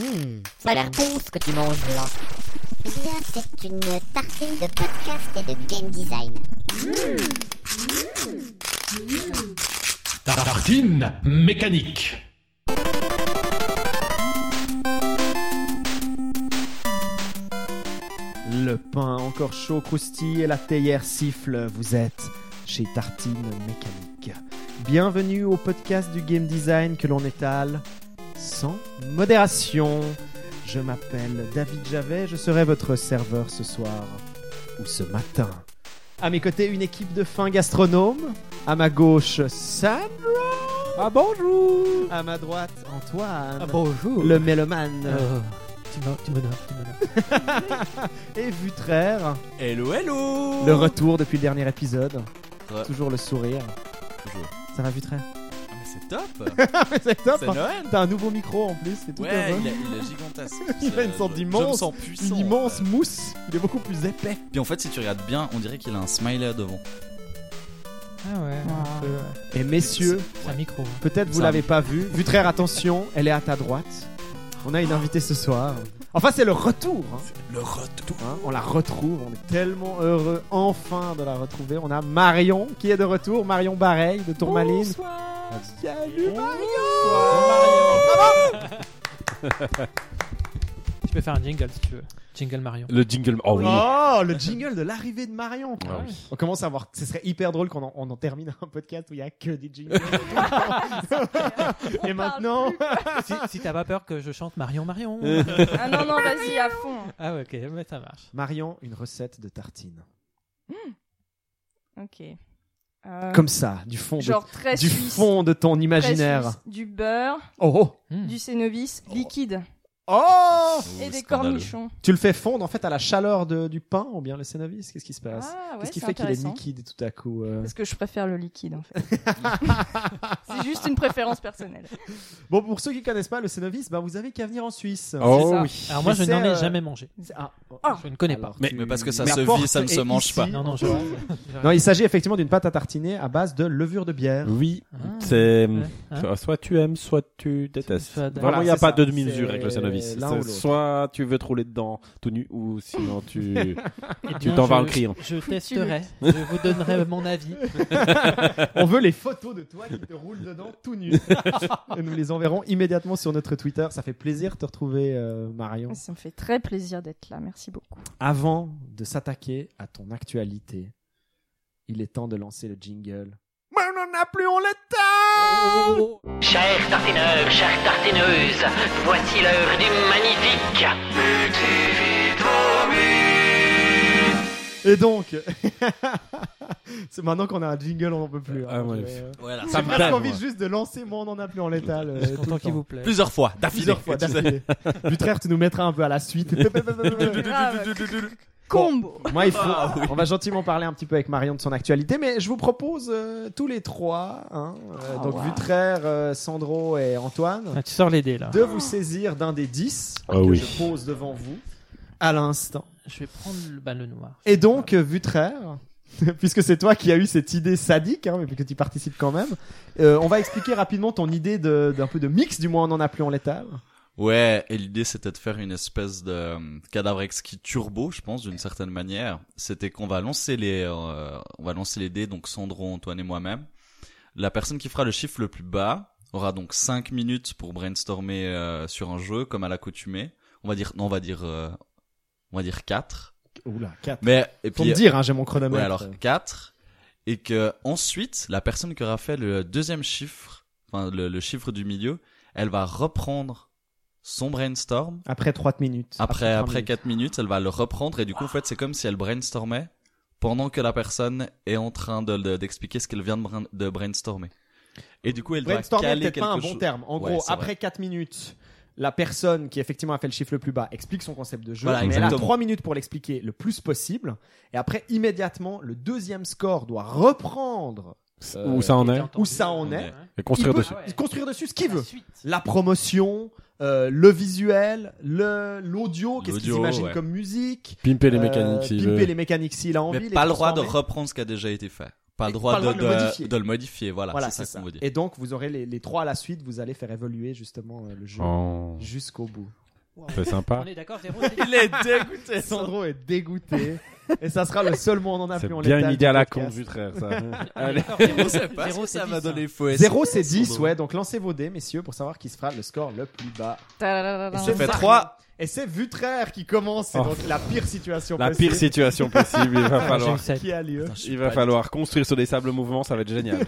Hmm, ça a l'air bon ce que tu manges là. Bien, c'est une tartine de podcast et de game design. Tartine mécanique. Le pain encore chaud croustille et la théière siffle. Vous êtes chez Tartine Mécanique. Bienvenue au podcast du game design que l'on étale sans modération. Je m'appelle David Javet, je serai votre serveur ce soir ou ce matin. À mes côtés, une équipe de fins gastronomes. À ma gauche, Sandra. Ah bonjour À ma droite, Antoine. Ah bonjour Le mélomane. Euh, Tu m'honores, tu m'honores. Et Vutraire. Hello, hello Le retour depuis le dernier épisode. Ouais. Toujours le sourire. Toujours. Ça va Vutraire c'est top C'est top. C'est hein. Noël T'as un nouveau micro en plus, c'est tout Ouais, heureux. il est, il est gigantesque. Il a une sorte d'immense-. Une immense en fait. mousse. Il est beaucoup plus épais. Puis en fait, si tu regardes bien, on dirait qu'il a un smiley devant. Ah ouais, ouais. Et messieurs, c'est un micro. peut-être vous l'avez pas vu. Vutraire, attention, elle est à ta droite. On a une invitée ce soir. Enfin, c'est le retour. hein. Le retour. Hein, on la retrouve, on est tellement heureux enfin de la retrouver. On a Marion qui est de retour, Marion Bareil de Tourmaline. Salut Je peux faire un jingle si tu veux. Jingle Marion. Le jingle. Oh oui. Oh, le jingle de l'arrivée de Marion. Ah oui. On commence à voir. Ce serait hyper drôle qu'on en, on en termine un podcast où il y a que des jingles. Et maintenant, si si t'as pas peur que je chante Marion Marion. Ah non, non, vas-y, à fond. ah ouais, ok, mais ça marche. Marion, une recette de tartine. Ok. Euh, Comme ça, du fond, de, très du suisse. fond de ton très imaginaire. suisse. Du beurre, Oh, oh, Hmm. du cénovis liquide oh et des cornichons. Tu le fais fondre en fait à la chaleur de- du pain ou bien le cénovis Qu'est-ce qui se passe? Ah ouais, Qu'est-ce qui c'est fait qu'il est intéressant. liquide tout à coup euh? Parce que je préfère le liquide en fait? c'est juste une préférence personnelle. Bon, pour ceux qui connaissent pas le cénovis, ben vous avez qu'à venir en Suisse. Oh ça. oui. Alors moi je c'est, n'en ai euh, jamais mangé. C'est- ah, Ah. Je ne connais pas. alors Mais- tu- mais parce que ça Mais se vit, porte ça ne se est mange ici. pas. Non, non, je. Non, il s'agit effectivement d'une pâte à tartiner à base de levure de bière. Oui. Ah. C'est. Hein soit- tu aimes, soit tu détestes. Soit- Vraiment, Voilà, il n'y a c'est pas ça. de demi-mesure C'est avec le Soit tu veux te rouler dedans tout nu, ou sinon tu. Tu t'en vas en criant. Je testerai. je vous donnerai mon avis. On veut les photos de toi qui te roulent dedans tout nu. Et nous les enverrons immédiatement sur notre Twitter. Ça fait plaisir de te retrouver, euh, Marion. Ça me fait très plaisir d'être là. Merci beaucoup. Avant de s'attaquer à ton actualité, il est temps de lancer le jingle. On n'en a plus, on l'éteint Chers tartineurs, chères tartineuses, voici l'heure du magnifique. Et donc, c'est maintenant qu'on a un jingle, on n'en peut plus. hein. Ah ouais. Euh, Voilà, J'ai Ça me presque plaît, envie juste de lancer moi on n'en a plus en létal. euh, Je suis tout le content qu'il temps. vous plaît. Plusieurs fois, d'affilée. Plusieurs fois d'affilée. Butraire, tu nous mettras un peu à la suite. Combo. Moi, il faut. Ah oui. On va gentiment parler un petit peu avec Marion de son actualité, mais je vous propose euh, tous les trois, hein, euh, Ah, donc wow. Vutraire, euh, Sandro et Antoine, Ah, tu sors les dés là. de vous saisir d'un des dix Ah que oui. je pose devant vous à l'instant. Je vais prendre le, bah, le noir. Et donc, euh, Vutraire, puisque c'est toi qui as eu cette idée sadique, hein, mais que tu participes quand même, euh, on va expliquer rapidement ton idée d'un peu de mix, du moins on en a plus en létal. Ouais, et l'idée c'était de faire une espèce de euh, cadavre exquis turbo, je pense, d'une certaine manière. C'était qu'on va lancer les, euh, on va lancer les dés, donc Sandro, Antoine et moi-même. La personne qui fera le chiffre le plus bas aura donc 5 minutes pour brainstormer euh, sur un jeu, comme à l'accoutumée. On va dire, non, on va dire, euh, on va dire 4. Oula, 4. Mais, et Faut puis, me dire, hein, j'ai mon chronomètre. Ouais, alors 4. Et que ensuite, la personne qui aura fait le deuxième chiffre, enfin le, le chiffre du milieu, elle va reprendre son brainstorm. Après 3 minutes. Après, après minutes. 4 minutes, elle va le reprendre. Et du coup, en fait, c'est comme si elle brainstormait pendant que la personne est en train de- de- d'expliquer ce qu'elle vient de, brain- de brainstormer. Et du coup, elle doit Brainstormer, caler peut-être quelque pas un bon terme. En Ouais, gros, après vrai. 4 minutes, la personne qui effectivement a fait le chiffre le plus bas explique son concept de jeu. Voilà, mais elle a exactement. 3 minutes pour l'expliquer le plus possible. Et après, immédiatement, le deuxième score doit reprendre euh, Où ça en est où ça en est. Et construire il peut dessus. construire dessus ce qu'il veut. La promotion, euh, le visuel, le l'audio, qu'est-ce qu'ils imaginent ouais. comme musique? Pimper les euh, mécaniques s'il pimper veut. les mécaniques s'il a envie. Mais les pas le droit de transformer. reprendre ce qui a déjà été fait. Pas le Et droit, pas le droit de, de le de- modifier. de le modifier. Voilà, Voilà, c'est ça qu'on ça. veut dire. Et donc, vous aurez les, les trois à la suite, vous allez faire évoluer justement euh, le jeu Oh. jusqu'au bout. C'est sympa. On est d'accord, c'est- Il est dégoûté. Sandro est dégoûté. Et ça sera le seul mot on en a C'est bien une du idée à la con, Vutraire, ça. On est Allez. zéro, sais pas zéro, c'est ça 10, m'a donné faux. 0 c'est 10, Sandro. ouais. Donc lancez vos dés, messieurs, pour savoir qui se fera le score le plus bas. Et J'ai fait Marion. 3. Et c'est Vutraire qui commence. C'est Oh. donc la pire situation La possible pire situation possible, il va Ah, j'ai eu falloir. sept. qui a lieu. Il va falloir construire sur des sables mouvements, ça va être génial.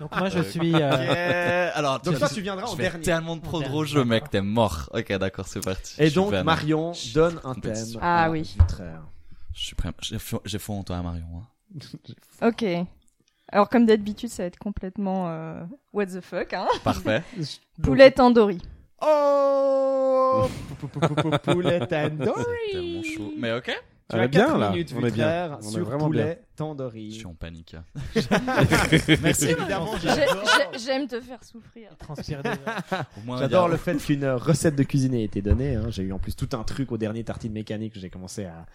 Donc moi, je suis. euh, Alors, Donc tu- toi, tu viendras en dernier. tellement de pro de dernier, mec, t'es mort. Ok, d'accord, c'est parti. Et Je suis donc fan. Marion donne un thème. Compétition. Ah oui. Vutraire. Je suis prêt. J'ai foi en toi, Marion. hein. Ok. Alors, comme d'habitude, ça va être complètement euh, what the fuck, hein. Parfait. Poulet tandoori. Oh Pou- pou- pou- pou- Poulet tandoori. C'est tellement chaud. Mais ok. Tu On as est bien, 4 là. minutes On est bien. On est sur vraiment poulet bien. Je tandoori. suis en panique. Merci évidemment. J'aime te faire souffrir. j'adore le fait qu'une recette de cuisine ait été donnée. hein. J'ai eu en plus tout un truc au dernier tartine mécanique que j'ai commencé à,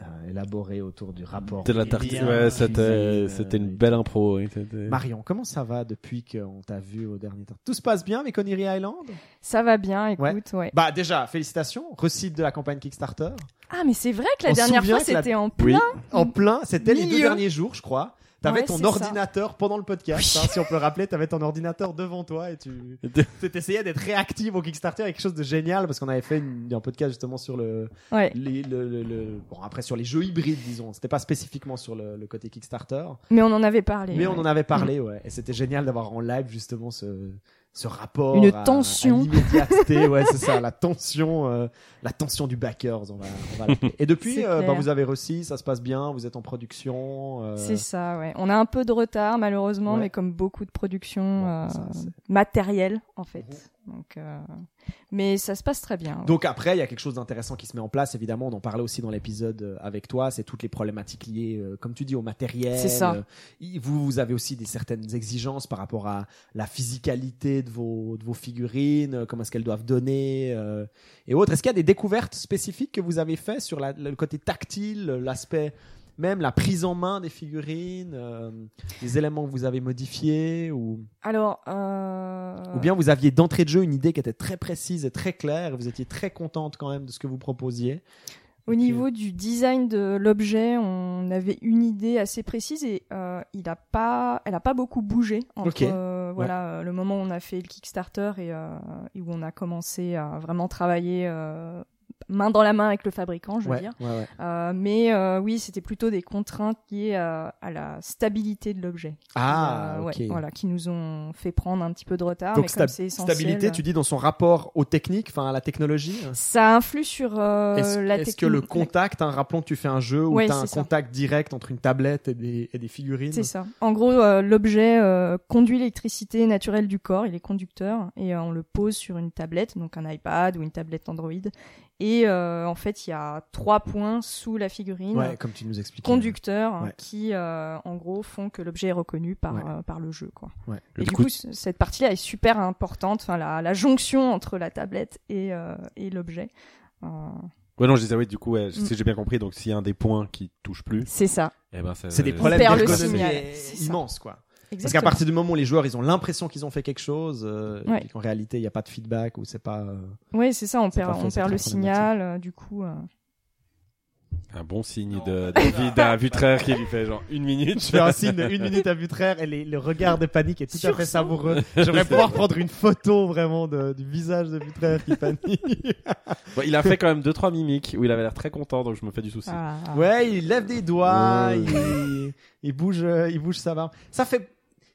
à élaborer autour du rapport. C'était la tartine. Ouais, c'était, euh, c'était une belle impro. oui, Marion, comment ça va depuis qu'on t'a vu au dernier tartine Tout se passe bien avec Connery Island? Ça va bien, écoute, ouais. Bah déjà, félicitations, recite de la campagne Kickstarter. Ah, mais c'est vrai que la On dernière fois, la- c'était en Oui. plein. En plein, c'était les deux Milieu. derniers jours, je crois. T'avais Ouais, ton ça. ordinateur pendant le podcast, hein, si on peut le rappeler, t'avais ton ordinateur devant toi et tu tu essayais d'être réactive au Kickstarter quelque chose de génial parce qu'on avait fait une- un podcast justement sur le, Ouais. les, le, le- le- bon après sur les jeux hybrides disons, c'était pas spécifiquement sur le, le côté Kickstarter, Mais on en avait parlé. mais ouais. on en avait parlé ouais et c'était génial d'avoir en live justement ce ce rapport Une à- tension. à l'immédiateté ouais c'est ça la tension euh, la tension du backers on va, on va et depuis euh, bah, vous avez réussi ça se passe bien vous êtes en production euh, C'est ça, ouais. On a un peu de retard, malheureusement, Ouais. mais comme beaucoup de productions Bon, euh, matérielles, en fait. Donc, euh, Mais ça se passe très bien. ouais. Donc après, il y a quelque chose d'intéressant qui se met en place. Évidemment, on en parlait aussi dans l'épisode euh, avec toi. C'est toutes les problématiques liées, euh, comme tu dis, au matériel. C'est ça. Euh, Vous, vous avez aussi des certaines exigences par rapport à la physicalité de vos, de vos figurines, euh, comment est-ce qu'elles doivent donner euh, et autres. Est-ce qu'il y a des découvertes spécifiques que vous avez fait sur la- le côté tactile, l'aspect même la prise en main des figurines, euh, les éléments que vous avez modifiés ou, Alors, euh... ou bien vous aviez d'entrée de jeu une idée qui était très précise et très claire et vous étiez très contente quand même de ce que vous proposiez. Au niveau du design de l'objet, on avait une idée assez précise et euh, il a pas, elle a pas beaucoup bougé entre euh, voilà le moment où on a fait le Kickstarter et, euh, et où on a commencé à vraiment travailler main dans la main avec le fabricant, je veux ouais, dire. ouais, ouais. Euh, mais euh, oui, c'était plutôt des contraintes liées à, à la stabilité de l'objet. Ah, Euh, ok. ouais, voilà, qui nous ont fait prendre un petit peu de retard. Donc mais comme sta- c'est essentiel, stabilité, tu dis dans son rapport aux techniques, enfin à la technologie. Ça influe sur euh, Est-ce la est-ce que le contact, hein, rappelons que tu fais un jeu où tu as un ça. contact direct entre une tablette et des, et des figurines. C'est ça. En gros, euh, l'objet euh, conduit l'électricité naturelle du corps, il est conducteur, et euh, on le pose sur une tablette, donc un iPad ou une tablette Android. Et euh, en fait, il y a trois points sous la figurine, Ouais, comme tu nous expliquais. conducteurs, Ouais. qui, euh, en gros, font que l'objet est reconnu par, Ouais. euh, par le jeu. Quoi. Ouais. Et, du coup, cette partie-là est super importante, enfin, la, la jonction entre la tablette et, euh, et l'objet. Euh, Ouais, non, je disais, oui, du coup, ouais, Mm. si j'ai bien compris, donc s'il y a un des points qui touche plus, c'est ça. eh ben, C'est des problèmes d'ergonomie immenses, quoi. Parce qu'à partir du moment où les joueurs ils ont l'impression qu'ils ont fait quelque chose, euh, Ouais. et qu'en réalité il n'y a pas de feedback ou c'est pas. euh, Oui, c'est ça, on perd, fait, on perd le signal, euh, du coup. euh, Un bon signe de David à Vutraire qui lui fait genre une minute. Je fais un signe de une minute à Vutraire et les- le regard de panique est tout à fait savoureux. J'aimerais pouvoir prendre une photo vraiment de- du visage de Vutraire qui panique. Bon, il a fait quand même deux trois mimiques où il avait l'air très content, donc je me fais du souci. ah. Ouais, il lève des doigts, Ouais. il, il bouge, euh, il bouge sa barbe. Ça fait,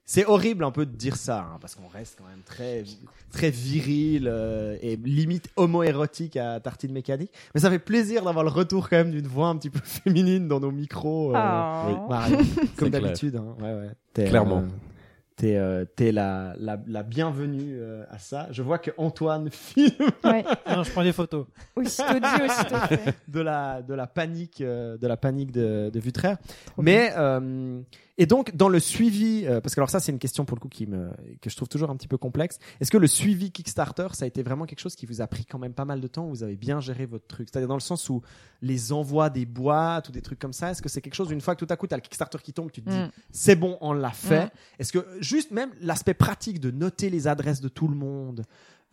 c'est horrible un peu de dire ça, hein, parce qu'on reste quand même très, très viril euh, et limite homo-érotique à Tartine Mécanique. Mais ça fait plaisir d'avoir le retour quand même d'une voix un petit peu féminine dans nos micros. euh, Ah. oui. Marion, comme d'habitude. Hein. Ouais, ouais. T'es, Clairement. euh, T'es, euh, t'es la, la, la bienvenue euh, à ça. Je vois que Antoine filme Ouais. Non, je prends des photos. Aussitôt dit, aussitôt fait. de la, de la panique, euh, de la panique de, de Vutraire. Trop Mais euh, et donc dans le suivi, euh, parce que alors ça c'est une question pour le coup qui me que je trouve toujours un petit peu complexe. Est-ce que le suivi Kickstarter ça a été vraiment quelque chose qui vous a pris quand même pas mal de temps où Vous avez bien géré votre truc, c'est-à-dire dans le sens où les envois des boîtes ou des trucs comme ça. Est-ce que c'est quelque chose une fois que tout à coup t'as le Kickstarter qui tombe, tu te dis Mm. c'est bon, on l'a fait. Mm. Est-ce que juste même l'aspect pratique de noter les adresses de tout le monde,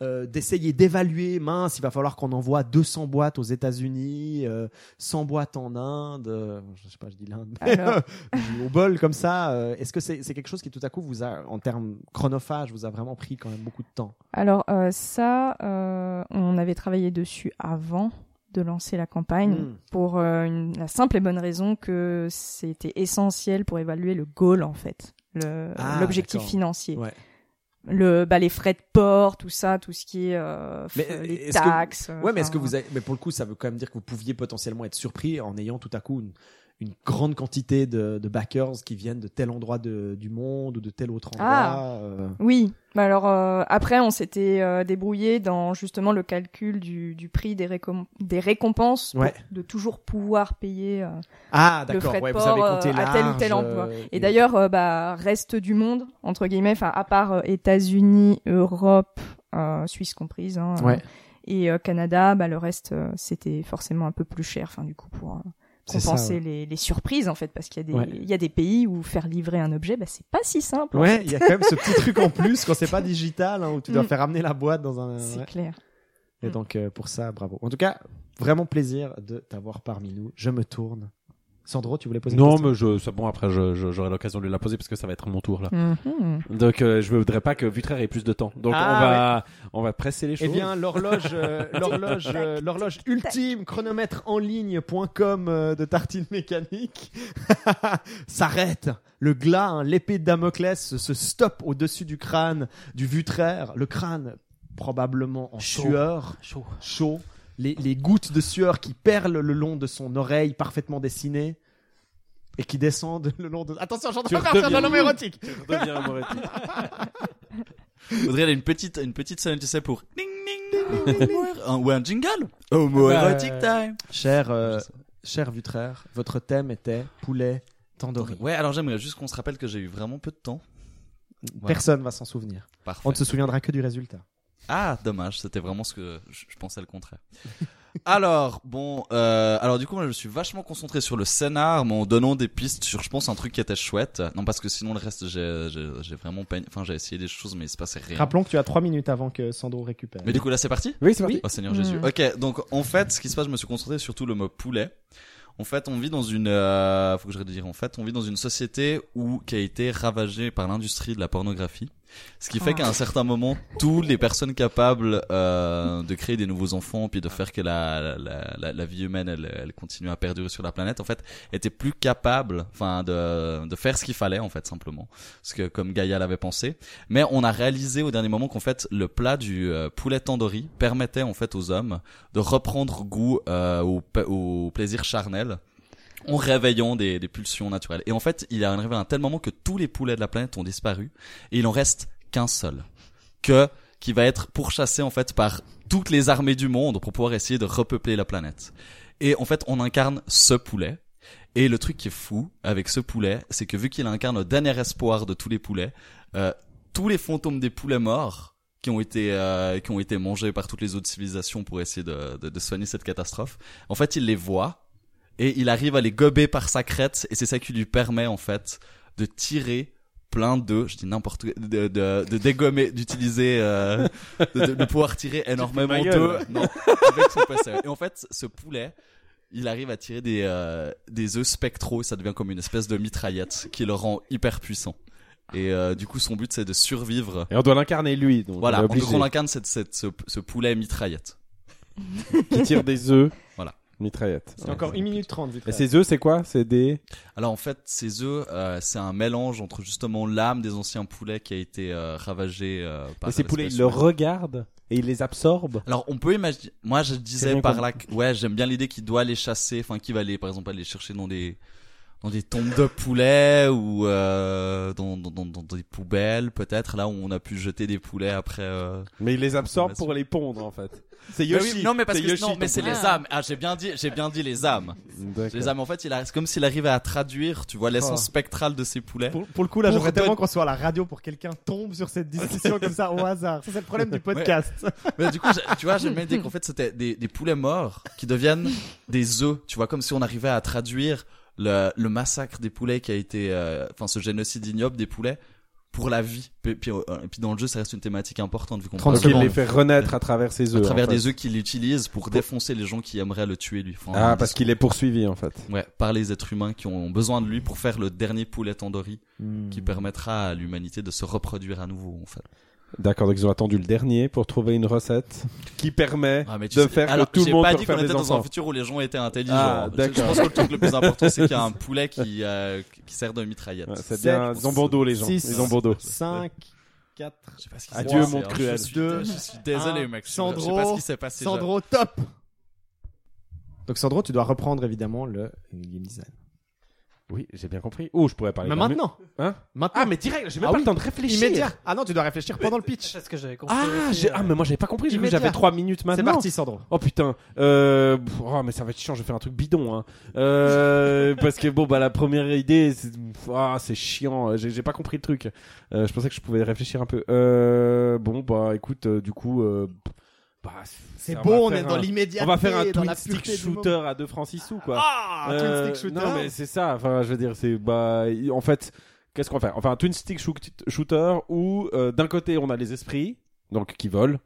euh, d'essayer d'évaluer, mince, il va falloir qu'on envoie 200 boîtes aux États-Unis, euh, 100 boîtes en Inde, euh, je sais pas, je dis l'Inde, euh, au bol comme ça. euh, Est-ce que c'est quelque chose qui tout à coup vous a, en termes chronophage, vous a vraiment pris quand même beaucoup de temps? Alors euh, ça, euh, on avait travaillé dessus avant de lancer la campagne Mm. pour euh, une- la simple et bonne raison que c'était essentiel pour évaluer le goal en fait, Ah, l'objectif financier. Ouais. Le, bah, les frais de port, tout ça, tout ce qui est euh, Mais, les que- taxes. Ouais, mais est-ce que vous avez, mais pour le coup, ça veut quand même dire que vous pouviez potentiellement être surpris en ayant tout à coup une, une grande quantité de, de backers qui viennent de tel endroit de- du monde ou de tel autre endroit. Ah. euh. Oui, bah alors euh, après on s'était euh, débrouillé dans justement le calcul du, du prix des, récom- des récompenses Ouais. de toujours pouvoir payer. Ah, le d'accord. frais de Ouais, vous port, à tel ou tel emploi. Et d'ailleurs, bah, reste du monde, entre guillemets, enfin, à part États-Unis, Europe, Suisse comprise, hein, Ouais. et Canada, bah, le reste, c'était forcément un peu plus cher, enfin, du coup, pour ça, compenser ouais. les, les surprises, en fait, parce qu'il y, a des- Ouais. il y a des pays où faire livrer un objet, bah, c'est pas si simple. Ouais, il y a quand même ce petit truc en plus quand c'est pas digital, hein, où tu dois Mm. faire amener la boîte dans un. C'est ouais. clair. Et donc euh, pour ça, bravo. En tout cas, vraiment plaisir de t'avoir parmi nous. Je me tourne. Sandro, tu voulais poser une Non, question mais je, bon, après, je, je- j'aurai l'occasion de la poser parce que ça va être mon tour, là. Mhm. Donc, euh, je voudrais pas que Vutraire ait plus de temps. Donc, Ah, on va, on va presser les Eh choses. bien, l'horloge, euh, l'horloge, euh, l'horloge ultime, chronomètre en ligne.com euh, de Tartine Mécanique s'arrête. Le glas, hein, l'épée de Damoclès se stoppe au-dessus du crâne du Vutraire. Le crâne probablement en Chaud. sueur, Chaud. chaud. Les, les gouttes de sueur qui perlent le long de son oreille parfaitement dessinée et qui descendent le long de... Attention, j'en Tu train de faire de redeviens- l'homme érotique. Tu redeviens amoretti. Audrey, elle a une petite, une petite scène, tu sais, pour ding ding ding, ding, un, ou un jingle. Homoérotique time. Cher, euh, cher Vutraire, votre thème était poulet tandoori. Ouais, alors j'aimerais juste qu'on se rappelle que j'ai eu vraiment peu de temps. Voilà. Personne va s'en souvenir. Parfait. On ne se souviendra que du résultat. Ah, dommage, c'était vraiment ce que je, je pensais le contraire. alors, bon, euh, alors du coup, moi, je me suis vachement concentré sur le scénar, mais en donnant des pistes sur, je pense, un truc qui était chouette. Non, parce que sinon, le reste, j'ai, j'ai, j'ai vraiment peine, enfin, j'ai essayé des choses, mais il se passait rien. Rappelons que tu as 3 minutes avant que Sandro récupère. Mais du coup, là, c'est parti? Oui, c'est parti. Oh Seigneur. Jésus. Ok, donc en fait, ce qui se passe, je me suis concentré sur tout le mot poulet. En fait, on vit dans une, euh, faut que je redire. En fait, on vit dans une société où qui a été ravagée par l'industrie de la pornographie, ce qui fait Ah. qu'à un certain moment, toutes les personnes capables euh, de créer des nouveaux enfants puis de faire que la la, la, la vie humaine elle, elle continue à perdurer sur la planète, en fait, étaient plus capables, enfin, de de faire ce qu'il fallait en fait simplement, ce que comme Gaïa l'avait pensé. Mais on a réalisé au dernier moment qu'en fait, le plat du euh, poulet tandoori permettait en fait aux hommes de reprendre goût euh, au, au plaisir charnel en réveillant des, des pulsions naturelles. Et en fait, il est arrivé à un tel moment que tous les poulets de la planète ont disparu et il en reste qu'un seul, que qui va être pourchassé en fait par toutes les armées du monde pour pouvoir essayer de repeupler la planète. Et en fait, on incarne ce poulet. Et le truc qui est fou avec ce poulet, c'est que vu qu'il incarne le dernier espoir de tous les poulets, euh, tous les fantômes des poulets morts qui ont été euh, qui ont été mangés par toutes les autres civilisations pour essayer de, de, de soigner cette catastrophe, en fait, il les voit et il arrive à les gober par sa crête et c'est ça qui lui permet en fait de tirer plein d'œufs, je dis n'importe quoi, de, de, de dégommer, d'utiliser, euh, de, de, de pouvoir tirer énormément d'œufs. Non, avec son. Et en fait, ce poulet, il arrive à tirer des, euh, des œufs spectraux ça devient comme une espèce de mitraillette qui le rend hyper puissant. Et euh, du coup, son but, c'est de survivre. Et on doit l'incarner lui. Donc Voilà, on on incarne cette, cette, ce, ce poulet mitraillette. Qui tire des œufs. Mitraillette. C'est encore 1 minute 30 vite. Et ces œufs, c'est quoi? C'est des. Alors en fait, ces œufs, euh, c'est un mélange entre justement l'âme des anciens poulets qui a été euh, ravagée euh, par Et ces poulets, ils le regardent et ils les absorbent? Alors on peut imaginer. Moi, je disais par là, que, ouais, j'aime bien l'idée qu'il doit les chasser, enfin, qu'il va les, par exemple, aller chercher dans des dans des tombes de poulets ou euh, dans, dans, dans, dans des poubelles, peut-être là où on a pu jeter des poulets après. Euh... Mais ils les Consommation. pour les pondre en fait. C'est Mais Yoshi. oui, non, mais parce C'est que Yoshi, non, mais c'est les âmes. Ah, j'ai bien dit, j'ai bien dit les âmes. Les âmes, en fait, il a, c'est comme s'il arrivait à traduire, tu vois, l'essence Oh. spectrale de ces poulets. Pour, pour le coup, là, j'aimerais tellement qu'on soit à la radio pour que quelqu'un tombe sur cette discussion comme ça au hasard. C'est le problème du podcast. Mais du coup, tu vois, j'aime bien l'idée qu'en fait, c'était des, des poulets morts qui deviennent des œufs. Tu vois, comme si on arrivait à traduire le, le massacre des poulets qui a été, euh, enfin, ce génocide ignoble des poulets pour la vie. Puis, puis, euh, et puis dans le jeu, ça reste une thématique importante vu qu'on 30 parle secondes. les fait renaître à travers ses à œufs. travers en fait. des œufs qu'il utilise pour défoncer les gens qui aimeraient le tuer lui. Enfin, Ah, parce qu'il est poursuivi en fait. Ouais, par les êtres humains qui ont besoin de lui pour faire le dernier poulet tandoori Hmm. qui permettra à l'humanité de se reproduire à nouveau, en fait. D'accord, donc ils ont attendu le dernier pour trouver une recette qui permet Ah, de sais- faire alors, que tout le monde pas peut dit qu'on était dans un futur où les gens étaient intelligents. Ah, Je- d'accord. Je pense que le truc le plus important, c'est qu'il y a un poulet qui, euh, qui sert de mitraillette. Ouais, c'est bien, ils ont bon dos les gens. six, Ils ont bon dos. 5, 4. Je sais pas ce qui Adieu, s'est passé, monde hein. cruel. Je suis, je suis désolé, un, mec. Je sais Sandro, pas ce qui s'est passé. Sandro, top Donc Sandro, tu dois reprendre évidemment le game design. Oui, j'ai bien compris. Oh, je pourrais parler. Mais maintenant Hein Maintenant Ah, mais direct, j'ai même Ah pas oui. le temps de réfléchir. Immédiat Ah non, tu dois réfléchir pendant le pitch. C'est ce que j'avais compris. Ah, aussi, j'ai- euh. ah, mais moi j'avais pas compris, j'ai cru que Immédiat. j'avais 3 minutes maintenant. C'est parti, Sandro. Oh putain, euh... pff, oh, mais ça va être chiant, je vais faire un truc bidon, hein. Euh... parce que bon, bah la première idée, c'est, ah, c'est chiant, j'ai, j'ai pas compris le truc. Euh, je pensais que je pouvais réfléchir un peu. Euh... Bon, bah écoute, euh, du coup, euh... bah, C'est beau, on est dans un- l'immédiateté, On va faire un twin stick shooter à 2 francs 6 sous, quoi. Ah, Euh, twin stick shooter. Non, mais c'est ça. Enfin, je veux dire, c'est bah, en fait, qu'est-ce qu'on va faire? Enfin, un twin stick shoot- shooter où euh, d'un côté on a les esprits, donc qui volent,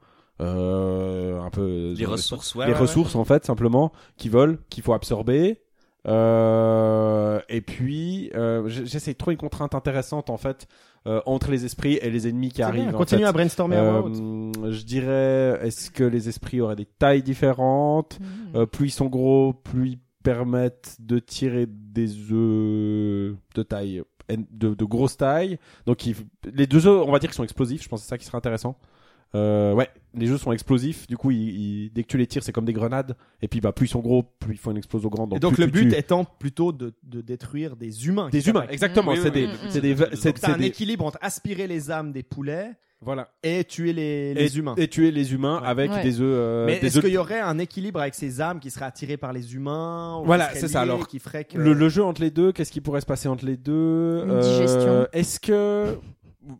euh, un peu Les ressources, ouais. les ouais, ressources en fait simplement qui volent, qu'il faut absorber. Euh, et puis, euh, j'essaie de trouver une contrainte intéressante en fait euh, entre les esprits et les ennemis qui arrivent. bien, en Continue fait. à brainstormer à. Euh, je dirais, est-ce que les esprits auraient des tailles différentes Mmh. euh, plus ils sont gros, plus ils permettent de tirer des œufs de taille, de, de grosse taille. Donc ils- les deux œufs, on va dire qu'ils sont explosifs. Je pense que c'est ça qui serait intéressant. Euh, ouais, les œufs sont explosifs. Du coup, ils, ils- dès que tu les tires, c'est comme des grenades. Et puis, bah, plus ils sont gros, plus ils font une explosion grande. Donc Et donc plus le but étant plutôt de, de détruire des humains. des humains, exactement. Oui, c'est oui, des, oui. c'est un des- équilibre entre aspirer les âmes des poulets voilà. et tuer les, les et, humains. Et tuer les humains Ouais. avec Ouais. des œufs. euh, Mais est-ce qu'il y aurait un équilibre avec ces âmes qui seraient attirées par les humains ou Voilà, c'est ça, alors. qui ferait que... Le, le jeu entre les deux, qu'est-ce qui pourrait se passer entre les deux Euh, Une digestion. Est-ce que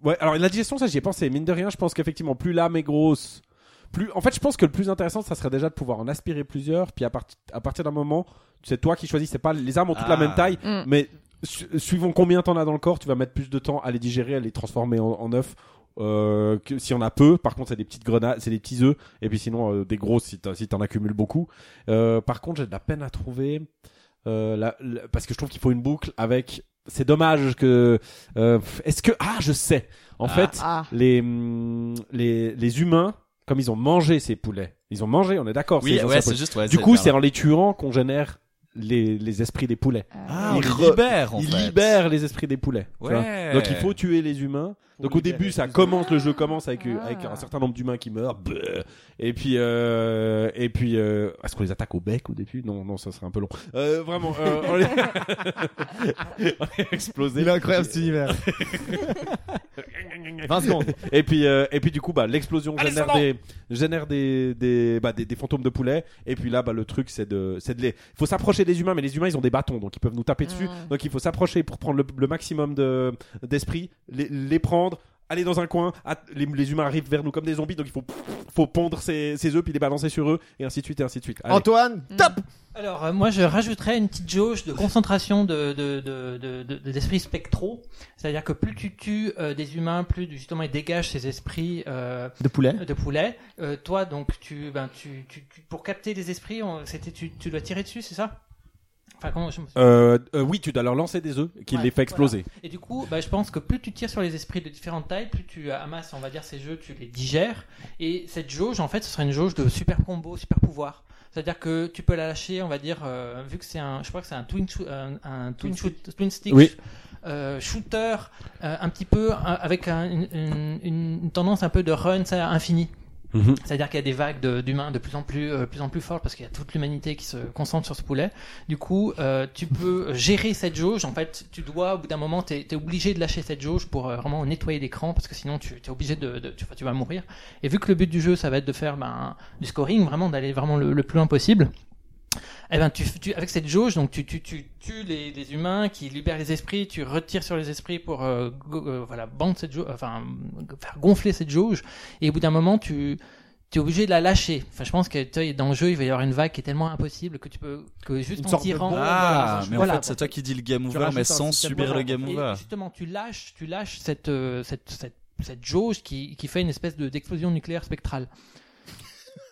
ouais, alors la digestion, ça j'y ai pensé. Mine de rien, je pense qu'effectivement, plus l'âme est grosse, plus. En fait, je pense que le plus intéressant, ça serait déjà de pouvoir en aspirer plusieurs. Puis à, part- à partir d'un moment, c'est toi qui choisis. C'est pas les armes ont toutes Ah. la même taille, Mm. mais su- suivant combien t'en as dans le corps, tu vas mettre plus de temps à les digérer, à les transformer en, en œufs. Euh, que si on a peu, par contre c'est des petites grenades, c'est des petits œufs, et puis sinon euh, des grosses si t'en si t'en accumules beaucoup. Euh, par contre j'ai de la peine à trouver euh, la- la- parce que je trouve qu'il faut une boucle avec. C'est dommage que. euh, Est-ce que ah je sais. En Ah. fait Ah. les hum, les les humains comme ils ont mangé ces poulets, ils ont mangé, on est d'accord. Oui, ouais, c'est juste, ouais. Du coup c'est en les tuant qu'on génère les les esprits des poulets. Ah, il on les re- libère, en Ils fait. libèrent les esprits des poulets. Ouais. Donc il faut tuer les humains. Donc au début, ça commence, le jeu commence avec, Ah. avec un certain nombre d'humains qui meurent. Bleh. Et puis, euh, et puis, euh, est-ce qu'on les attaque au bec au début? Non, non, ça serait un peu long. Euh, vraiment, euh, on les, on les explosé. Il est incroyable cet univers. 20 secondes. Et puis, euh, et puis du coup, bah, l'explosion Allez, génère Sandro des, génère des, des, bah, des, des fantômes de poulets. Et puis là, bah, le truc, c'est de, c'est de les, faut s'approcher des humains, mais les humains, ils ont des bâtons, donc ils peuvent nous taper dessus. Mm. Donc il faut s'approcher pour prendre le, le maximum de, d'esprit, les, les prendre, aller dans un coin. les, les humains arrivent vers nous comme des zombies, donc il faut, faut pondre ces, ces œufs, puis les balancer sur eux, et ainsi de suite, et ainsi de suite. Allez. Antoine, top Alors, euh, moi, je rajouterais une petite jauge de concentration de, de, de, de, de- d'esprits spectraux. C'est-à-dire que plus tu tues euh, des humains, plus justement ils dégagent ces esprits euh, De poulet. de poulet. Euh, toi, donc, tu, ben, tu, tu, tu- pour capter les esprits, on- c'était, tu, tu dois tirer dessus, c'est ça? Enfin, comment je me souviens Euh, euh, oui, tu dois leur lancer des œufs, qui Ouais, les fait exploser. Et du coup, bah, je pense que plus tu tires sur les esprits de différentes tailles, plus tu amasses, on va dire, ces jeux, tu les digères. Et cette jauge, en fait, ce serait une jauge de super combo, super pouvoir. C'est-à-dire que tu peux la lâcher, on va dire, euh, vu que c'est un, je crois que c'est un twin, shoo- un, un twin, shoot- twin stick Oui. euh, shooter, euh, un petit peu euh, avec un- une, une- une- une tendance un peu de run ça, infini. Mhm. C'est-à-dire qu'il y a des vagues d'humains de plus en plus, euh, plus en plus fortes parce qu'il y a toute l'humanité qui se concentre sur ce poulet. Du coup, euh, tu peux gérer cette jauge. En fait, tu dois, au bout d'un moment, tu es, obligé de lâcher cette jauge pour euh, vraiment nettoyer l'écran parce que sinon, tu es obligé de, de- tu, vas mourir. Et vu que le but du jeu, ça va être de faire ben, du scoring, vraiment d'aller vraiment le plus loin possible. Eh ben, tu, tu- avec cette jauge, donc tu, tu, tu tues les, les humains qui libèrent les esprits, tu retires sur les esprits pour euh, go- euh, voilà bande cette jauge, enfin faire gonfler cette jauge. Et au bout d'un moment, tu tu es obligé de la lâcher. Enfin, je pense que tu vois, dans le jeu, il va y avoir une vague qui est tellement impossible que tu peux que juste Une en tirant. bombe. Ah, mais Voilà. en fait, c'est toi qui dis le game Tu over, mais sans subir le game over. justement, tu lâches, tu lâches cette, euh, cette, cette, cette jauge qui, qui fait une espèce de- d'explosion nucléaire spectrale.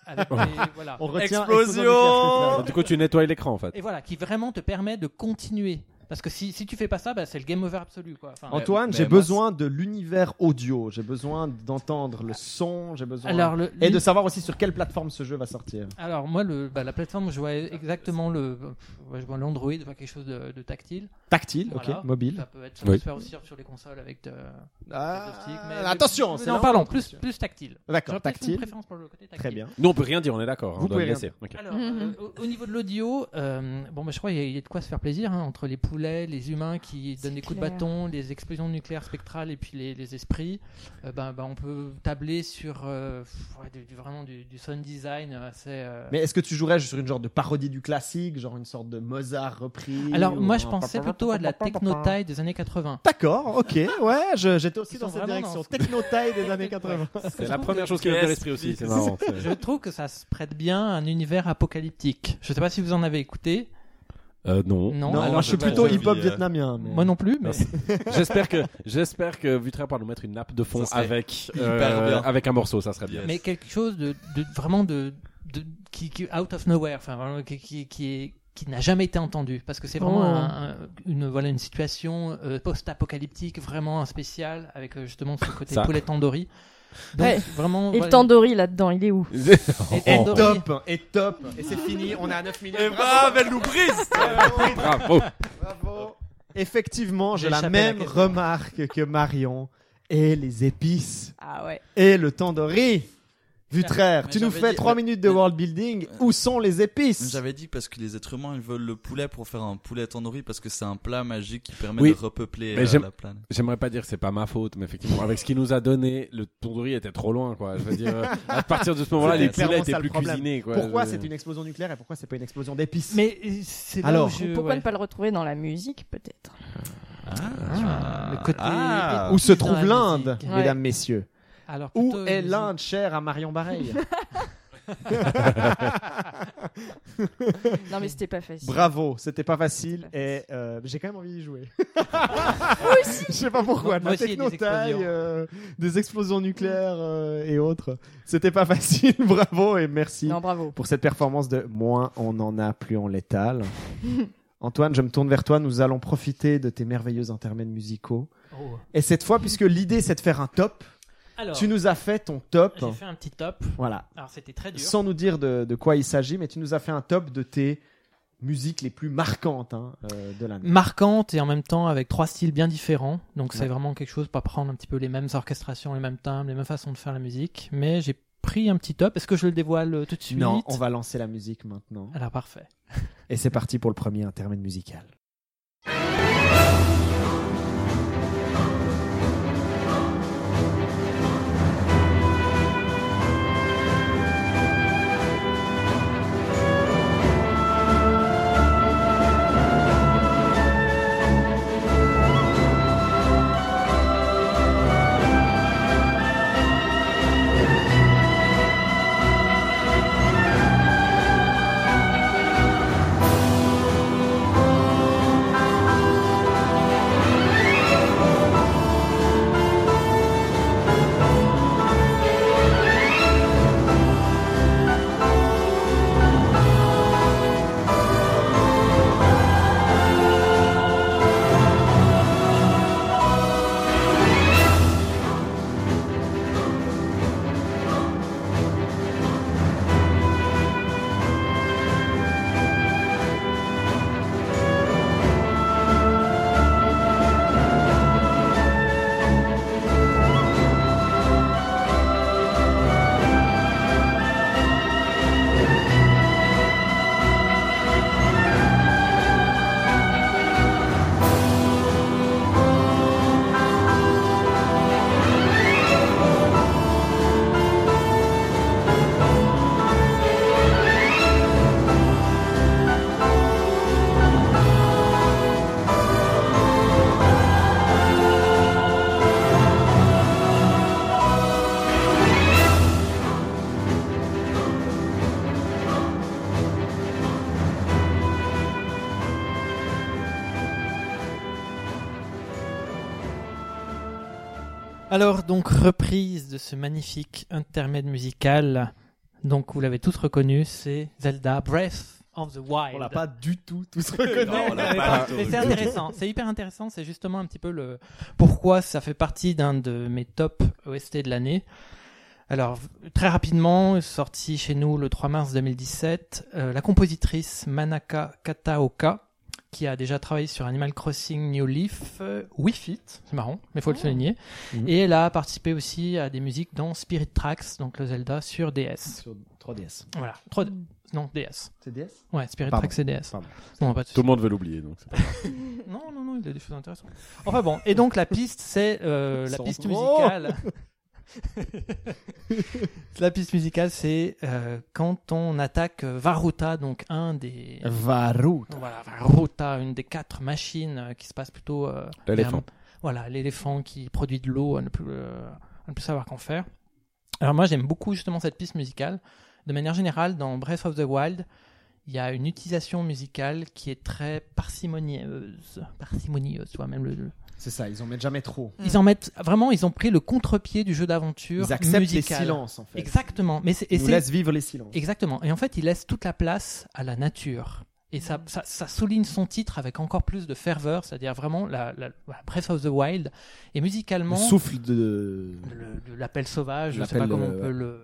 Avec des- voilà. On retient Explosion Du coup, tu nettoies l'écran en fait. Et voilà, qui vraiment te permet de continuer. Parce que si, si tu fais pas ça, bah, c'est le game over absolu. Quoi. Enfin, Antoine, mais j'ai besoin de l'univers audio. J'ai besoin d'entendre le son. J'ai besoin alors, le, et de savoir aussi sur quelle plateforme ce jeu va sortir. alors moi, le, bah, la plateforme, je vois exactement le, ouais, je vois l'Android, je vois quelque chose de, de tactile. Tactile, Voilà. ok, mobile. Ça peut, être, ça Oui. peut se faire aussi sur les consoles avec de, Ah, de stick, mais- attention, c'est Non, pardon, plus, plus tactile. D'accord, une tactile. préférence pour le côté tactile. Très bien. Nous, on peut rien dire, on est d'accord. Vous on pouvez rien laisser. Ok. Alors, euh, au, au niveau de l'audio, euh, bon, bah, je crois qu'il y, a- il y a de quoi se faire plaisir hein, entre les poulets, les humains qui donnent des coups de bâton, les explosions nucléaires spectrales et puis les, les esprits. Euh, ben, ben, on peut tabler sur euh, ouais, du, du- vraiment du, du sound design assez. euh, Mais est-ce que tu jouerais sur une genre de parodie du classique, genre une sorte de Mozart repris Alors, ou moi, je pensais plutôt à de la techno-taille des années 80. D'accord, ok, ouais, je- j'étais aussi Ils dans cette direction. dans ce- Techno-taille des années 80. C'est la première chose qui me vient à l'esprit aussi. C'est marrant. c'est- Je trouve que ça se prête bien à un univers apocalyptique. Je sais pas si vous en avez écouté. Euh, non. Non, Non, alors moi je suis plutôt hip-hop vietnamien. mais- moi non plus, mais J'espère que j'espère que Vutraire va nous mettre une nappe de fond avec euh, avec un morceau, ça serait bien. Mais quelque chose de, de vraiment de, de qui, qui out of nowhere, enfin vraiment qui, qui, qui est qui n'a jamais été entendu parce que c'est vraiment Oh. un- un- une voilà une situation euh, post-apocalyptique vraiment un spécial avec justement ce côté Ça. poulet tandoori. Donc Ouais. vraiment Et le voilà, tandoori là-dedans, il est où et top, et top. Et c'est fini, on est à 9 minutes. Et bam, elle nous brise Bravo. Bravo. Effectivement, j'ai la même remarque que Marion. Et les épices. Ah ouais. Et le tandoori. Vutraire, Mais tu nous fais dit- 3 mais- minutes de mais- world building. Où sont les épices J'avais dit parce que les êtres humains ils veulent le poulet pour faire un poulet tandoori parce que c'est un plat magique qui permet Oui. de repeupler Mais euh, la planète. J'aimerais pas dire que c'est pas ma faute, mais effectivement, avec ce qu'il nous a donné, le tandoori était trop loin, quoi. Je veux dire, euh, à partir de ce moment-là, les poulets étaient plus problème. cuisinés, quoi. Pourquoi Je- c'est une explosion nucléaire et pourquoi c'est pas une explosion d'épices Mais euh, c'est Alors, je, Pourquoi ouais. ne pas le retrouver dans la musique, peut-être? Ah, le côté Ah. Où se trouve l'Inde, mesdames, messieurs Alors Où est l'Inde chère à Marion Bareil Non, mais c'était pas facile. Bravo, c'était pas facile et euh, j'ai quand même envie d'y jouer. Je sais pas pourquoi, de Moi la aussi, il y a des techno-taille, explosions. euh, des explosions nucléaires euh, et autres. C'était pas facile, bravo et merci Non, bravo. pour cette performance de moins on en a, plus on l'étale. Antoine, je me tourne vers toi, nous allons profiter de tes merveilleux intermèdes musicaux. Oh. Et cette fois, puisque l'idée c'est de faire un top, Alors, tu nous as fait ton top, j'ai fait un petit top. voilà, Alors c'était très dur. sans nous dire de, de quoi il s'agit, mais tu nous as fait un top de tes musiques les plus marquantes hein, euh, de l'année. marquante et en même temps avec trois styles bien différents. Donc c'est vraiment quelque chose pour prendre un petit peu les mêmes orchestrations, les mêmes timbres, les mêmes façons de faire la musique. Mais j'ai pris un petit top. Est-ce que je le dévoile euh, tout de suite? Non, on va lancer la musique maintenant. Alors parfait. Et c'est parti pour le premier intermède musical. Alors, donc, reprise de ce magnifique intermède musical. Donc, vous l'avez tous reconnu, c'est Zelda Breath of the Wild. On l'a pas du tout tous reconnu. Non, on l'a Mais pas pas- mais c'est intéressant, c'est hyper intéressant, c'est justement un petit peu le pourquoi ça fait partie d'un de mes top OST de l'année. Alors très rapidement, sorti chez nous le 3 mars 2017, euh, la compositrice Manaka Kataoka qui a déjà travaillé sur Animal Crossing New Leaf, euh, Wii Fit, c'est marrant, mais faut le souligner. Mhm. Et elle a participé aussi à des musiques dans Spirit Tracks, donc le Zelda sur DS. Sur 3DS. Voilà, 3D. non DS. C'est DS Ouais, Spirit Pardon. Tracks c'est DS. Pardon. Non, pas de Tout le monde veut l'oublier, donc c'est pas grave. non, non, non, il y a des choses intéressantes. Enfin bon, et donc la piste, c'est euh, la piste musicale. la piste musicale, c'est euh, quand on attaque Varuta, donc un des. Varou. Voilà, Varuta, une des quatre machines euh, qui se passe plutôt. euh, L'éléphant. vers- Voilà, l'éléphant qui produit de l'eau à ne plus, euh, à ne plus savoir qu'en faire. Alors moi, j'aime beaucoup justement cette piste musicale. De manière générale, dans Breath of the Wild, il y a une utilisation musicale qui est très parcimonieuse. Parcimonieuse, vois, même le, C'est ça, ils en mettent jamais trop. ils en mettent vraiment, ils ont pris le contre-pied du jeu d'aventure Ils acceptent musical. les silences en fait. Exactement, mais c'est et Ils laissent vivre les silences. exactement. Et en fait, ils laissent toute la place à la nature. Et ça, ça, ça souligne son titre avec encore plus de ferveur, c'est-à-dire vraiment la, Breath of the Wild. Et Le musicalement, souffle de. le- le- l'appel sauvage, je sais L'appel, pas comment on peut le.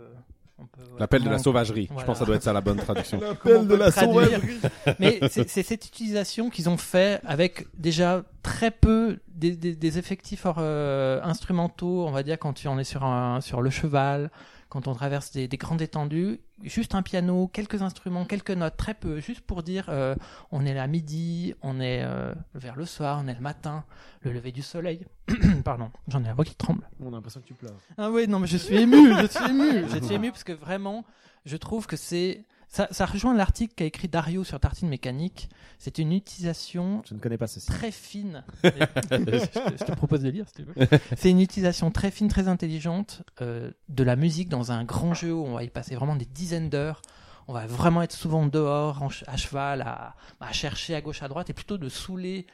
L'appel de la on- sauvagerie. Je pense que ça doit être ça la bonne traduction. L'appel de la traduire. sauvagerie. Mais c'est c'est cette utilisation qu'ils ont fait avec déjà très peu des, des- des effectifs euh, instrumentaux, on va dire quand tu en es sur, un, sur le cheval, quand on traverse des, des grandes étendues, juste un piano, quelques instruments, quelques notes, très peu, juste pour dire euh, on est là à midi, on est euh, vers le soir, on est le matin, le lever du soleil. Pardon, j'en ai la voix qui tremble. On a l'impression que tu pleures. Ah oui, non, mais je suis ému, je suis ému, je suis ému parce que vraiment, je trouve que c'est ça, ça rejoint l'article qu'a écrit Dario sur Tartine Mécanique. C'est une utilisation Je ne connais pas ceci. très fine. je, te, je te propose de lire si tu veux. C'est une utilisation très fine, très intelligente euh, de la musique dans un grand jeu où on va y passer vraiment des dizaines d'heures. On va vraiment être souvent dehors, à cheval, à, à chercher à gauche, à droite, et plutôt de saouler,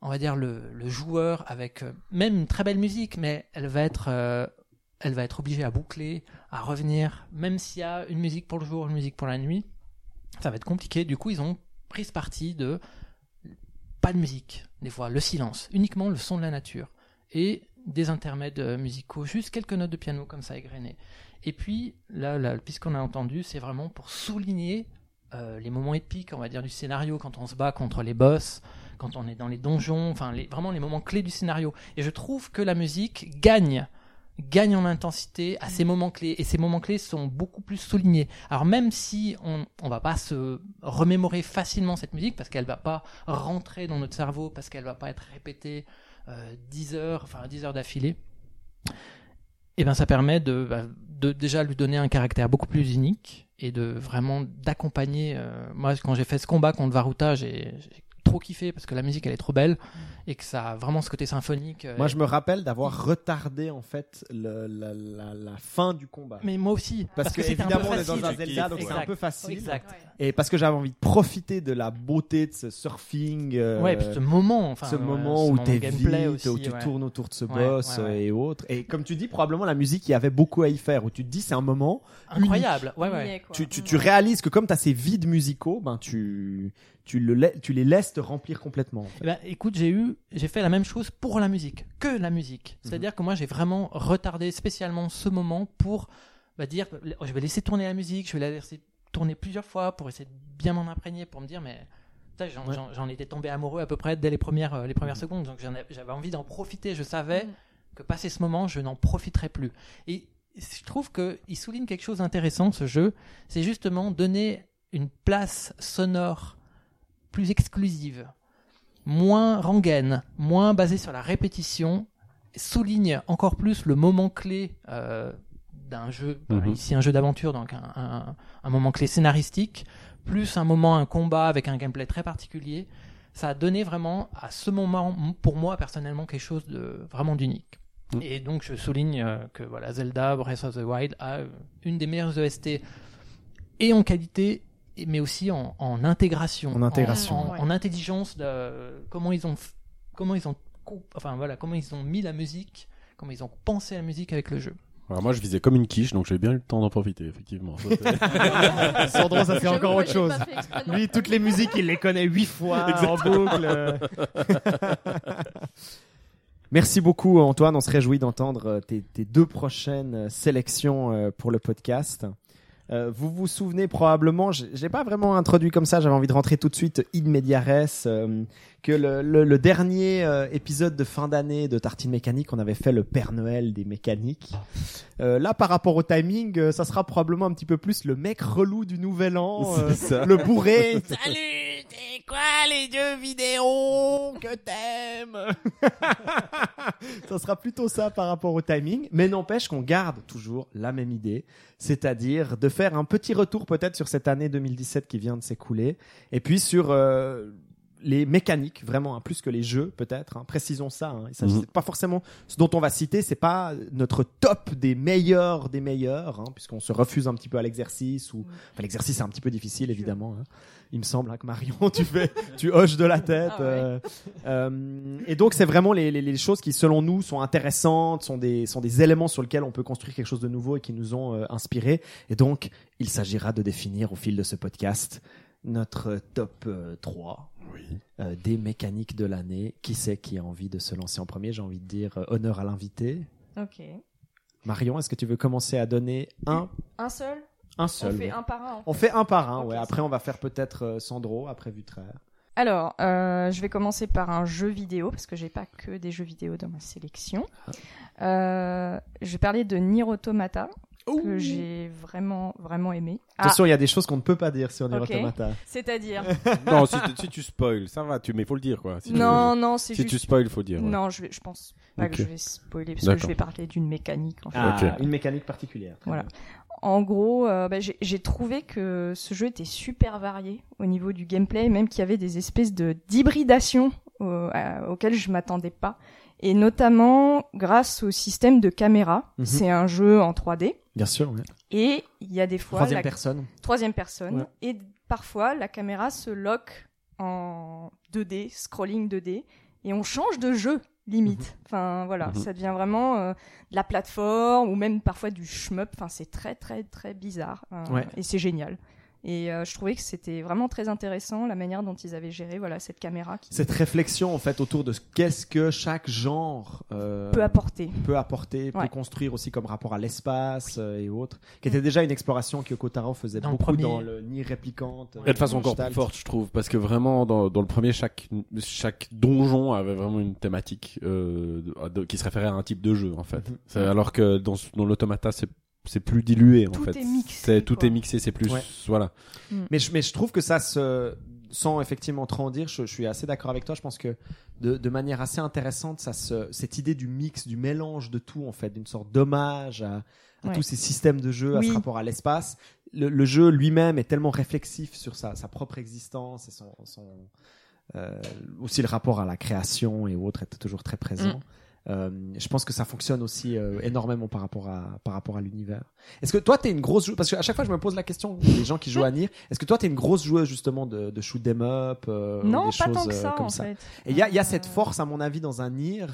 on va dire, le, le joueur avec euh, même une très belle musique, mais elle va être, euh, elle va être obligée à boucler, à revenir, même s'il y a une musique pour le jour, une musique pour la nuit, ça va être compliqué. Du coup, ils ont pris ce parti de pas de musique, des fois le silence, uniquement le son de la nature et des intermèdes euh, musicaux, juste quelques notes de piano comme ça égrenées. Et puis là, puisqu'on a entendu, c'est vraiment pour souligner euh, les moments épiques, on va dire, du scénario quand on se bat contre les boss, quand on est dans les donjons, enfin vraiment les moments clés du scénario. Et je trouve que la musique gagne gagne en intensité à ces moments clés et ces moments clés sont beaucoup plus soulignés. Alors même si on on va pas se remémorer facilement cette musique parce qu'elle va pas rentrer dans notre cerveau parce qu'elle va pas être répétée euh, 10 heures enfin 10 heures d'affilée et ben ça permet de, bah, de déjà lui donner un caractère beaucoup plus unique et de vraiment d'accompagner euh, moi quand j'ai fait ce combat contre Varuta j'ai trop kiffé parce que la musique elle est trop belle et que ça a vraiment ce côté symphonique euh, Moi, je me rappelle d'avoir retardé en fait le- la, la- la fin du combat. mais moi aussi Parce, que, c'était un peu évidemment, on est dans facile. un Zelda, donc c'est un Exact. peu facile. exact Et parce que j'avais envie de profiter de la beauté de ce surfing. euh, ouais, puis ce moment, enfin, ce ouais, moment ce où moment t'es vite, aussi, où tu ouais. tournes autour de ce Ouais, boss ouais, ouais. et autres. Et comme tu dis, probablement la musique, il y avait beaucoup à y faire. Où tu te dis, c'est un moment. Incroyable, ouais, ouais. Tu, tu, tu réalises que comme tu as ces vides musicaux, ben tu, tu, le, lai- tu les laisses te remplir complètement. en fait. Eh ben, écoute, j'ai eu, j'ai fait la même chose pour la musique, que la musique. Mhm. C'est-à-dire que moi, j'ai vraiment retardé spécialement ce moment pour bah, dire, je vais laisser tourner la musique, je vais la laisser tourner plusieurs fois pour essayer de bien m'en imprégner, pour me dire, mais j'en, Ouais. étais tombé amoureux à peu près dès les premières, euh, les premières secondes, donc j'avais envie d'en profiter. Je savais Mhm. que passé ce moment, je n'en profiterai plus. Et je trouve qu'il souligne quelque chose d'intéressant, ce jeu, c'est justement donner une place sonore plus exclusive, moins rengaine, moins basée sur la répétition, souligne encore plus le moment clé euh, d'un jeu, Mhm. ici un jeu d'aventure, donc un, un- un moment clé scénaristique, plus un moment, un combat avec un gameplay très particulier. Ça a donné vraiment à ce moment, pour moi personnellement, quelque chose de vraiment d'unique. Mhm. Et donc je souligne euh, que voilà, Zelda Breath of the Wild a euh, une des meilleures EST et en qualité mais aussi en, en intégration, En intégration. en, Ouais. en intelligence de comment ils ont comment ils ont enfin voilà comment ils ont mis la musique comment ils ont pensé la musique avec le jeu. Alors moi, je visais comme une quiche, donc j'ai bien eu le temps d'en profiter, effectivement. Sandro, ça c'est encore autre chose. Lui, toutes les musiques, il les connaît huit fois en boucle. Merci beaucoup Antoine, on se réjouit d'entendre euh, tes, tes deux prochaines euh, sélections euh, pour le podcast. Euh, vous vous souvenez probablement, j'ai j'ai pas vraiment introduit comme ça, j'avais envie de rentrer tout de suite in media res, euh, que le, le- le dernier euh, épisode de fin d'année de Tartine Mécanique, on avait fait le Père Noël des mécaniques. Euh, là, par rapport au timing, euh, ça sera probablement un petit peu plus le mec relou du Nouvel An, le bourré. Salut, c'est quoi les jeux vidéo que t'aimes? Ça sera plutôt ça par rapport au timing, mais n'empêche qu'on garde toujours la même idée, c'est-à-dire de faire un petit retour peut-être sur cette année 2017 qui vient de s'écouler, et puis sur euh, les mécaniques, vraiment, hein, plus que les jeux peut-être. hein. précisons ça. Hein. Il s'agit Mhm. pas forcément ce dont on va citer, c'est pas notre top des meilleurs des meilleurs, hein, puisqu'on se refuse un petit peu à l'exercice ou enfin, l'exercice est un petit peu difficile évidemment. hein. Il me semble hein, que Marion, tu fais, tu hoches de la tête. Ah ouais. euh, euh, et donc c'est vraiment les, les, les choses qui, selon nous, sont intéressantes, sont des sont des éléments sur lesquels on peut construire quelque chose de nouveau et qui nous ont euh, inspirés. Et donc, il s'agira de définir au fil de ce podcast notre top euh, 3 Oui. euh, des mécaniques de l'année. Qui c'est qui a envie de se lancer en premier? J'ai envie de dire euh, honneur à l'invité. Ok. Marion, est-ce que tu veux commencer à donner un, Un seul? Un On seul fait oui. un par un. en On fait. fait un par un, ouais. Après, on va faire peut-être euh, Sandro, après Vutraire. Alors, euh, je vais commencer par un jeu vidéo parce que j'ai pas que des jeux vidéo dans ma sélection. Euh, je vais parler de Nier Automata que j'ai vraiment vraiment aimé. Ah, Attention, il y a des choses qu'on ne peut pas dire sur Nier Ok. Automata. c'est-à-dire non, si, tu- si tu spoil, ça va, tu, mais faut le dire, quoi. Si tu- Non, non, c'est si juste tu spoil, faut dire. ouais. Non, je vais, je pense pas que je vais spoiler parce que je vais parler d'une mécanique. En, fait. Ah. Une mécanique particulière. Voilà. En gros, euh, bah, j'ai trouvé que ce jeu était super varié au niveau du gameplay, même qu'il y avait des espèces de d'hybridation euh, auxquelles je m'attendais pas. Et notamment grâce au système de caméra. Mhm. C'est un jeu en 3D. Bien sûr, ouais. Et il y a des fois Troisième la personne. troisième personne. Ouais. Et parfois, la caméra se lock en 2D, scrolling 2D, et on change de jeu, limite. Enfin, voilà, Mhm. ça devient vraiment euh, de la plateforme, ou même parfois du shmup. Enfin, c'est très, très, très bizarre. euh, Ouais. Et c'est génial. Et euh, je trouvais que c'était vraiment très intéressant la manière dont ils avaient géré voilà, cette caméra qui Cette réflexion, en fait, autour de ce- qu'est-ce que chaque genre euh, peut apporter. peut apporter, peut construire aussi comme rapport à l'espace euh, et autres, qui était déjà une exploration que Kotaro faisait Dans le beaucoup premier. dans le Nier réplicante. Et de façon encore plus forte, je trouve, parce que vraiment, dans, dans le premier, chaque, chaque donjon avait vraiment une thématique euh, de- qui se référait à un type de jeu, en fait. Mhm. Alors que dans, dans l'automata, c'est c'est plus dilué, en Tout fait. est mixé, C'est- Tout quoi. est mixé, c'est plus... Ouais. Voilà. Mais je, mais je trouve que ça se, sans effectivement trop en dire, je, je suis assez d'accord avec toi. Je pense que de, de manière assez intéressante, ça se, cette idée du mix, du mélange de tout, en fait, d'une sorte d'hommage à, à Ouais. tous ces systèmes de jeu, à ce rapport à l'espace. Le, le jeu lui-même est tellement réflexif sur sa, sa propre existence et son, son euh, aussi le rapport à la création et autres est toujours très présent. Mm. Euh, je pense que ça fonctionne aussi euh, énormément par rapport à par rapport à l'univers. Est-ce que toi t'es une grosse joueuse? Parce qu'à chaque fois je me pose la question les gens qui jouent à Nier, est-ce que toi t'es une grosse joueuse justement de, de shoot 'em up euh, non, des pas choses tant que ça, comme en ça? fait. Et il y a, il y a cette force à mon avis dans un Nier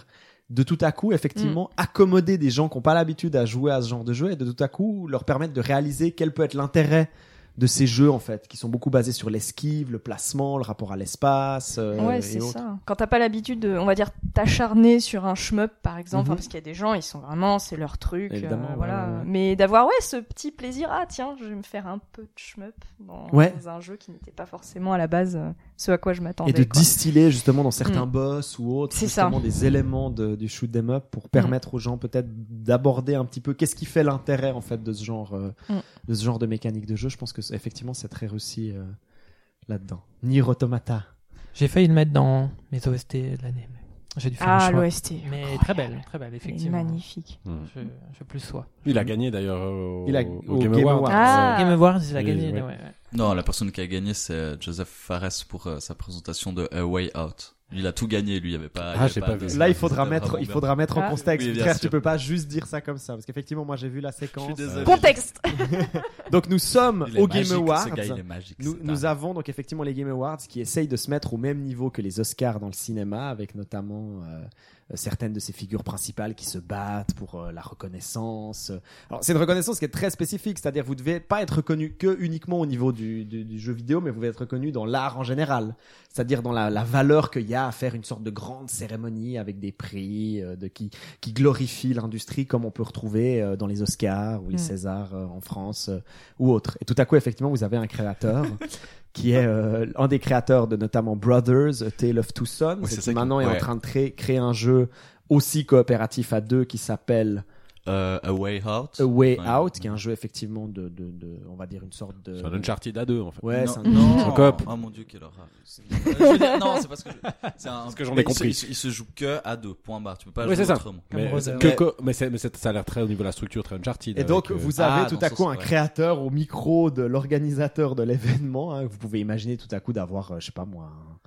de tout à coup effectivement Mm. accommoder des gens qui n'ont pas l'habitude à jouer à ce genre de jeu et de tout à coup leur permettre de réaliser quel peut être l'intérêt de ces jeux en fait qui sont beaucoup basés sur l'esquive, le placement, le rapport à l'espace euh, Ouais, c'est ça. Quand t'as pas l'habitude de, on va dire, t'acharner sur un shmup, par exemple, Mhm. enfin, parce qu'il y a des gens, ils sont vraiment, c'est leur truc, euh, voilà. ouais, ouais. Mais d'avoir, ouais, ce petit plaisir, ah tiens, je vais me faire un peu de shmup dans, Ouais. dans un jeu qui n'était pas forcément à la base euh, ce à quoi je m'attendais. et de quoi. distiller justement dans certains Mm. boss ou autres ça. justement des éléments de, du shoot 'em up pour permettre aux gens peut-être d'aborder un petit peu qu'est-ce qui fait l'intérêt en fait de ce genre euh, Mm. de ce genre de mécanique de jeu je pense que effectivement c'est très réussi euh, là-dedans Nier Automata J'ai failli le mettre dans mes OST de l'année. J'ai dû faire un Ah, l'OST. Mais incroyable. très belle, très belle, effectivement. magnifique. Mm. Je, je plus sois. Il a gagné d'ailleurs au, Il a- au au Game Game Awards. Awards. Ah. Game Awards, il a Oui, gagné. oui. ouais, ouais. Non, la personne qui a gagné, c'est Joseph Fares pour euh, sa présentation de A Way Out. Il a tout gagné, lui, il y avait pas. Ah, avait j'ai pas de- vu. Là, il faudra mettre, il faudra mettre en Ah. contexte. Oui, Frère, sûr. tu peux pas juste dire ça comme ça, parce qu'effectivement, moi, j'ai vu la séquence. Je suis désolé. Contexte. Donc, nous sommes Il est au Game magique, Awards. Ce gars, il est magique. Nous, nous avons donc effectivement les Game Awards qui essayent de se mettre au même niveau que les Oscars dans le cinéma, avec notamment euh, certaines de ces figures principales qui se battent pour euh, la reconnaissance. Alors c'est une reconnaissance qui est très spécifique, c'est-à-dire vous devez pas être reconnu que uniquement au niveau du, du, du jeu vidéo, mais vous devez être reconnu dans l'art en général, c'est-à-dire dans la, la valeur qu'il y a à faire une sorte de grande cérémonie avec des prix euh, de qui qui glorifie l'industrie comme on peut retrouver euh, dans les Oscars ou les Mm. Césars euh, en France euh, ou autre. Et tout à coup, effectivement, vous avez un créateur qui est euh, un des créateurs de notamment Brothers, A Tale of Two Sons, Oui, qui maintenant est en train de créer, créer un jeu aussi coopératif à deux qui s'appelle Euh, A Way Out. A Way Enfin, Out, qui est un jeu effectivement de, de, de on va dire une sorte de... C'est un Uncharted à deux, en fait. Ouais, c'est un-. En coop. Oh mon dieu, quelle horreur. Euh, je veux dire, non, c'est parce que je- c'est un- Parce que j'en ai compris. se- Il, se joue que à deux. Point barre. Tu peux pas Oui, jouer ça. autrement. Mais, que- Mais- que- mais, c'est- mais c'est- ça a l'air très au niveau de la structure, très Uncharted. Et donc, avec, euh, vous avez ah, tout à coup un ouais. créateur au micro de l'organisateur de l'événement. hein. Vous pouvez imaginer tout à coup d'avoir, euh, je sais pas moi, un,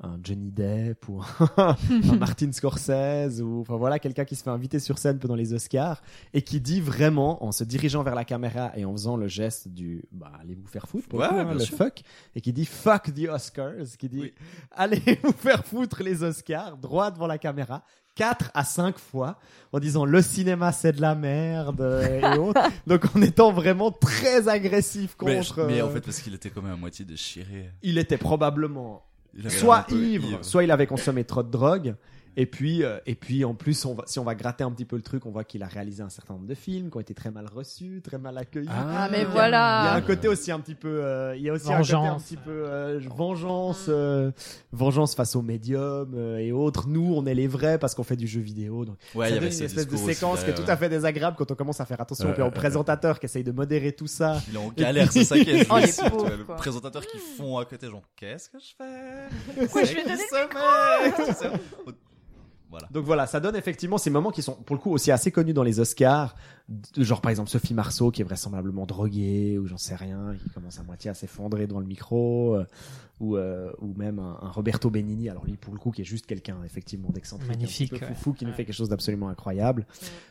un Johnny Depp ou un, un Martin Scorsese ou enfin voilà quelqu'un qui se fait inviter sur scène pendant les Oscars et qui dit vraiment en se dirigeant vers la caméra et en faisant le geste du bah allez vous faire foutre pour le Ouais, coup, hein, le sûr. fuck et qui dit fuck the Oscars qui dit Oui. allez vous faire foutre les Oscars droit devant la caméra 4 à 5 fois en disant le cinéma c'est de la merde euh, et autres. Donc en étant vraiment très agressif contre. Mais, mais en euh, fait, parce qu'il était quand même à moitié déchiré. il était probablement soit ivre, soit il avait consommé trop de drogue. Et puis, euh, et puis en plus, on va, si on va gratter un petit peu le truc, on voit qu'il a réalisé un certain nombre de films qui ont été très mal reçus, très mal accueillis. Ah, mais Il y a- voilà. Il y a un côté aussi un petit peu, euh, il y a aussi un côté un Vengeance. petit peu euh, vengeance, euh, vengeance face aux médiums euh, et autres. Nous, on est les vrais parce qu'on fait du jeu vidéo. Donc Ouais, il ça y avait donne une ces espèce de aussi, séquence qui est tout à fait désagréable quand on commence à faire attention Euh, puis au euh, présentateur qui essaye de modérer tout ça. Il est en galère, c'est ça qui est Oh, Le présentateur qui fond à côté, genre, qu'est-ce que je fais? Pourquoi je vais donner ce mec Tu sais, Voilà. Donc voilà, ça donne effectivement ces moments qui sont pour le coup aussi assez connus dans les Oscars, genre par exemple Sophie Marceau qui est vraisemblablement droguée ou j'en sais rien, qui commence à moitié à s'effondrer devant le micro, euh, ou euh, ou même un, un Roberto Benigni, alors lui pour le coup qui est juste quelqu'un effectivement d'excentrique, Magnifique, un petit peu ouais. foufou, qui nous fait quelque chose d'absolument incroyable.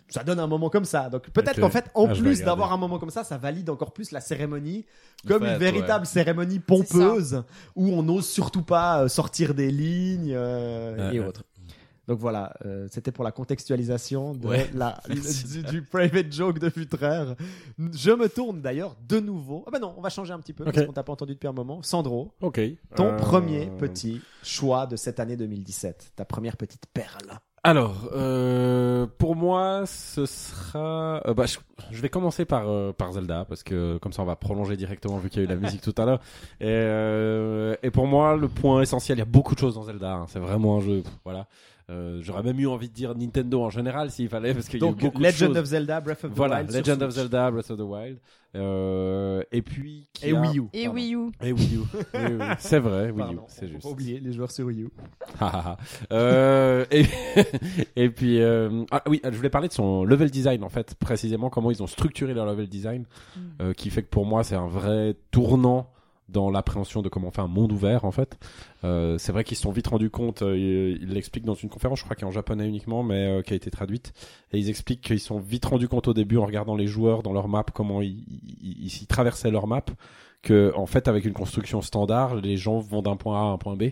Ça donne un moment comme ça. Donc peut-être qu'en fait en Ah, plus d'avoir un moment comme ça, ça valide encore plus la cérémonie comme fait, une véritable cérémonie pompeuse où on n'ose surtout pas euh, sortir des lignes euh, Ouais, et ouais. autres. Donc voilà, euh, c'était pour la contextualisation de Ouais. la, du, du private joke de Futrer. Je me tourne d'ailleurs de nouveau. Ah bah non, on va changer un petit peu Ok. parce qu'on t'a pas entendu depuis un moment. Sandro, Ok. ton Euh, premier petit choix de cette année 2017, ta première petite perle. Alors, euh, pour moi, ce sera. euh, bah, je, je vais commencer par euh, par Zelda parce que comme ça, on va prolonger directement vu qu'il y a eu la musique tout à l'heure. Et, et pour moi, le point essentiel, il y a beaucoup de choses dans Zelda. hein. C'est vraiment un jeu. Voilà. Euh, J'aurais même eu envie de dire Nintendo en général s'il fallait parce qu'il y a eu beaucoup de Legend choses. of Zelda, Breath of the Voilà, Wild. Legend of. Zelda, Breath of the Wild. Euh, et puis qui Et a- Wii U. Et pardon. Wii U. Et Wii U. Oui, oui, c'est vrai, Wii U, c'est juste. oublier les joueurs sur Wii U. Ah, ah, ah. euh, et, et puis, euh, ah oui, je voulais parler de son level design en fait, précisément comment ils ont structuré leur level design, euh, qui fait que pour moi c'est un vrai tournant dans l'appréhension de comment fait un monde ouvert en fait. Euh, c'est vrai qu'ils se sont vite rendus compte, euh, ils l'expliquent dans une conférence, je crois qui est en japonais uniquement, mais euh, qui a été traduite, et ils expliquent qu'ils se sont vite rendus compte au début en regardant les joueurs dans leur map, comment ils, ils, ils- ils traversaient leur map, que en fait avec une construction standard, les gens vont d'un point A à un point B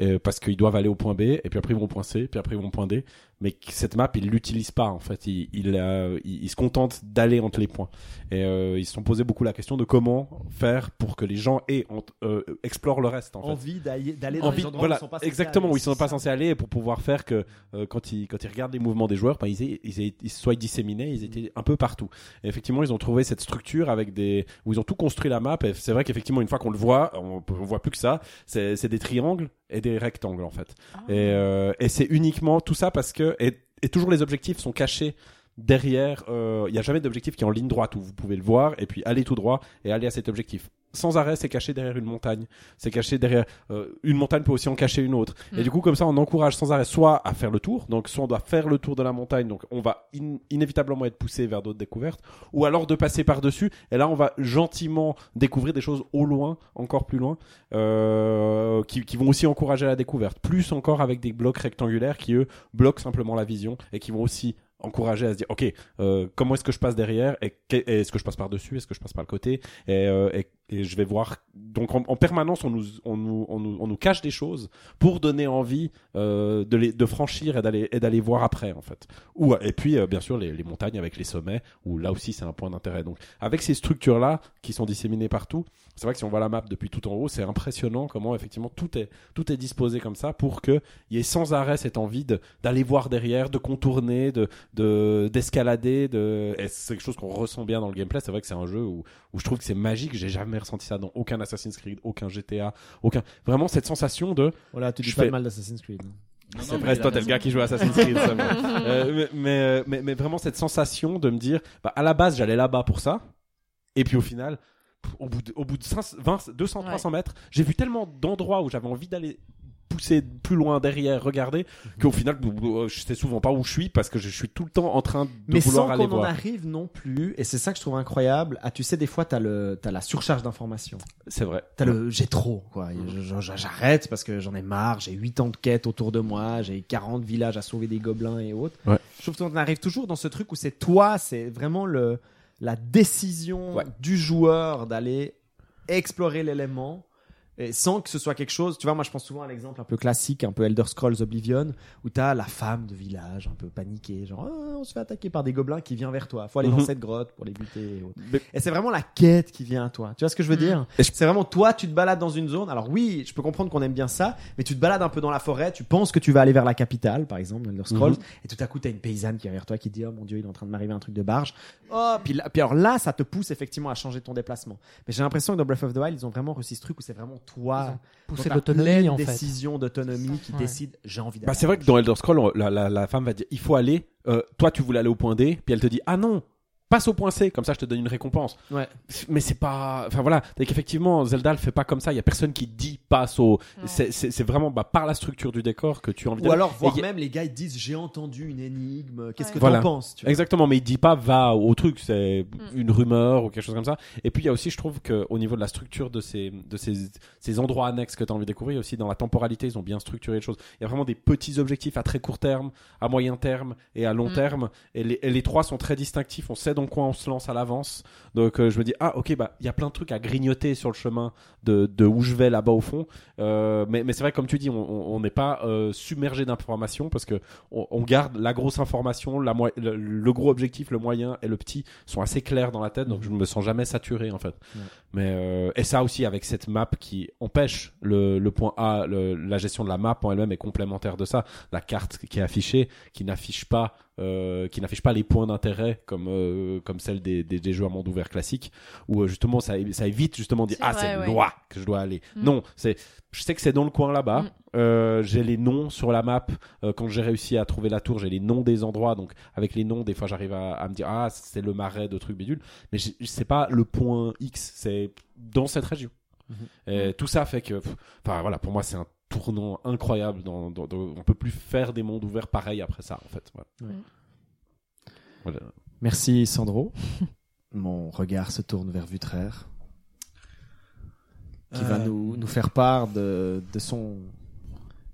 euh, parce qu'ils doivent aller au point B et puis après ils vont au point C puis après ils vont au point D mais que cette map ils l'utilisent pas en fait ils, ils, euh, ils- ils se contentent d'aller entre les points et euh, ils se sont posé beaucoup la question de comment faire pour que les gens aient, euh, explorent le reste en fait Envie d'aller d'aller dans envie, les endroits voilà, où ils sont pas censés exactement aller. où ils sont pas censés aller et pour pouvoir faire que euh, quand ils quand ils regardent les mouvements des joueurs, ben, ils, aient- ils, aient- ils soient disséminés, ils étaient un peu partout. Et effectivement, ils ont trouvé cette structure avec des où ils ont tout construit la map. Et c'est vrai qu'effectivement, une fois qu'on le voit, on, on voit plus que ça. C'est c'est des triangles et des rectangles en fait. Et, euh, et c'est uniquement tout ça parce que et, toujours les objectifs sont cachés derrière. euh, Il n'y a jamais d'objectif qui est en ligne droite où vous pouvez le voir et puis aller tout droit et aller à cet objectif. Sans arrêt, c'est caché derrière une montagne. C'est caché derrière euh, une montagne peut aussi en cacher une autre. Et Mm. du coup, comme ça, on encourage sans arrêt soit à faire le tour. Donc, soit on doit faire le tour de la montagne. Donc, on va in- inévitablement être poussé vers d'autres découvertes, ou alors de passer par dessus. Et là, on va gentiment découvrir des choses au loin, encore plus loin, euh, qui, qui vont aussi encourager la découverte. Plus encore avec des blocs rectangulaires qui eux bloquent simplement la vision et qui vont aussi encourager à se dire ok euh, comment est-ce que je passe derrière et est-ce que je passe par dessus est-ce que je passe par le côté et, euh, et, et je vais voir. Donc en, en permanence on nous, on, nous, on, nous, on nous cache des choses pour donner envie euh, de, les, de franchir et d'aller voir après en fait. Ou et puis euh, bien sûr les, les montagnes avec les sommets où là aussi c'est un point d'intérêt. Donc avec ces structures là qui sont disséminées partout c'est vrai que si on voit la map depuis tout en haut c'est impressionnant comment effectivement tout est tout est disposé comme ça pour que il y ait sans arrêt cette envie d'aller voir derrière de contourner de de d'escalader de c'est quelque chose qu'on ressent bien dans le gameplay. C'est vrai que c'est un jeu où, où je trouve que c'est magique. J'ai jamais ressenti ça dans aucun Assassin's Creed aucun GTA aucun vraiment cette sensation de Voilà, tu dis pas fais- de mal d'Assassin's Creed. C'est vrai toi t'es le gars qui joue à Assassin's Creed ça, mais, Euh, mais, mais, euh, mais mais vraiment cette sensation de me dire bah, à la base j'allais là-bas pour ça et puis au final au bout de, au bout de 500, 20, 200 Ouais. 300 mètres j'ai vu tellement d'endroits où j'avais envie d'aller pousser plus loin derrière regarder qu'au final euh, je sais souvent pas où je suis parce que je suis tout le temps en train de Mais vouloir sans aller qu'on en arrive non plus, et c'est ça que je trouve incroyable. Ah, tu sais, des fois, t'as le, t'as la surcharge d'informations. c'est vrai T'as le, j'ai trop, quoi. Je- je- J'arrête parce que j'en ai marre. J'ai 8 ans de quête autour de moi. J'ai 40 villages à sauver des gobelins et autres. Ouais. Je trouve qu'on arrive toujours dans ce truc où c'est toi, c'est vraiment le, la décision Ouais. du joueur d'aller explorer l'élément. Et sans que ce soit quelque chose, tu vois, moi je pense souvent à l'exemple un peu classique, un peu Elder Scrolls Oblivion, où t'as la femme de village un peu paniquée, genre Ah, on se fait attaquer par des gobelins qui vient vers toi, faut aller dans Mhm. cette grotte pour les buter. Et. Mais- Et c'est vraiment la quête qui vient à toi. Tu vois ce que je veux Mhm. dire? Je- C'est vraiment toi, tu te balades dans une zone. Alors oui, je peux comprendre qu'on aime bien ça, mais tu te balades un peu dans la forêt, tu penses que tu vas aller vers la capitale, par exemple, Elder Scrolls, Mhm. et tout à coup t'as une paysanne qui vient vers toi qui dit oh mon dieu, il est en train de m'arriver un truc de barge. Oh, puis, là- puis alors là, ça te pousse effectivement à changer ton déplacement. Mais j'ai l'impression que dans Breath of the Wild, ils ont vraiment réussi ce truc où c'est vraiment toi. Ta l'autonomie en fait. décision d'autonomie qui Ouais. décide j'ai envie d'aller. Bah, c'est vrai que dans Elder Scroll, on- la, la, la femme va dire il faut aller. euh, toi, tu voulais aller au point D, puis elle te dit ah non, passe au point C, comme ça je te donne une récompense. Ouais. Mais c'est pas. Enfin voilà, donc effectivement, Zelda le fait pas comme ça. Il y a personne qui dit passe au. C'est- vraiment bah, par la structure du décor que tu as envie Ou alors, voire Et y a- même les gars ils disent j'ai entendu une énigme, qu'est-ce Ouais. que Voilà. penses tu vois? Exactement, mais il dit pas va au truc, c'est Mm. une rumeur ou quelque chose comme ça. Et puis il y a aussi, je trouve que au niveau de la structure de ces de ces, ces endroits annexes que tu as envie de découvrir, aussi dans la temporalité, ils ont bien structuré les choses. Il y a vraiment des petits objectifs à très court terme, à moyen terme et à long Mm. terme. Et les, et les trois sont très distinctifs. On sait dans quoi on se lance à l'avance. Donc euh, je me dis ah ok bah il y a plein de trucs à grignoter sur le chemin de, de où je vais là-bas au fond. Euh, mais mais c'est vrai comme tu dis, on- n'est pas euh, submergé d'informations parce que on, on garde la grosse information, la le, le gros objectif, le moyen et le petit sont assez clairs dans la tête, donc je me sens jamais saturé en fait. Ouais. Mais euh, et ça aussi avec cette map qui empêche le, le point A, le- la gestion de la map en elle-même est complémentaire de ça. La carte qui est affichée, qui n'affiche pas, euh, qui n'affiche pas les points d'intérêt comme euh, comme celle des, des, des jeux à monde ouvert classiques, où euh, justement ça, ça évite justement de dire ah c'est ouais. là que je dois aller. Mm. Non, c'est je sais que c'est dans le coin là-bas. Mm. Euh, j'ai les noms sur la map. Euh, quand j'ai réussi à trouver la tour, j'ai les noms des endroits. Donc avec les noms, des fois j'arrive à, à me dire ah c'est le marais de trucs bidule. Mais c'est pas le point X, c'est dans cette région. Et tout ça fait que, enfin voilà, pour moi c'est un tournant incroyable. Dans, dans- dans- on peut plus faire des mondes ouverts pareils après ça en fait. Voilà. Ouais. Voilà. Merci Sandro. Mon regard se tourne vers Vutraire, qui va Euh, nous, nous faire part de, de son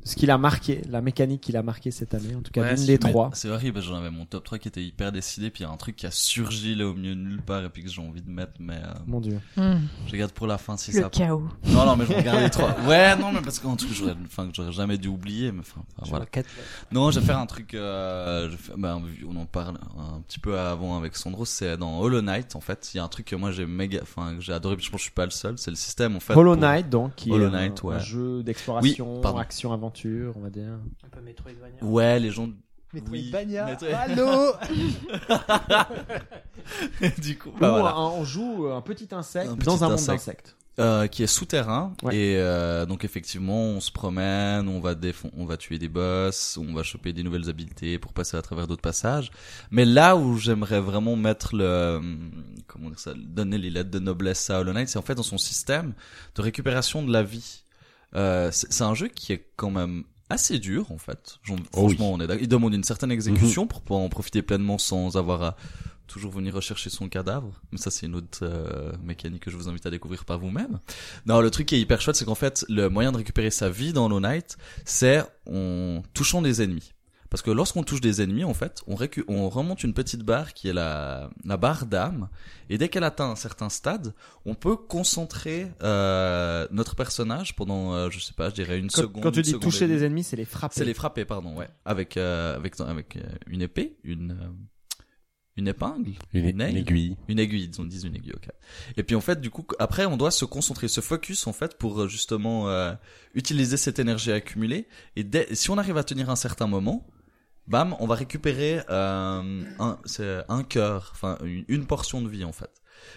ce qu'il a marqué, la mécanique qu'il a marqué cette année, en tout cas Ouais, c'est- des trois. C'est horrible, j'en avais mon top 3 qui était hyper décidé, puis il y a un truc qui a surgi là au milieu de nulle part et puis que j'ai envie de mettre, mais euh, Mon Dieu. Hmm. je garde pour la fin si Le ça. chaos. Non, non, mais je regarde les trois. Ouais, non, mais parce qu'un truc que j'aurais, enfin, que j'aurais jamais dû oublier, mais enfin, enfin, voilà. Quatre- Non, je vais faire un truc, euh, je ben, on en parle un petit peu avant avec Sandro, c'est dans Hollow Knight, en fait. Il y a un truc que moi j'ai méga, enfin, que j'ai adoré, puis je pense que je suis pas le seul, c'est le système, en fait. Hollow pour- Knight, donc, qui Hollow est un- Knight, un, ouais. jeu d'exploration, Oui, pardon. On va dire. Un peu Metroidvania. Ouais, les gens, Metroidvania. Metro- Allô du coup, bah, voilà. on joue un petit insecte Un petit dans un monde insecte. d'insectes. euh, qui est souterrain Ouais. et euh, donc effectivement on se promène, on va on va tuer des boss, on va choper des nouvelles habiletés pour passer à travers d'autres passages. Mais là où j'aimerais vraiment mettre le comment dire ça, donner les lettres de noblesse à Hollow Knight, c'est en fait dans son système de récupération de la vie. Euh, c'est un jeu qui est quand même assez dur en fait. Oh franchement, on est. Il demande une certaine exécution pour pouvoir en profiter pleinement sans avoir à toujours venir rechercher son cadavre. Mais ça, c'est une autre euh, mécanique que je vous invite à découvrir par vous-même. Non, le truc qui est hyper chouette, c'est qu'en fait, le moyen de récupérer sa vie dans Hollow Knight, c'est en touchant des ennemis. Parce que lorsqu'on touche des ennemis, en fait, on, récu- on remonte une petite barre qui est la, la barre d'âme. Et dès qu'elle atteint un certain stade, on peut concentrer euh, notre personnage pendant, euh, je sais pas, je dirais une Quand, seconde. quand tu dis toucher des ennemis, c'est les frapper. C'est les frapper, pardon, ouais. Avec, euh, avec, avec euh, une épée, une, euh, une épingle, Une, Une une aiguille. une aiguille, on dit une aiguille, ok. Et puis en fait, du coup, après, on doit se concentrer, se focus en fait pour euh, justement euh, utiliser cette énergie accumulée. Et dès, si on arrive à tenir un certain moment, bam, on va récupérer euh, un, un cœur, enfin une, portion de vie en fait.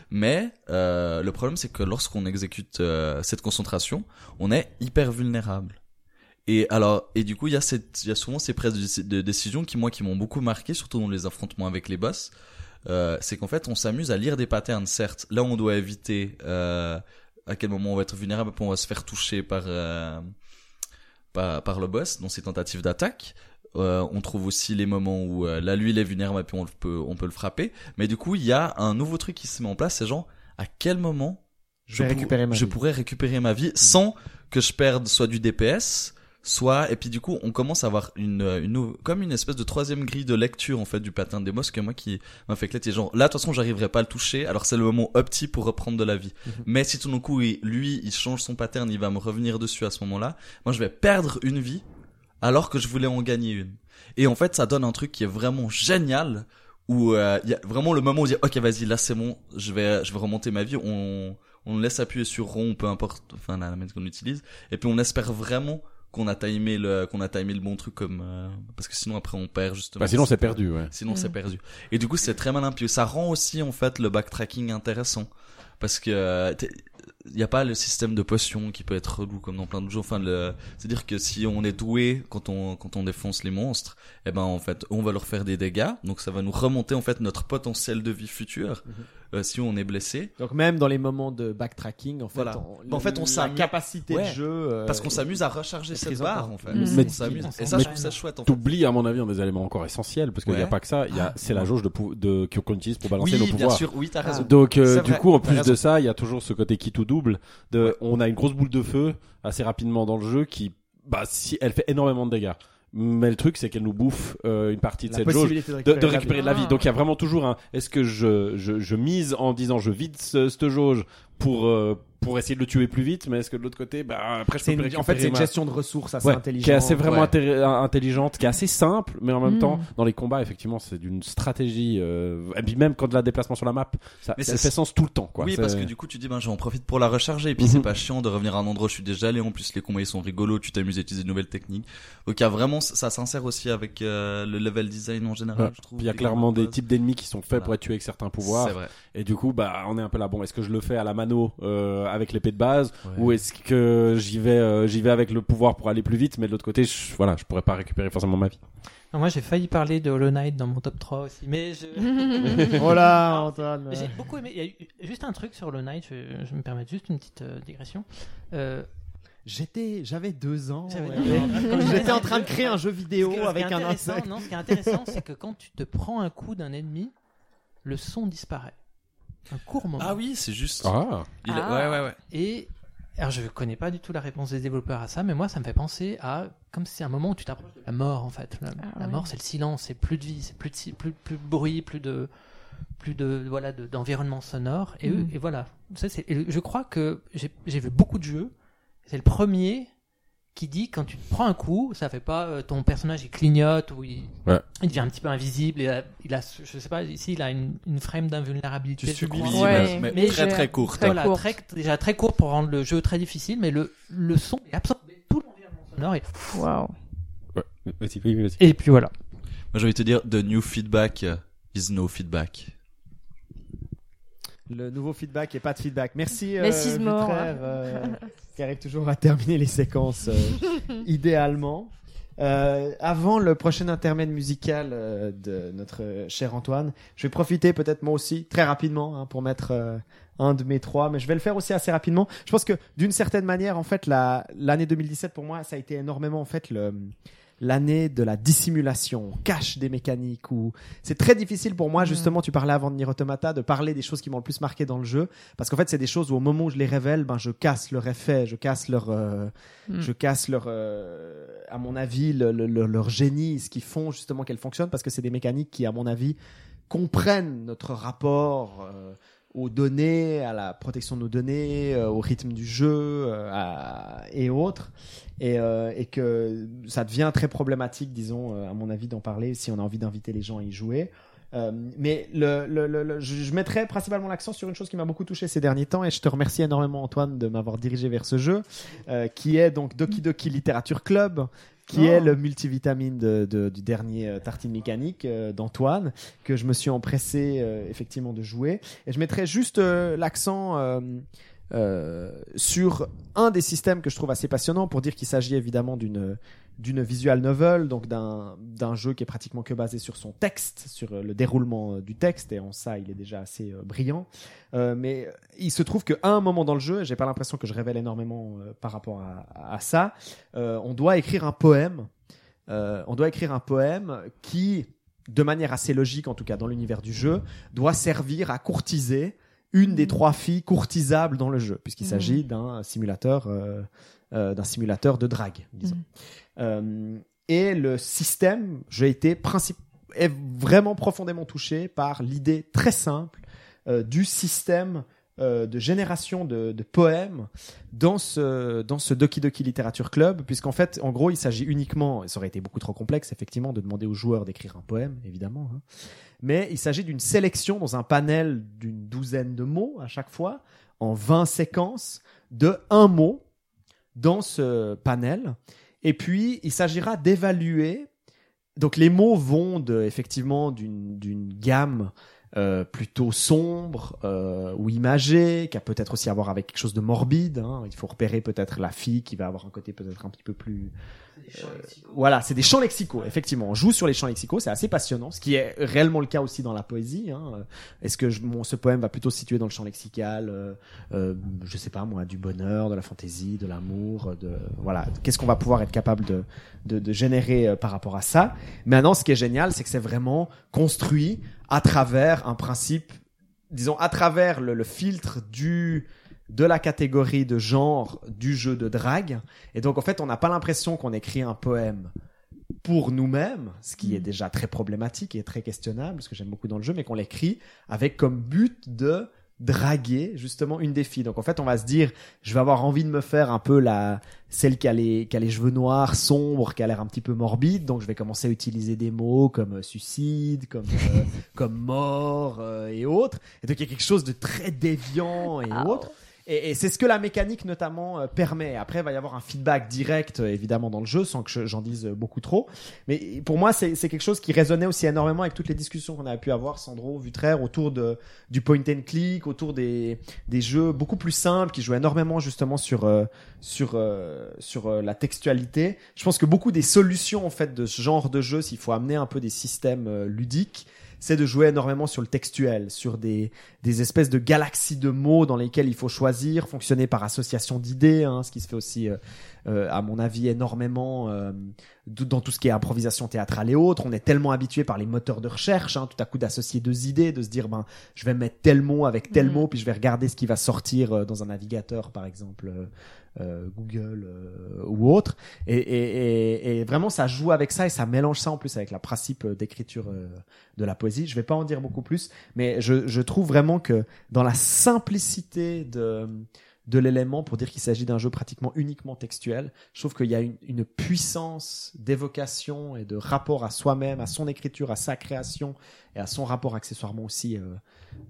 Mais euh, le problème, c'est que lorsqu'on exécute euh, cette concentration, on est hyper vulnérable. Et alors, et du coup, il y a cette, il y a souvent ces prises de, déci- de décision qui moi qui m'ont beaucoup marqué, surtout dans les affrontements avec les boss. Euh, c'est qu'en fait, on s'amuse à lire des patterns. Certes, là, on doit éviter euh, à quel moment on va être vulnérable, on va se faire toucher par euh, par, par le boss dans ses tentatives d'attaque. Euh, on trouve aussi les moments où euh, là, lui, il est vulnérable, et puis on peut on peut le frapper. Mais du coup, il y a un nouveau truc qui se met en place. C'est genre, à quel moment Je pour- pourrais récupérer ma vie sans que je perde soit du DPS, soit et puis du coup on commence à avoir une, euh, une comme une espèce de troisième grille de lecture en fait du pattern des boss que moi qui m'a fait éclater genre là de toute façon j'arriverai pas à le toucher alors c'est le moment opti pour reprendre de la vie Mhm. mais si tout d'un coup il- lui il change son pattern il va me revenir dessus à ce moment là moi je vais perdre une vie alors que je voulais en gagner une. Et en fait ça donne un truc qui est vraiment génial où euh, il y a vraiment le moment où on dit ok vas-y là c'est bon je vais je vais remonter ma vie. On on laisse appuyer sur rond peu importe enfin la manière qu'on utilise. Et puis on espère vraiment qu'on a timé le qu'on a timé le bon truc comme euh, parce que sinon après on perd justement. Bah, sinon, c'est perdu, ouais. sinon Mm. c'est perdu. Et du coup c'est très malin. Puis ça rend aussi en fait le backtracking intéressant. Parce que il n'y a pas le système de potion qui peut être relou comme dans plein de jeux. Enfin le c'est à dire que si on est doué quand on quand on défonce les monstres eh ben en fait on va leur faire des dégâts. Donc ça va nous remonter en fait notre potentiel de vie future Mhm. euh, si on est blessé. Donc même dans les moments de backtracking, en fait, Voilà. on, En fait, on la s'amuse- capacité Ouais. de jeu. euh, parce qu'on s'amuse à recharger cette barre en fait. Mm. on s'amuse. et ça je trouve ça chouette en fait. T'oublies, à mon avis, un des éléments encore essentiels, parce qu'il n'y a pas que ça, il y a, c'est la jauge de, de, qu'on utilise pour balancer oui nos bien pouvoirs. sûr. Oui t'as raison. Donc euh, du coup en plus de ça, il y a toujours ce côté qui tout double. De, on a une grosse boule de feu assez rapidement dans le jeu qui, bah si elle fait énormément de dégâts. Mais le truc c'est qu'elle nous bouffe euh, une partie de la cette jauge de récupérer, de la récupérer vie. de la vie. Ah. Donc il y a vraiment toujours un. Est-ce que je, je, je mise en disant je vide ce, cette jauge pour euh, pour essayer de le tuer plus vite, mais est-ce que de l'autre côté, bah après je C'est peux une- en fait, c'est une gestion de ressources assez Ouais, intelligente. qui est assez vraiment Ouais. intelligente, qui est assez simple, mais en même Mm. temps, dans les combats, effectivement, c'est d'une stratégie. Euh, et puis même quand de la déplacement sur la map, ça, Mais ça fait sens tout le temps, quoi. oui, parce que du coup, tu dis, ben, j'en profite pour la recharger, et puis Mhm. c'est pas chiant de revenir à un endroit où je suis déjà allé. En plus, les combats, ils sont rigolos, tu t'amuses à utiliser de nouvelles techniques. Donc, il y a vraiment, ça s'insère aussi avec euh, le level design en général, Ouais. je trouve. Il y a clairement des types d'ennemis qui sont faits Voilà. pour être tués avec certains C'est pouvoirs. vrai. Et du coup, bah, on est un peu là. Bon, est-ce que je le fais à la mano euh, avec l'épée de base, Ouais. ou est-ce que j'y vais, euh, j'y vais avec le pouvoir pour aller plus vite, mais de l'autre côté, je, voilà, je pourrais pas récupérer forcément ma vie. Non, moi, j'ai failli parler de Hollow Knight dans mon top 3 aussi, mais je... Oh Antoine. J'ai beaucoup aimé. Il y a eu juste un truc sur Hollow Knight, je, je me permets juste une petite euh, digression. Euh, J'étais, j'avais deux ans. J'avais ouais. deux ans. J'étais en train de créer un jeu vidéo avec un insecte. Non, ce qui est intéressant, c'est que quand tu te prends un coup d'un ennemi, le son disparaît. Un court moment. Ah oui, c'est juste. Ah, Il Ah. Ouais, ouais, ouais. Et alors je connais pas du tout la réponse des développeurs à ça, mais moi ça me fait penser à comme si c'est un moment où tu t'approches de la mort en fait. La, Ah la ouais. mort c'est le silence, c'est plus de vie, c'est plus de si- plus plus de bruit, plus de plus de voilà de- d'environnement sonore et, eux- Mhm. et voilà. Ça c'est et je crois que j'ai j'ai vu beaucoup de jeux. C'est le premier qui dit quand tu te prends un coup, ça fait pas euh, ton personnage il clignote ou il, Ouais. il devient un petit peu invisible et euh, il a je sais pas ici il a une, une frame d'invulnérabilité. Tu subis, crois. mais- Ouais, mais, mais très très courte. très Voilà, courte. très, déjà très court pour rendre le jeu très difficile, mais le, le son est absorbé, tout l'environnement sonore. Et, Waouh. ouais. Et puis voilà. Moi, j'ai envie de te dire, the new feedback is no feedback. Le nouveau feedback et pas de feedback. Merci, euh, is more. Vutraire, euh, qui arrive toujours à terminer les séquences euh, idéalement. Euh, avant le prochain intermède musical euh, de notre cher Antoine, je vais profiter peut-être moi aussi très rapidement hein, pour mettre euh, un de mes trois, mais je vais le faire aussi assez rapidement. Je pense que d'une certaine manière, en fait, la l'année 2017 pour moi, ça a été énormément en fait le l'année de la dissimulation, on cache des mécaniques ou c'est très difficile pour moi justement. Tu parlais avant de Nier Automata de parler des choses qui m'ont le plus marqué dans le jeu parce qu'en fait c'est des choses où au moment où je les révèle, ben je casse leur effet, je casse leur euh, Mm. je casse leur, euh, à mon avis, le- le- le- leur génie, ce qu'ils font justement qu'elles fonctionnent, parce que c'est des mécaniques qui, à mon avis, comprennent notre rapport euh, aux données, à la protection de nos données, euh, au rythme du jeu euh, à- et autres, et, euh, et que ça devient très problématique, disons, euh, à mon avis, d'en parler si on a envie d'inviter les gens à y jouer. Euh, mais le, le, le- le- je, mettrais principalement l'accent sur une chose qui m'a beaucoup touché ces derniers temps et je te remercie énormément Antoine de m'avoir dirigé vers ce jeu euh, qui est donc Doki Doki Literature Club qui Oh. est le multivitamine de, de- du dernier euh, Tartine Mécanique euh, d'Antoine que je me suis empressé euh, effectivement de jouer et je mettrais juste l'accent sur un des systèmes que je trouve assez passionnant pour dire qu'il s'agit évidemment d'une d'une visual novel, donc d'un jeu qui est pratiquement que basé sur son texte, sur euh, le déroulement euh, du texte, et en ça, il est déjà assez euh, brillant. Euh, mais il se trouve qu'à un moment dans le jeu, j'ai pas l'impression que je révèle énormément euh, par rapport à, à ça, euh, on doit écrire un poème. On doit écrire un poème qui, de manière assez logique, en tout cas dans l'univers du jeu, doit servir à courtiser une des trois filles courtisables dans le jeu, puisqu'il Mhm. s'agit d'un simulateur, euh, euh, d'un simulateur de drague, disons. Mhm. Euh, et le système, j'ai été est vraiment profondément touché par l'idée très simple euh, du système de génération de, de poèmes dans ce dans ce Doki Doki Literature Club, puisqu'en fait, en gros, il s'agit uniquement, et ça aurait été beaucoup trop complexe effectivement de demander aux joueurs d'écrire un poème, évidemment, hein. mais il s'agit d'une sélection dans un panel d'une douzaine de mots à chaque fois, en 20 séquences de un mot dans ce panel. Et puis, il s'agira d'évaluer. Donc, les mots vont de, effectivement d'une gamme euh, plutôt sombre euh, ou imagée, qui a peut-être aussi à voir avec quelque chose de morbide. hein. Il faut repérer peut-être la fille qui va avoir un côté peut-être un petit peu plus voilà, c'est des champs lexicaux, effectivement. On joue sur les champs lexicaux, c'est assez passionnant, ce qui est réellement le cas aussi dans la poésie. Hein. Est-ce que je- mon, ce poème va plutôt se situer dans le champ lexical, euh, euh, je sais pas moi, du bonheur, de la fantaisie, de l'amour, de voilà, qu'est-ce qu'on va pouvoir être capable de, de, de générer euh, par rapport à ça? Maintenant, ce qui est génial, c'est que c'est vraiment construit à travers un principe, disons, à travers le, le filtre du de la catégorie de genre du jeu de drague. Et donc, en fait, on n'a pas l'impression qu'on écrit un poème pour nous-mêmes, ce qui est déjà très problématique et très questionnable, ce que j'aime beaucoup dans le jeu, mais qu'on l'écrit avec comme but de draguer justement une des filles. Donc en fait, on va se dire, je vais avoir envie de me faire un peu la celle qui a les qui a les cheveux noirs, sombres, qui a l'air un petit peu morbide. Donc je vais commencer à utiliser des mots comme euh, suicide, comme euh, comme mort euh, et autres. Et donc il y a quelque chose de très déviant et autres. Et, et c'est ce que la mécanique notamment euh, permet. Après, il va y avoir un feedback direct, euh, évidemment, dans le jeu, sans que je- j'en dise euh, beaucoup trop. Mais pour moi, c'est quelque chose qui résonnait aussi énormément avec toutes les discussions qu'on avait pu avoir, Sandro, Vutraire, autour de, du point and click, autour des, des jeux beaucoup plus simples, qui jouaient énormément justement sur, euh, sur, euh, sur la textualité. Je pense que beaucoup des solutions, en fait, de ce genre de jeu, s'il faut amener un peu des systèmes ludiques, c'est de jouer énormément sur le textuel, sur des, des espèces de galaxies de mots dans lesquelles il faut choisir, fonctionner par association d'idées, hein, ce qui se fait aussi, euh, à mon avis, énormément euh, dans tout ce qui est improvisation théâtrale et autres. On est tellement habitué par les moteurs de recherche, hein, tout à coup d'associer deux idées, de se dire, ben, je vais mettre tel mot avec tel Mhm. mot, puis je vais regarder ce qui va sortir euh, dans un navigateur, par exemple. euh, euh, Google euh, ou autre et, et, et, et vraiment ça joue avec ça et ça mélange ça en plus avec la principe euh, d'écriture euh, de la poésie je vais pas en dire beaucoup plus mais je, je trouve vraiment que dans la simplicité de de l'élément pour dire qu'il s'agit d'un jeu pratiquement uniquement textuel. Je trouve qu'il y a une, puissance d'évocation et de rapport à soi-même, à son écriture, à sa création et à son rapport accessoirement aussi euh,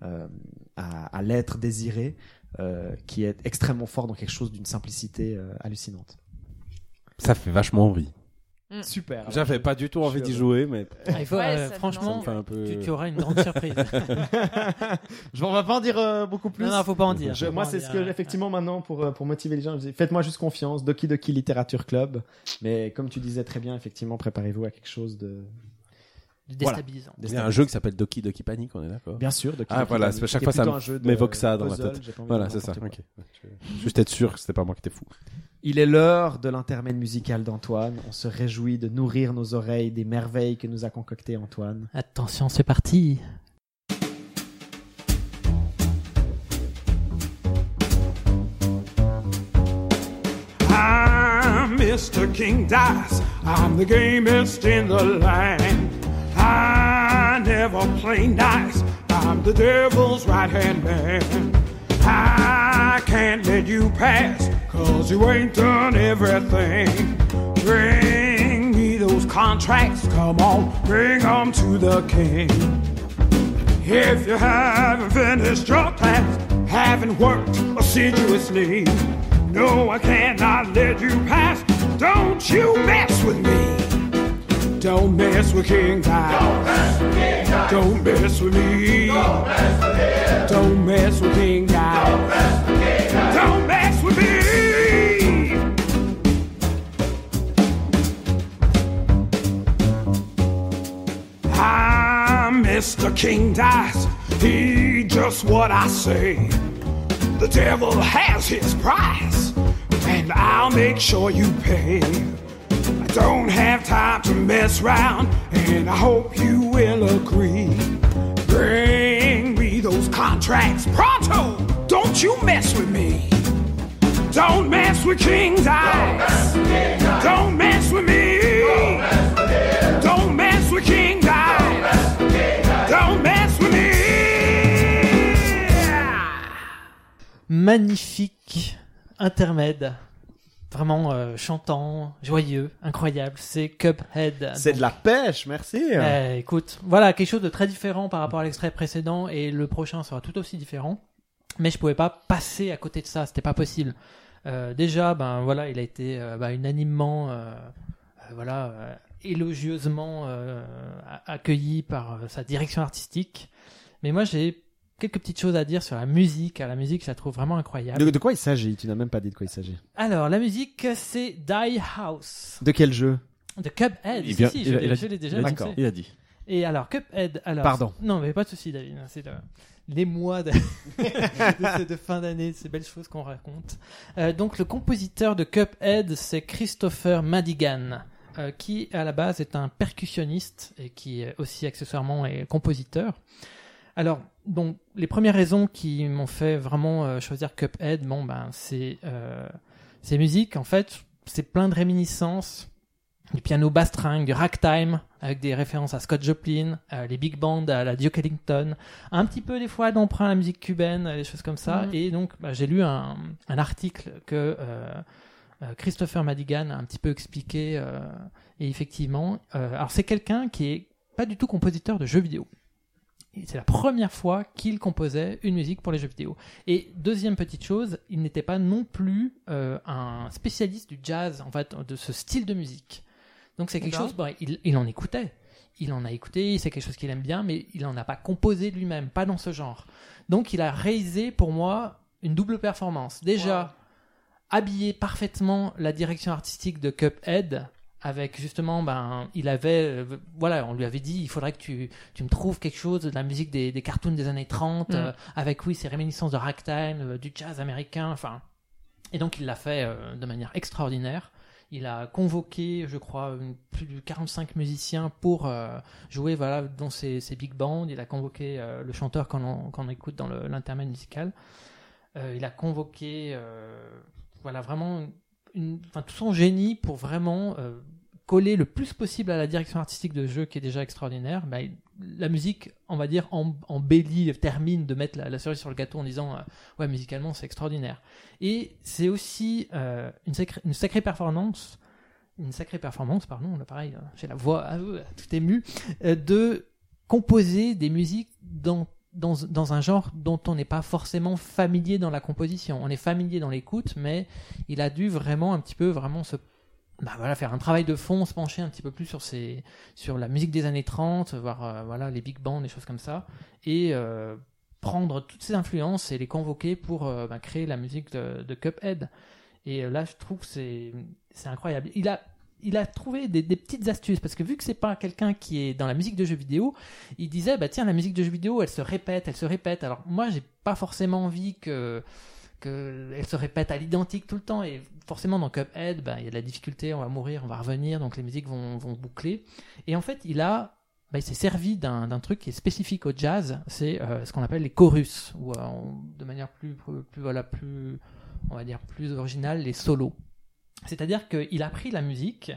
euh, à, à l'être désiré euh, qui est extrêmement fort dans quelque chose d'une simplicité euh, hallucinante. Ça fait vachement envie. Super. alors. J'avais pas du tout envie d'y jouer, mais Ah, il faut, Ouais, euh, franchement, un peu. tu, tu auras une grande surprise. Je on va pas en dire euh, beaucoup plus. non, non, faut pas en dire. Je- moi, c'est ce que, effectivement, maintenant, pour, euh, pour motiver les gens, je dis, faites-moi juste confiance. Doki Doki Littérature Club. Mais comme tu disais très bien, effectivement, préparez-vous à quelque chose de. Du Voilà. déstabilisant. Il y a un jeu qui s'appelle Doki Doki Panic, on est d'accord Bien sûr, Doki Ah, Doki voilà, Panic, chaque fois, ça m'évoque ça dans ma puzzle, tête. envie de Voilà, c'est ça. n'importe ok. quoi. Je- Juste être sûr que c'était pas moi qui étais fou. Il est l'heure de l'intermède musical d'Antoine. On se réjouit de nourrir nos oreilles des merveilles que nous a concoctées Antoine. Attention, c'est parti. I'm Mr. King Dice. I'm the gamest in the land. I never play nice. I'm the devil's right hand man. I can't let you pass, cause you ain't done everything. Bring me those contracts, come on, bring 'em to the king. If you haven't finished your task, haven't worked assiduously, no, I cannot let you pass. Don't you mess with me. Don't mess with King Dice. Don't mess with me. Don't mess with King Dice. Don't mess with me. Ah, I'm Mr. King Dice. He just what I say. The devil has his price, and I'll make sure you pay. Don't have time to mess around, and I hope you will agree. Bring me those contracts pronto. Don't you mess with me. Don't mess with King's eyes. Don't mess with me. Don't mess with King's eyes. Don't mess with me. Magnifique intermède. Vraiment euh, chantant, joyeux, incroyable. C'est Cuphead. C'est de la pêche, merci. Euh, écoute, voilà quelque chose de très différent par rapport à l'extrait précédent et le prochain sera tout aussi différent. Mais je pouvais pas passer à côté de ça, c'était pas possible. Euh, déjà, ben voilà, il a été euh, ben, unanimement, euh, euh, voilà, euh, élogieusement euh, accueilli par sa direction artistique. Mais moi, j'ai quelques petites choses à dire sur la musique. La musique, je la trouve vraiment incroyable. De, de quoi il s'agit? Tu n'as même pas dit de quoi il s'agit. Alors, la musique, c'est Die House De quel jeu? De Cuphead. Il Si, vient- si, il je a- l'ai- il a je dit- l'ai déjà annoncé. Il a dit. Et alors, Cuphead, alors. Pardon. Non, mais pas de souci, David. C'est le- les mois de, de, de fin d'année, ces belles choses qu'on raconte. Euh, donc, le compositeur de Cuphead, c'est Christopher Madigan, euh, qui à la base est un percussionniste et qui est aussi accessoirement est compositeur. Alors, donc, les premières raisons qui m'ont fait vraiment euh, choisir Cuphead, bon, ben, c'est euh, ces musiques, en fait, c'est plein de réminiscences du piano bass string, du ragtime, avec des références à Scott Joplin, euh, les big bands à la Duke Ellington, un petit peu des fois d'emprunt à la musique cubaine, des choses comme ça. Mhm. Et donc, bah, j'ai lu un, un article que euh, euh, Christopher Madigan a un petit peu expliqué. euh, et effectivement, euh, alors c'est quelqu'un qui est pas du tout compositeur de jeux vidéo. C'est la première fois qu'il composait une musique pour les jeux vidéo. Et deuxième petite chose, il n'était pas non plus euh, un spécialiste du jazz, en fait, de ce style de musique. Donc c'est quelque chose, bon, il, il en écoutait. Il en a écouté, c'est quelque chose qu'il aime bien, mais il n'en a pas composé lui-même, pas dans ce genre. Donc il a réalisé pour moi une double performance. Déjà, habillé parfaitement la direction artistique de Cuphead, avec justement, ben, il avait, euh, voilà, on lui avait dit, il faudrait que tu, tu me trouves quelque chose de la musique des, des cartoons des années 30, Mm. euh, avec, oui, ces réminiscences de ragtime, euh, du jazz américain, enfin. Et donc, il l'a fait euh, de manière extraordinaire. Il a convoqué, je crois, une- plus de 45 musiciens pour euh, jouer, voilà, dans ses, ses big bands. Il a convoqué euh, le chanteur qu'on on, qu'on écoute dans l'intermède musical. Euh, il a convoqué, euh, voilà, vraiment tout son génie pour vraiment euh, coller le plus possible à la direction artistique de jeu qui est déjà extraordinaire. Bah, la musique, on va dire, embellit, termine de mettre la, cerise sur le gâteau en disant euh, ouais, musicalement, c'est extraordinaire. Et c'est aussi euh, une, sacrée, performance, une sacrée performance, pardon, là pareil, euh, j'ai la voix ah, tout émue, de composer des musiques dans, dans, un genre dont on n'est pas forcément familier dans la composition. On est familier dans l'écoute, mais il a dû vraiment un petit peu vraiment se bah voilà, faire un travail de fond, se pencher un petit peu plus sur ces, sur la musique des années 30, voir euh, voilà les big bands, des choses comme ça, et euh, prendre toutes ces influences et les convoquer pour euh, bah, créer la musique de, de Cuphead. Et là, je trouve que c'est incroyable. Il a il a trouvé des, petites astuces parce que vu que c'est pas quelqu'un qui est dans la musique de jeux vidéo, il disait bah tiens la musique de jeux vidéo elle se répète, elle se répète. Alors moi j'ai pas forcément envie que que elle se répète à l'identique tout le temps et forcément dans Cuphead bah, il y a de la difficulté, on va mourir, on va revenir donc les musiques vont boucler et en fait il a bah, il s'est servi d'un truc qui est spécifique au jazz, c'est euh, ce qu'on appelle les chorus ou euh, de manière plus, plus plus voilà plus on va dire plus originale les solos. C'est-à-dire qu'il a pris la musique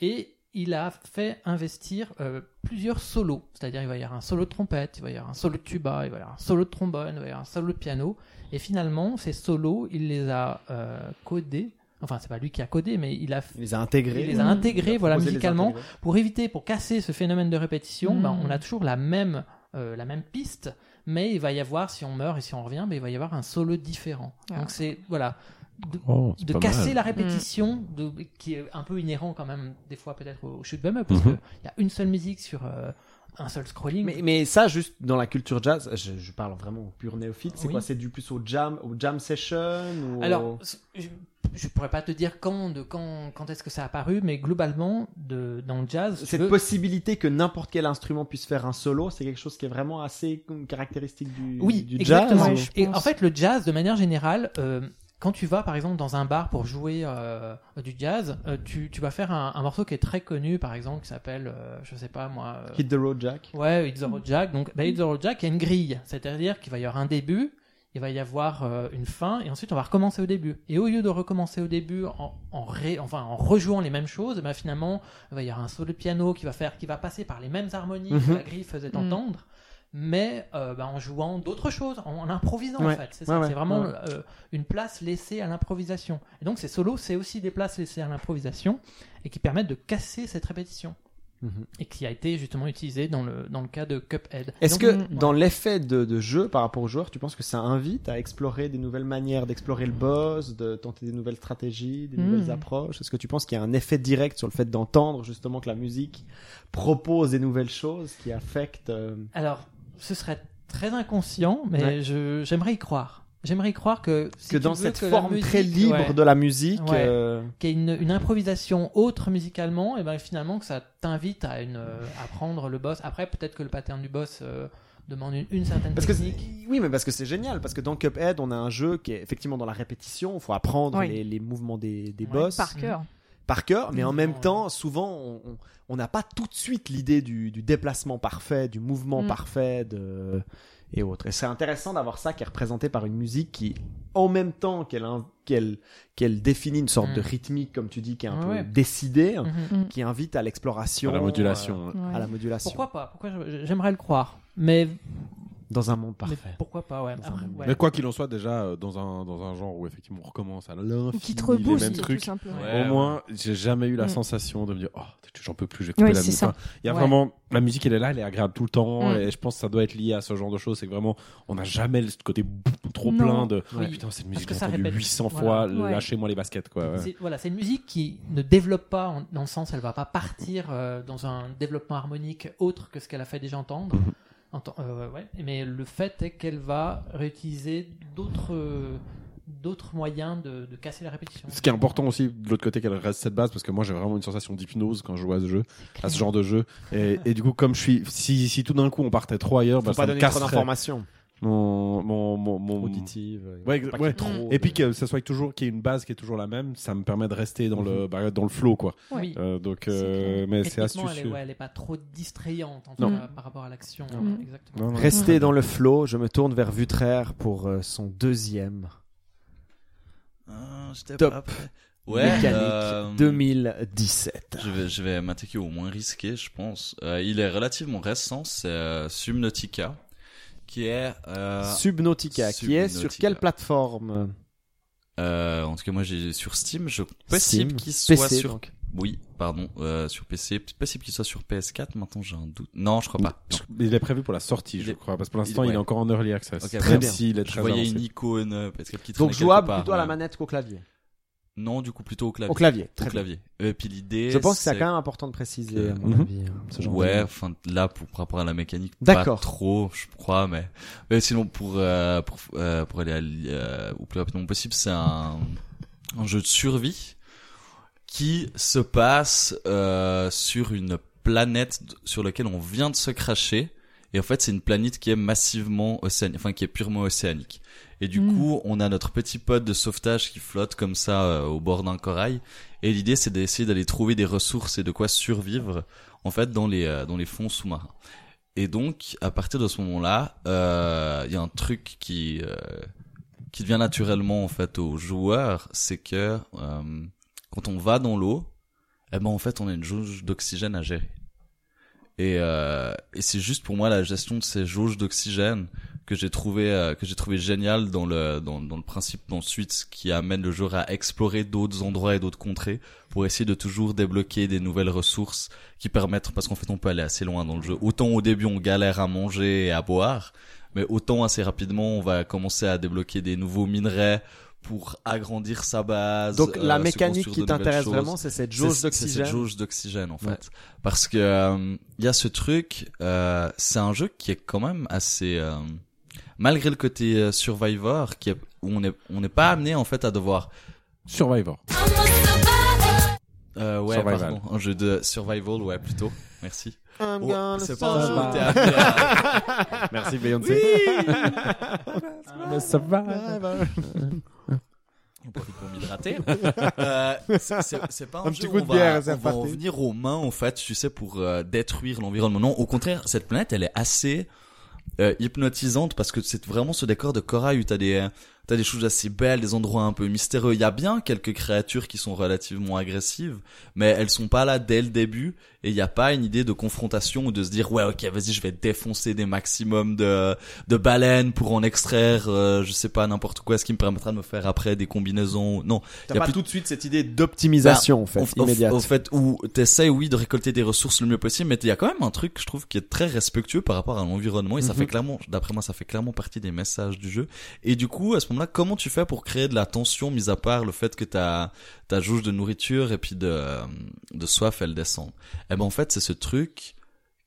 et il a fait investir euh, plusieurs solos. C'est-à-dire il va y avoir un solo de trompette, il va y avoir un solo de tuba, il va y avoir un solo de trombone, il va y avoir un solo de piano. Et finalement, ces solos, il les a euh, codés. Enfin, c'est pas lui qui a codé, mais il a, Il les a intégrés. il les a intégrés, voilà, musicalement, intégrer. pour éviter, pour casser ce phénomène de répétition. Ben, on a toujours la même, euh, la même piste, mais il va y avoir, si on meurt et si on revient, ben, il va y avoir un solo différent. Ah. Donc c'est voilà, de, Oh, de casser mal. la répétition, de, qui est un peu inhérent quand même des fois peut-être au shoot 'em up, parce Mhm. qu'il y a une seule musique sur euh, un seul scrolling. Mais, mais ça, juste dans la culture jazz, je, je parle vraiment au pur néophyte. C'est Oui. quoi C'est du plus au jam, au jam session ou Alors, je, je pourrais pas te dire quand, de quand, quand est-ce que ça a apparu, mais globalement, de, dans le jazz, cette veux- possibilité que n'importe quel instrument puisse faire un solo, c'est quelque chose qui est vraiment assez caractéristique du, Oui, du jazz. Et en fait, le jazz, de manière générale, euh, quand tu vas par exemple dans un bar pour jouer euh, du jazz, euh, tu, tu vas faire un, un morceau qui est très connu, par exemple, qui s'appelle, euh, je sais pas moi. euh, Hit the road jack. Ouais, It's the Road Jack. Donc, bah, It's the Road Jack, il y a une grille. C'est-à-dire qu'il va y avoir un début, il va y avoir euh, une fin, et ensuite on va recommencer au début. Et au lieu de recommencer au début en, en, ré- enfin, en rejouant les mêmes choses, bah, finalement, il va y avoir un solo de piano qui va, faire, qui va passer par les mêmes harmonies que Mhm. la grille faisait Mhm. entendre. Mais euh, bah, en jouant d'autres choses, en, en improvisant en fait. C'est Ouais, ouais, vraiment euh, une place laissée à l'improvisation. Et donc ces solos, c'est aussi des places laissées à l'improvisation et qui permettent de casser cette répétition Mhm. et qui a été justement utilisé dans le, dans le cas de Cuphead. Est-ce que ouais. dans l'effet de, de jeu par rapport aux joueurs, tu penses que ça invite à explorer des nouvelles manières d'explorer le boss, de tenter des nouvelles stratégies, des Mm. nouvelles approches? Est-ce que tu penses qu'il y a un effet direct sur le fait d'entendre justement que la musique propose des nouvelles choses qui affectent euh, Alors, ce serait très inconscient, mais Ouais. je, j'aimerais y croire. J'aimerais y croire que, si que dans cette que forme musique- très libre ouais, de la musique, Ouais. euh, qu'il y ait une, une improvisation autre musicalement, et ben finalement que ça t'invite à, une, euh, à prendre le boss. Après, peut-être que le pattern du boss euh, demande une, une certaine Parce que technique. oui, mais parce que c'est génial, parce que dans Cuphead, on a un jeu qui est effectivement dans la répétition, il faut apprendre Oui. les, les mouvements des, des Ouais, boss Par cœur. Par cœur, mais en même temps, souvent, on- n'a pas tout de suite l'idée du, du déplacement parfait, du mouvement Mm. parfait de... et autres. Et c'est intéressant d'avoir ça qui est représenté par une musique qui, en même temps qu'elle in- qu'elle qu'elle définit une sorte Mm. de rythmique, comme tu dis, qui est un Ouais. peu décidée, Mhm. qui invite à l'exploration, À la modulation. euh, Ouais. à la modulation, Pourquoi pas? Pourquoi J'aimerais le croire. Mais, dans un monde mais parfait. pourquoi pas, ouais. Après, monde. ouais. Mais quoi qu'il en soit, déjà, euh, dans un, dans un genre où effectivement on recommence à l'infini, Qui te les rebooste, mêmes trucs. Ouais. au moins, j'ai jamais eu la Mm. sensation de me dire, oh, j'en peux plus, couper Ouais, la musique. ça. Enfin, Il y a Ouais. vraiment, la musique, elle est là, elle est agréable tout le temps, Mm. et je pense que ça doit être lié à ce genre de choses. C'est que vraiment, on n'a jamais le côté trop Non. plein de, Oui. putain, cette musique, que j'ai ça entendu répète. 800 Voilà. fois, lâchez-moi les baskets, quoi. Voilà, c'est une musique qui ne développe pas, en- dans le sens, elle va pas partir euh, dans un développement harmonique autre que ce qu'elle a fait déjà entendre. Euh, ouais. Mais le fait est qu'elle va réutiliser d'autres euh, d'autres moyens de, de casser la répétition. Ce qui est important aussi de l'autre côté qu'elle reste cette base parce que moi j'ai vraiment une sensation d'hypnose quand je joue à ce jeu, à ce genre de jeu. Et, et du coup comme je suis, si, si tout d'un coup on partait trop ailleurs, Faut bah, pas ça me donner trop casserait d'informations mon mon mon. Ouais, pas ouais. ait trop Et puis que ça soit toujours qu'il y ait une base qui est toujours la même, ça me permet de rester dans le bah, dans le flow quoi. Oui. Euh, donc euh, mais c'est astucieux. Elle est, ouais, elle est pas trop distrayante en par rapport à l'action. Non. Restez dans le flow, je me tourne vers Vutraire pour euh, son deuxième Top. Ouais, mécanique euh, 2017. Je vais, je vais m'attaquer au moins risqué, je pense. Euh, il est relativement récent, c'est euh, Subnautica, qui est... Euh, Subnautica, qui est sur quelle plateforme? Euh, en tout cas, moi j'ai sur Steam, je possible qu'il soit PC, sur... donc. Oui, pardon, euh, sur PC. Possible qu'il soit sur PS4, maintenant j'ai un doute. Non, je crois pas. Non. Il est prévu pour la sortie, Il je crois, parce que pour l'instant il- il, est encore en early access. Ok, même très bien. s'il est Je très voyais avancé. une icône euh, PS4 qui Donc jouable plutôt à la manette qu'au clavier. Non, du coup plutôt au clavier. Au clavier. Au Très bien. clavier. Et puis l'idée. Je pense que c'est quand même important de préciser, à mon Mhm. avis, hein, ce genre Ouais, enfin là pour par rapport à la mécanique, D'accord. pas trop, je crois, mais, mais sinon pour euh, pour euh, pour aller à euh, au plus rapidement possible, c'est un un jeu de survie qui se passe euh, sur une planète sur laquelle on vient de se cracher. Et en fait, c'est une planète qui est massivement océanique, enfin qui est purement océanique. Et du Mm. coup, on a notre petit pote de sauvetage qui flotte comme ça euh, au bord d'un corail. Et l'idée, c'est d'essayer d'aller trouver des ressources et de quoi survivre en fait dans les euh, dans les fonds sous-marins. Et donc, à partir de ce moment-là, euh, il y a un truc qui euh, qui devient naturellement en fait aux joueurs, c'est que euh, quand on va dans l'eau, eh ben en fait, on a une jauge d'oxygène à gérer. Et, euh, et c'est juste pour moi la gestion de ces jauges d'oxygène que j'ai trouvé euh, que j'ai trouvé génial dans le dans, dans le principe ensuite qui amène le joueur à explorer d'autres endroits et d'autres contrées pour essayer de toujours débloquer des nouvelles ressources qui permettent parce qu'en fait on peut aller assez loin dans le jeu. Autant au début on galère à manger et à boire, mais autant assez rapidement on va commencer à débloquer des nouveaux minerais pour agrandir sa base. Donc la euh, mécanique qui t'intéresse vraiment, c'est cette jauge c'est cette d'oxygène. jauge d'oxygène en fait. Ouais. Parce que euh, il y a ce truc, euh, c'est un jeu qui est quand même assez, euh, malgré le côté euh, survivor, qui est, où on est on n'est pas amené en fait à devoir. Survivor. Euh, ouais, Survival. pardon, un jeu de survival, ouais plutôt. Merci. I'm Oh, gonna c'est pas à- Merci Beyoncé. Mais ça va. On profite pour m'hydrater. Euh, c'est- pas un, Un jeu petit où coup de on va, bière, c'est on va en venir aux mains en fait, tu sais, pour euh, détruire l'environnement. Non, au contraire, cette planète, elle est assez euh, hypnotisante parce que c'est vraiment ce décor de corail où t'as des t'as des choses assez belles, des endroits un peu mystérieux. Il y a bien quelques créatures qui sont relativement agressives, mais elles sont pas là dès le début et il y a pas une idée de confrontation ou de se dire ouais ok vas-y je vais défoncer des maximums de de baleines pour en extraire euh, je sais pas n'importe quoi ce qui me permettra de me faire après des combinaisons non T'as pas plus- tout de suite cette idée d'optimisation, en fait, au, immédiate. au fait où t'essayes oui de récolter des ressources le mieux possible mais il y a quand même un truc je trouve qui est très respectueux par rapport à l'environnement et ça Mhm. fait clairement d'après moi ça fait clairement partie des messages du jeu et du coup à ce comment tu fais pour créer de la tension mis à part le fait que ta ta jauge de nourriture et puis de euh, de soif elle descend? Eh ben en fait c'est ce truc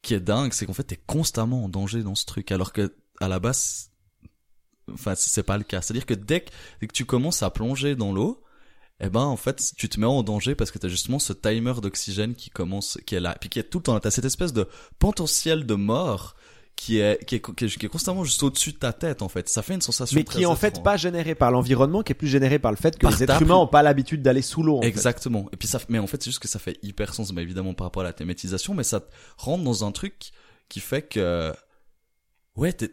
qui est dingue c'est qu'en fait t'es constamment en danger dans ce truc alors que à la base enfin c'est pas le cas. C'est à dire que dès que, dès que tu commences à plonger dans l'eau eh ben en fait tu te mets en danger parce que t'as justement ce timer d'oxygène qui commence qui est là puis qui est tout le temps là. T'as cette espèce de potentiel de mort qui est qui est, qui est, qui est constamment juste au-dessus de ta tête en fait ça fait une sensation mais très qui est en fait pas généré par l'environnement, qui est plus généré par le fait que Par les êtres humains ont pas l'habitude d'aller sous l'eau. en fait. Exactement. Et puis ça, mais en fait, c'est juste que ça fait hyper sens, bah, évidemment, par rapport à la thématisation, mais ça te rentre dans un truc qui fait que, ouais, t'es-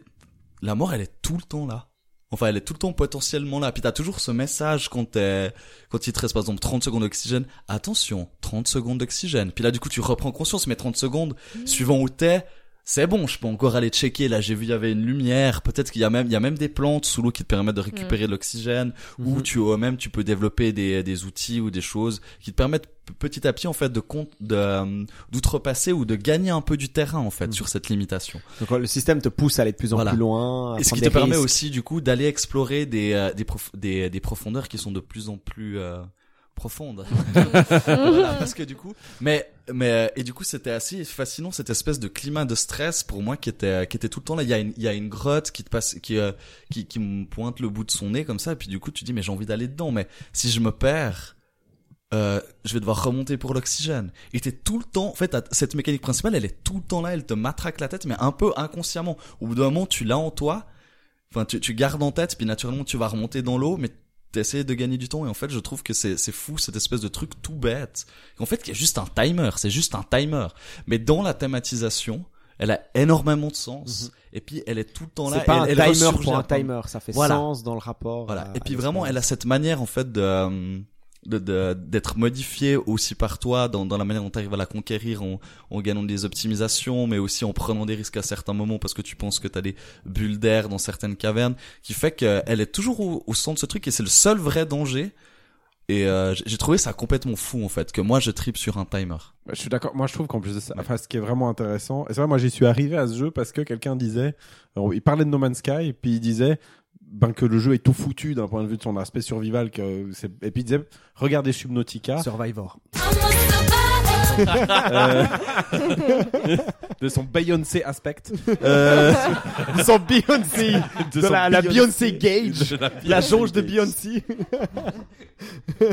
la mort, elle est tout le temps là. Enfin, elle est tout le temps potentiellement là. Puis t'as toujours ce message quand t'es, quand il te reste par exemple 30 secondes d'oxygène. Attention, 30 secondes d'oxygène. Puis là, du coup, tu reprends conscience, mais 30 secondes, suivant où t'es, c'est bon, je peux encore aller checker. Là, j'ai vu, il y avait une lumière. Peut-être qu'il y a même, il y a même des plantes sous l'eau qui te permettent de récupérer de l'oxygène. Ou Mhm. tu, même, tu peux développer des, des outils ou des choses qui te permettent petit à petit, en fait, de compte, de, euh, d'outrepasser ou de gagner un peu du terrain, en fait, Mhm. sur cette limitation. Donc le système te pousse à aller de plus en Voilà. plus loin. à Et ce qui te permet aussi, du coup, d'aller explorer des, euh, des, prof- des, des profondeurs qui sont de plus en plus, euh, profondes. voilà, parce que du coup, mais, mais, et du coup, c'était assez fascinant, cette espèce de climat de stress pour moi qui était, qui était tout le temps là. Il y a une, il y a une grotte qui te passe, qui, euh, qui, qui me pointe le bout de son nez comme ça, et puis du coup, tu dis, mais j'ai envie d'aller dedans, mais si je me perds, euh, je vais devoir remonter pour l'oxygène. Et t'es tout le temps, en fait, cette mécanique principale, elle est tout le temps là, elle te matraque la tête, mais un peu inconsciemment. Au bout d'un moment, tu l'as en toi, enfin, tu, tu gardes en tête, puis naturellement, tu vas remonter dans l'eau, mais t'essaies de gagner du temps. Et en fait, je trouve que c'est, c'est fou, cette espèce de truc tout bête. En fait, qui est juste un timer, c'est juste un timer. Mais dans la thématisation, elle a énormément de sens. Et puis, elle est tout le temps là. Pas elle, un elle timer pour un timer, ça fait Voilà. sens dans le rapport. Voilà. à- Et puis vraiment, elle a cette manière en fait de euh, de- d'être modifiée aussi par toi dans, dans la manière dont tu arrives à la conquérir en, en gagnant des optimisations, mais aussi en prenant des risques à certains moments parce que tu penses que tu as des bulles d'air dans certaines cavernes, qui fait qu'elle est toujours au, au centre de ce truc et c'est le seul vrai danger. Et euh, j'ai- trouvé ça complètement fou en fait, que moi je tripe sur un timer. Bah, Je suis d'accord. Moi, je trouve qu'en plus de ça, enfin, ce qui est vraiment intéressant, et c'est vrai, moi, j'y suis arrivé à ce jeu parce que quelqu'un disait, alors, il parlait de No Man's Sky, puis il disait, ben que le jeu est tout foutu d'un point de vue de son aspect survival que c'est et puis il disait regardez Subnautica Survivor. euh, de son Beyoncé aspect euh, Ils sont Beyoncé. de De son la, la Beyoncé Gauge. de la La jauge de Beyoncé.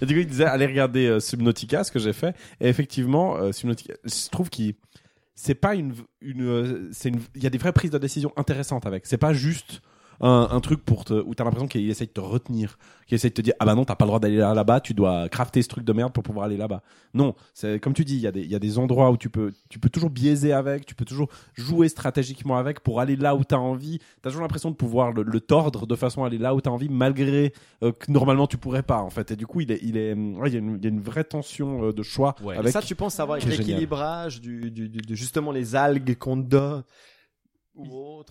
Et du coup, il disait allez regarder euh, Subnautica, ce que j'ai fait. Et effectivement, euh, Subnautica, je trouve qu'il c'est pas une une c'est une il y a des vraies prises de décision intéressantes avec. C'est pas juste un, un truc pour te où t'as l'impression qu'il essaye de te retenir, qu'il essaye de te dire ah bah non t'as pas le droit d'aller là- là-bas, tu dois crafter ce truc de merde pour pouvoir aller là-bas. Non, c'est comme tu dis, il y a des il y a des endroits où tu peux tu peux toujours biaiser avec, tu peux toujours jouer stratégiquement avec pour aller là où t'as envie. T'as toujours l'impression de pouvoir le, le tordre de façon à aller là où t'as envie malgré euh, que normalement tu pourrais pas en fait. Et du coup il est il est ouais, il y a une, il y a une vraie tension euh, de choix Ouais. avec ça, tu penses génial. l'équilibrage du, du, du- de justement les algues qu'on te donne.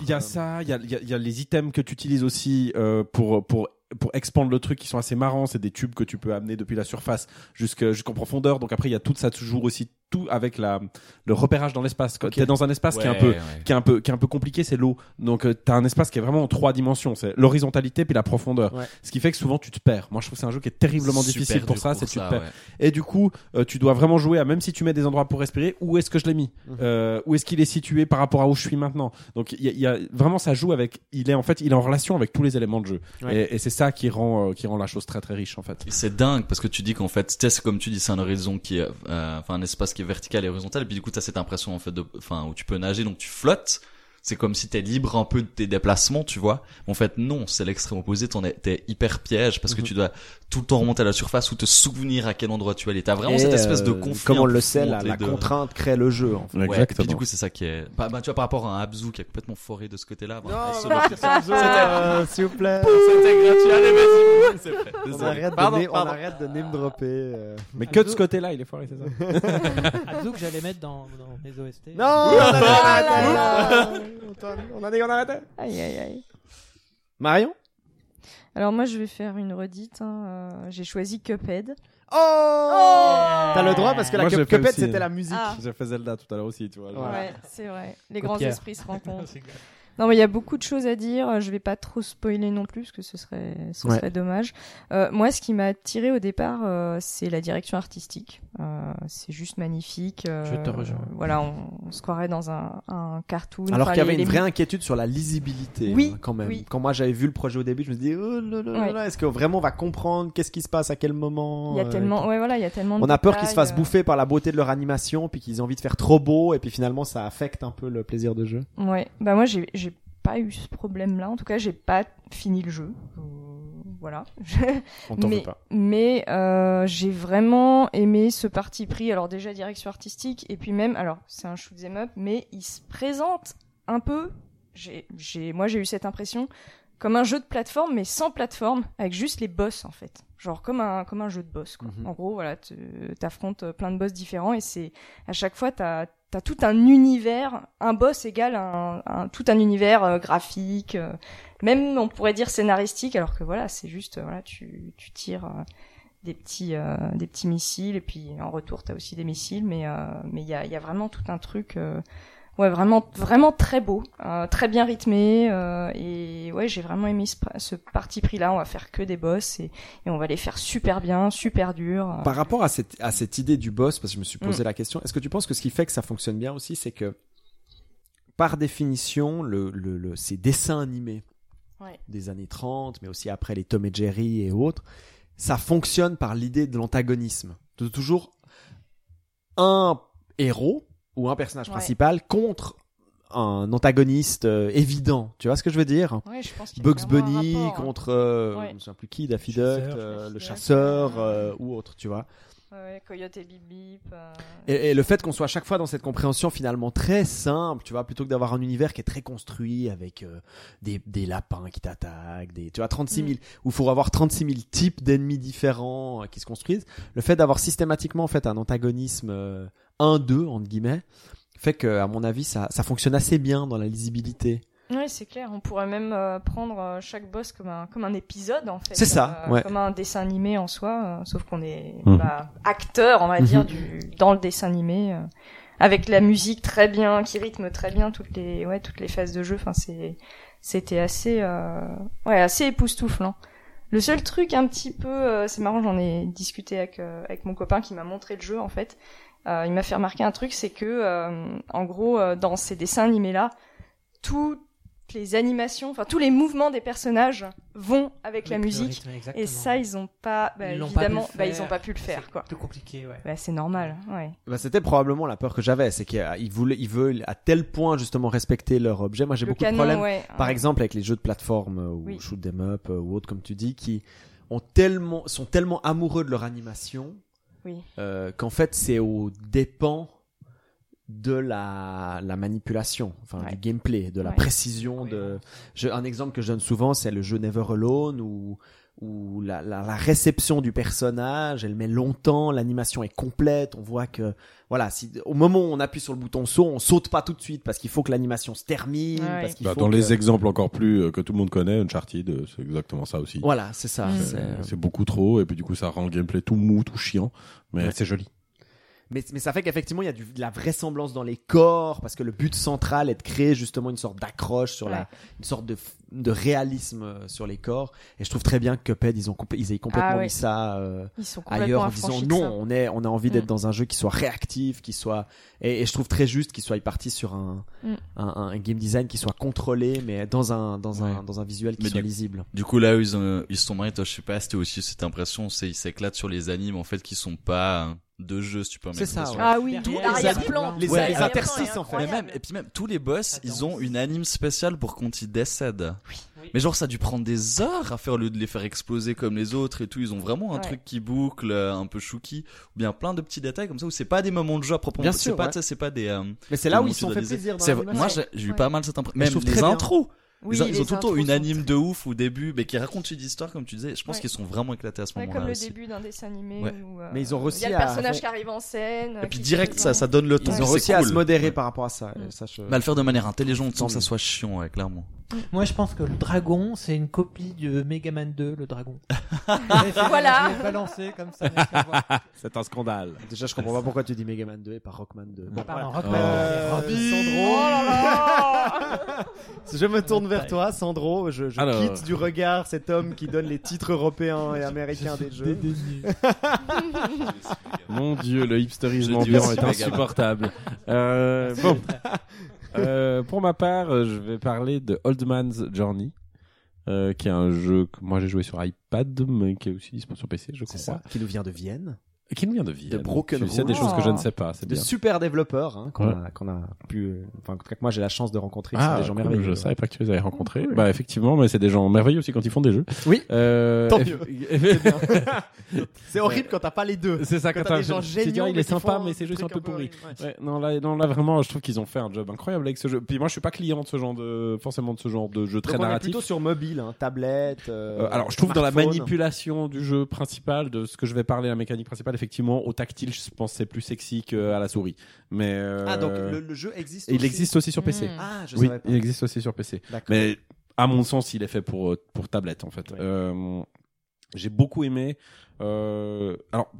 Il y a euh, ça, il y a, il y a- y a les items que tu utilises aussi euh, pour pour pour expandre le truc qui sont assez marrants. C'est des tubes que tu peux amener depuis la surface jusqu'en profondeur. Donc après il y a tout ça toujours aussi tout avec la le repérage dans l'espace. Quand Ok. T'es dans un espace qui est un peu ouais. qui est un peu qui est un peu compliqué, c'est l'eau. Donc euh, t'as un espace qui est vraiment en trois dimensions. C'est l'horizontalité puis la profondeur. Ouais. Ce qui fait que souvent tu te perds. Moi je trouve que c'est un jeu qui est terriblement Super difficile pour ça. C'est tu te perds. ouais. Et du coup, euh, tu dois vraiment jouer à même si tu mets des endroits pour respirer, où est-ce que je l'ai mis? Mhm. Euh, Où est-ce qu'il est situé par rapport à où je suis maintenant? Donc il y, a- il y a vraiment ça joue avec. Il est en fait, il est en relation avec tous les éléments de jeu. Ouais. Et, et c'est ça qui rend euh, qui rend la chose très très riche en fait. C'est dingue parce que tu dis qu'en fait, c'est comme tu dis, c'est un horizon qui est, euh, enfin, un espace qui est vertical et horizontal. Et puis du coup, t'as cette impression en fait de, enfin, où tu peux nager, donc tu flottes. C'est comme si t'es libre un peu de tes déplacements, tu vois. En fait, non, c'est l'extrême opposé. T'en es, t'es hyper piège parce que Mhm. tu dois tout le temps remonter à la surface ou te souvenir à quel endroit tu es allé. T'as vraiment et, cette espèce de euh, conflit. Comme on le sait, la, contrainte crée le jeu. En fait. Ouais, et puis Exactement. du coup, c'est ça qui est, bah, bah, tu vois, par rapport à un Abzu qui est complètement foré de ce côté-là. bah, Non, euh, s'il vous plaît. C'était gratuit. Allez, vas-y. C'est vrai. On arrête, Pardon, de, name- on pardon. arrête de name dropper. euh. Mais que de ce côté-là, il est foiré, c'est ça Abzu que j'allais mettre dans, dans mes OST. Non, on a dit qu'on là arrêtait. On a dit qu'on arrêtait. Aïe, aïe, aïe. Marion? Alors moi, je vais faire une redite. hein, euh, J'ai choisi Cuphead. Oh, T'as le droit parce que la Moi, je Cup- le fais Cuphead aussi, hein. c'était euh. la musique. Ah. J'ai fait Zelda tout à l'heure aussi, tu vois. genre. Ouais, c'est vrai. Les grands esprits se rencontrent. Non, mais il y a beaucoup de choses à dire. Je vais pas trop spoiler non plus, parce que ce serait, ce Ouais. serait dommage. Euh, moi, ce qui m'a attiré au départ, euh, c'est la direction artistique. Euh, c'est juste magnifique. euh, Je te rejoins. Voilà, on, on se croirait dans un, un cartoon. Alors Enfin, qu'il y avait les- une les- vraie inquiétude sur la lisibilité, Oui, hein, quand même. oui. Quand moi j'avais vu le projet au début, je me suis dit, oh là là là Ouais. là, est-ce que vraiment on va comprendre qu'est-ce qui se passe à quel moment Il y a euh, tellement, ouais, voilà, il y a tellement. de On a peur qu'ils se fassent euh, bouffer par la beauté de leur animation, puis qu'ils aient envie de faire trop beau, et puis finalement ça affecte un peu le plaisir de jeu. Ouais, bah moi j'ai pas eu ce problème-là. En tout cas, j'ai pas fini le jeu. Euh, Voilà. On t'en mais veut pas. mais euh, j'ai vraiment aimé ce parti pris. Alors déjà direction artistique et puis même, alors c'est un shoot 'em up, mais il se présente un peu. J'ai j'ai moi j'ai eu cette impression comme un jeu de plateforme, mais sans plateforme, avec juste les boss en fait. Genre comme un comme un jeu de boss. Quoi. Mhm. En gros, voilà, tu affrontes plein de boss différents et c'est à chaque fois t'as T'as tout un univers, un boss égale un, tout un univers euh, graphique, euh, même on pourrait dire scénaristique, alors que voilà, c'est juste, euh, voilà, tu, tu tires des petits, des petits missiles, et puis en retour t'as aussi des missiles, mais mais il y a, y a vraiment tout un truc, ouais, vraiment, vraiment très beau, euh, très bien rythmé, euh, et ouais, j'ai vraiment aimé ce, ce parti pris là. On va faire que des boss et, et on va les faire super bien, super dur. Par rapport à cette, à cette idée du boss, parce que je me suis posé la question, est-ce que tu penses que ce qui fait que ça fonctionne bien aussi, c'est que par définition, le, le, le- ces dessins animés Ouais. des années 30, mais aussi après les Tom et Jerry et autres, ça fonctionne par l'idée de l'antagonisme. De toujours un héros ou un personnage Ouais. principal contre un antagoniste euh, évident. Tu vois ce que je veux dire? Ouais, je pense Bugs Bunny rapport, hein. contre euh, Ouais. je me souviens plus qui Daffy Chasseur, Duck euh, le chasseur euh, ou autre tu vois Coyote et Bip Bip. euh, et, et le fait qu'on soit à chaque fois dans cette compréhension finalement très simple tu vois plutôt que d'avoir un univers qui est très construit avec euh, des, des lapins qui t'attaquent des tu vois 36 000 Mm. où il faut avoir 36 000 types d'ennemis différents euh, qui se construisent le fait d'avoir systématiquement en fait un antagonisme euh, 1-2 entre guillemets fait que à mon avis ça, ça fonctionne assez bien dans la lisibilité Ouais, c'est clair. On pourrait même euh, prendre euh, chaque boss comme un comme un épisode en fait. C'est ça, Euh, ouais. Comme un dessin animé en soi, euh, sauf qu'on est Mhm. bah, acteur, on va Mhm. dire, du dans le dessin animé, euh, avec la musique très bien, qui rythme très bien toutes les ouais toutes les phases de jeu. Enfin, c'est c'était assez, euh, ouais, assez époustouflant. Le seul truc un petit peu, euh, c'est marrant, j'en ai discuté avec euh, avec mon copain qui m'a montré le jeu en fait. Euh, il m'a fait remarquer un truc, c'est que euh, en gros, euh, dans ces dessins animés là, toutes les animations, enfin tous les mouvements des personnages vont avec la musique. rythme, Et ça, ils ont pas, bah, Ils pas pu évidemment, le bah, ils faire. ont pas pu le faire, C'est quoi. Plus compliqué, ouais. Bah, c'est normal, ouais. Bah, c'était probablement la peur que j'avais, c'est qu'ils voulaient, ils veulent à tel point justement respecter leur objet. Moi, j'ai beaucoup canon, de problèmes. ouais. Par exemple, avec les jeux de plateforme ou Oui. shoot them up ou autres, comme tu dis, qui ont tellement, sont tellement amoureux de leur animation Oui. euh, qu'en fait, c'est au dépens de la, la manipulation, enfin Ouais. du gameplay, de la Ouais. précision. De... Je- un exemple que je donne souvent, c'est le jeu Never Alone où où la, la, la réception du personnage, elle met longtemps, l'animation est complète, on voit que voilà, si au moment où on appuie sur le bouton saut, on saute pas tout de suite parce qu'il faut que l'animation se termine, Ouais. parce qu'il Bah, faut dans que- les exemples encore plus euh, que tout le monde connaît, Uncharted, euh, c'est exactement ça aussi. Voilà, c'est ça. Mm. c'est- C'est- C'est beaucoup trop, et puis du coup, ça rend le gameplay tout mou, tout chiant, mais Ouais. c'est joli. Mais, mais ça fait qu'effectivement, il y a du, de la vraisemblance dans les corps, parce que le but central est de créer justement une sorte d'accroche sur la, une sorte de, de réalisme euh, sur les corps. Et je trouve très bien que Cuphead, ils ont ils aient complètement Ah ouais. mis ça euh, Ils sont complètement ailleurs en disant non, on est, on a envie d'être Mm. dans un jeu qui soit réactif, qui soit, et, et je trouve très juste qu'ils soient partis sur un, Mm. un, un game design qui soit contrôlé, mais dans un, dans un, dans un visuel qui Mais soit du- lisible. Du coup, là où ils, ont, ils se sont mariés, toi, je sais pas, c'était aussi cette impression, c'est ils s'éclatent sur les animes, en fait, qui sont pas euh, de jeux, si tu peux C'est ça, l'expression. Ah oui, Tous tout les l'arrière-plan. les- tout les l'arrière-plan interstices, en fait. Mais même, et puis même, tous les boss, Ça ils ont une anime spéciale pour quand ils décèdent. Oui. Mais genre, ça a dû prendre des heures à faire au lieu de les faire exploser comme les autres et tout. Ils ont vraiment un Ouais. truc qui boucle, euh, un peu chouki, ou bien plein de petits détails comme ça où c'est pas des moments de jeu à proprement. Bien C'est sûr, pas, ouais. tu sais, c'est pas des. euh, Mais c'est là où ils se sont dois fait les- plaisir dans c'est-. Moi, Ouais. j'ai eu Ouais. pas mal cette impression. Même les intros. Oui, ils ont, ils ont tout le temps une anime de ouf au début, mais qui raconte une histoire, comme tu disais. Je pense Ouais. qu'ils sont vraiment éclatés à ce Ouais, moment-là comme le aussi. début d'un dessin animé Ouais. où euh, Mais ils ont il réussi y a le à- personnage qui arrive en scène. Et puis direct, ça, ça donne le ton. Ils ont réussi à se modérer Ouais. par rapport à ça. Mm. Ça, je- Mais à le faire de manière intelligente sans Tant que ça soit chiant, ouais, clairement. Moi, je pense que le dragon, c'est une copie de Mega Man 2, le dragon. Voilà. Je l'ai balancé comme ça. voir. C'est un scandale. Déjà, je comprends pas pourquoi tu dis Mega Man 2 et pas Rockman 2. Bon, Pardon. Rockman, Euh. Sandro. Oh là là Je me tourne vers toi, Sandro. Je, je Alors. quitte du regard cet homme qui donne les titres européens et américains des jeux. Mon dieu, le hipsterisme Je dis ambiant aussi est Megaman. insupportable. Euh, bon. Euh, pour ma part, euh, je vais parler de Old Man's Journey, euh, qui est un jeu que moi j'ai joué sur iPad, mais qui est aussi disponible sur PC, je C'est crois. ça, qui nous vient de Vienne. Et Qui nous vient de Vienne. De Broken Tu sais des choses que je ne Oh. sais pas, c'est De bien. super développeurs hein, qu'on Ouais. a, qu'on a pu. euh, Enfin, en tout cas, que moi j'ai la chance de rencontrer. Ah, des gens cool, merveilleux. je savais pas que tu les avais rencontrés. Bah effectivement, mais c'est des gens merveilleux aussi quand ils font des jeux. Oui. Euh, Tant eff- C'est horrible quand t'as pas les deux. C'est ça Quand quand t'as t'as des gens tu te dis, géniaux, ah, il est qui sympa, mais ses jeux sont un peu pourris. ouais. Ouais, non là, non là vraiment, je trouve qu'ils ont fait un job incroyable avec ce jeu. Puis moi, je suis pas client de ce genre de, forcément de ce genre de jeu très Donc on est narratif. plutôt sur mobile, hein, tablette. euh, alors, je trouve dans la manipulation du jeu principal, de ce que je vais parler, la mécanique principale, effectivement, au tactile, je pense que c'est plus sexy qu'à la souris. Mais euh, Ah, donc le, le jeu existe. il aussi existe aussi sur PC. Ah, je oui, savais pas. il existe aussi sur PC. Mais à mon sens, il est fait pour euh, pour tablette en fait. Euh, j'ai beaucoup aimé. Euh, alors.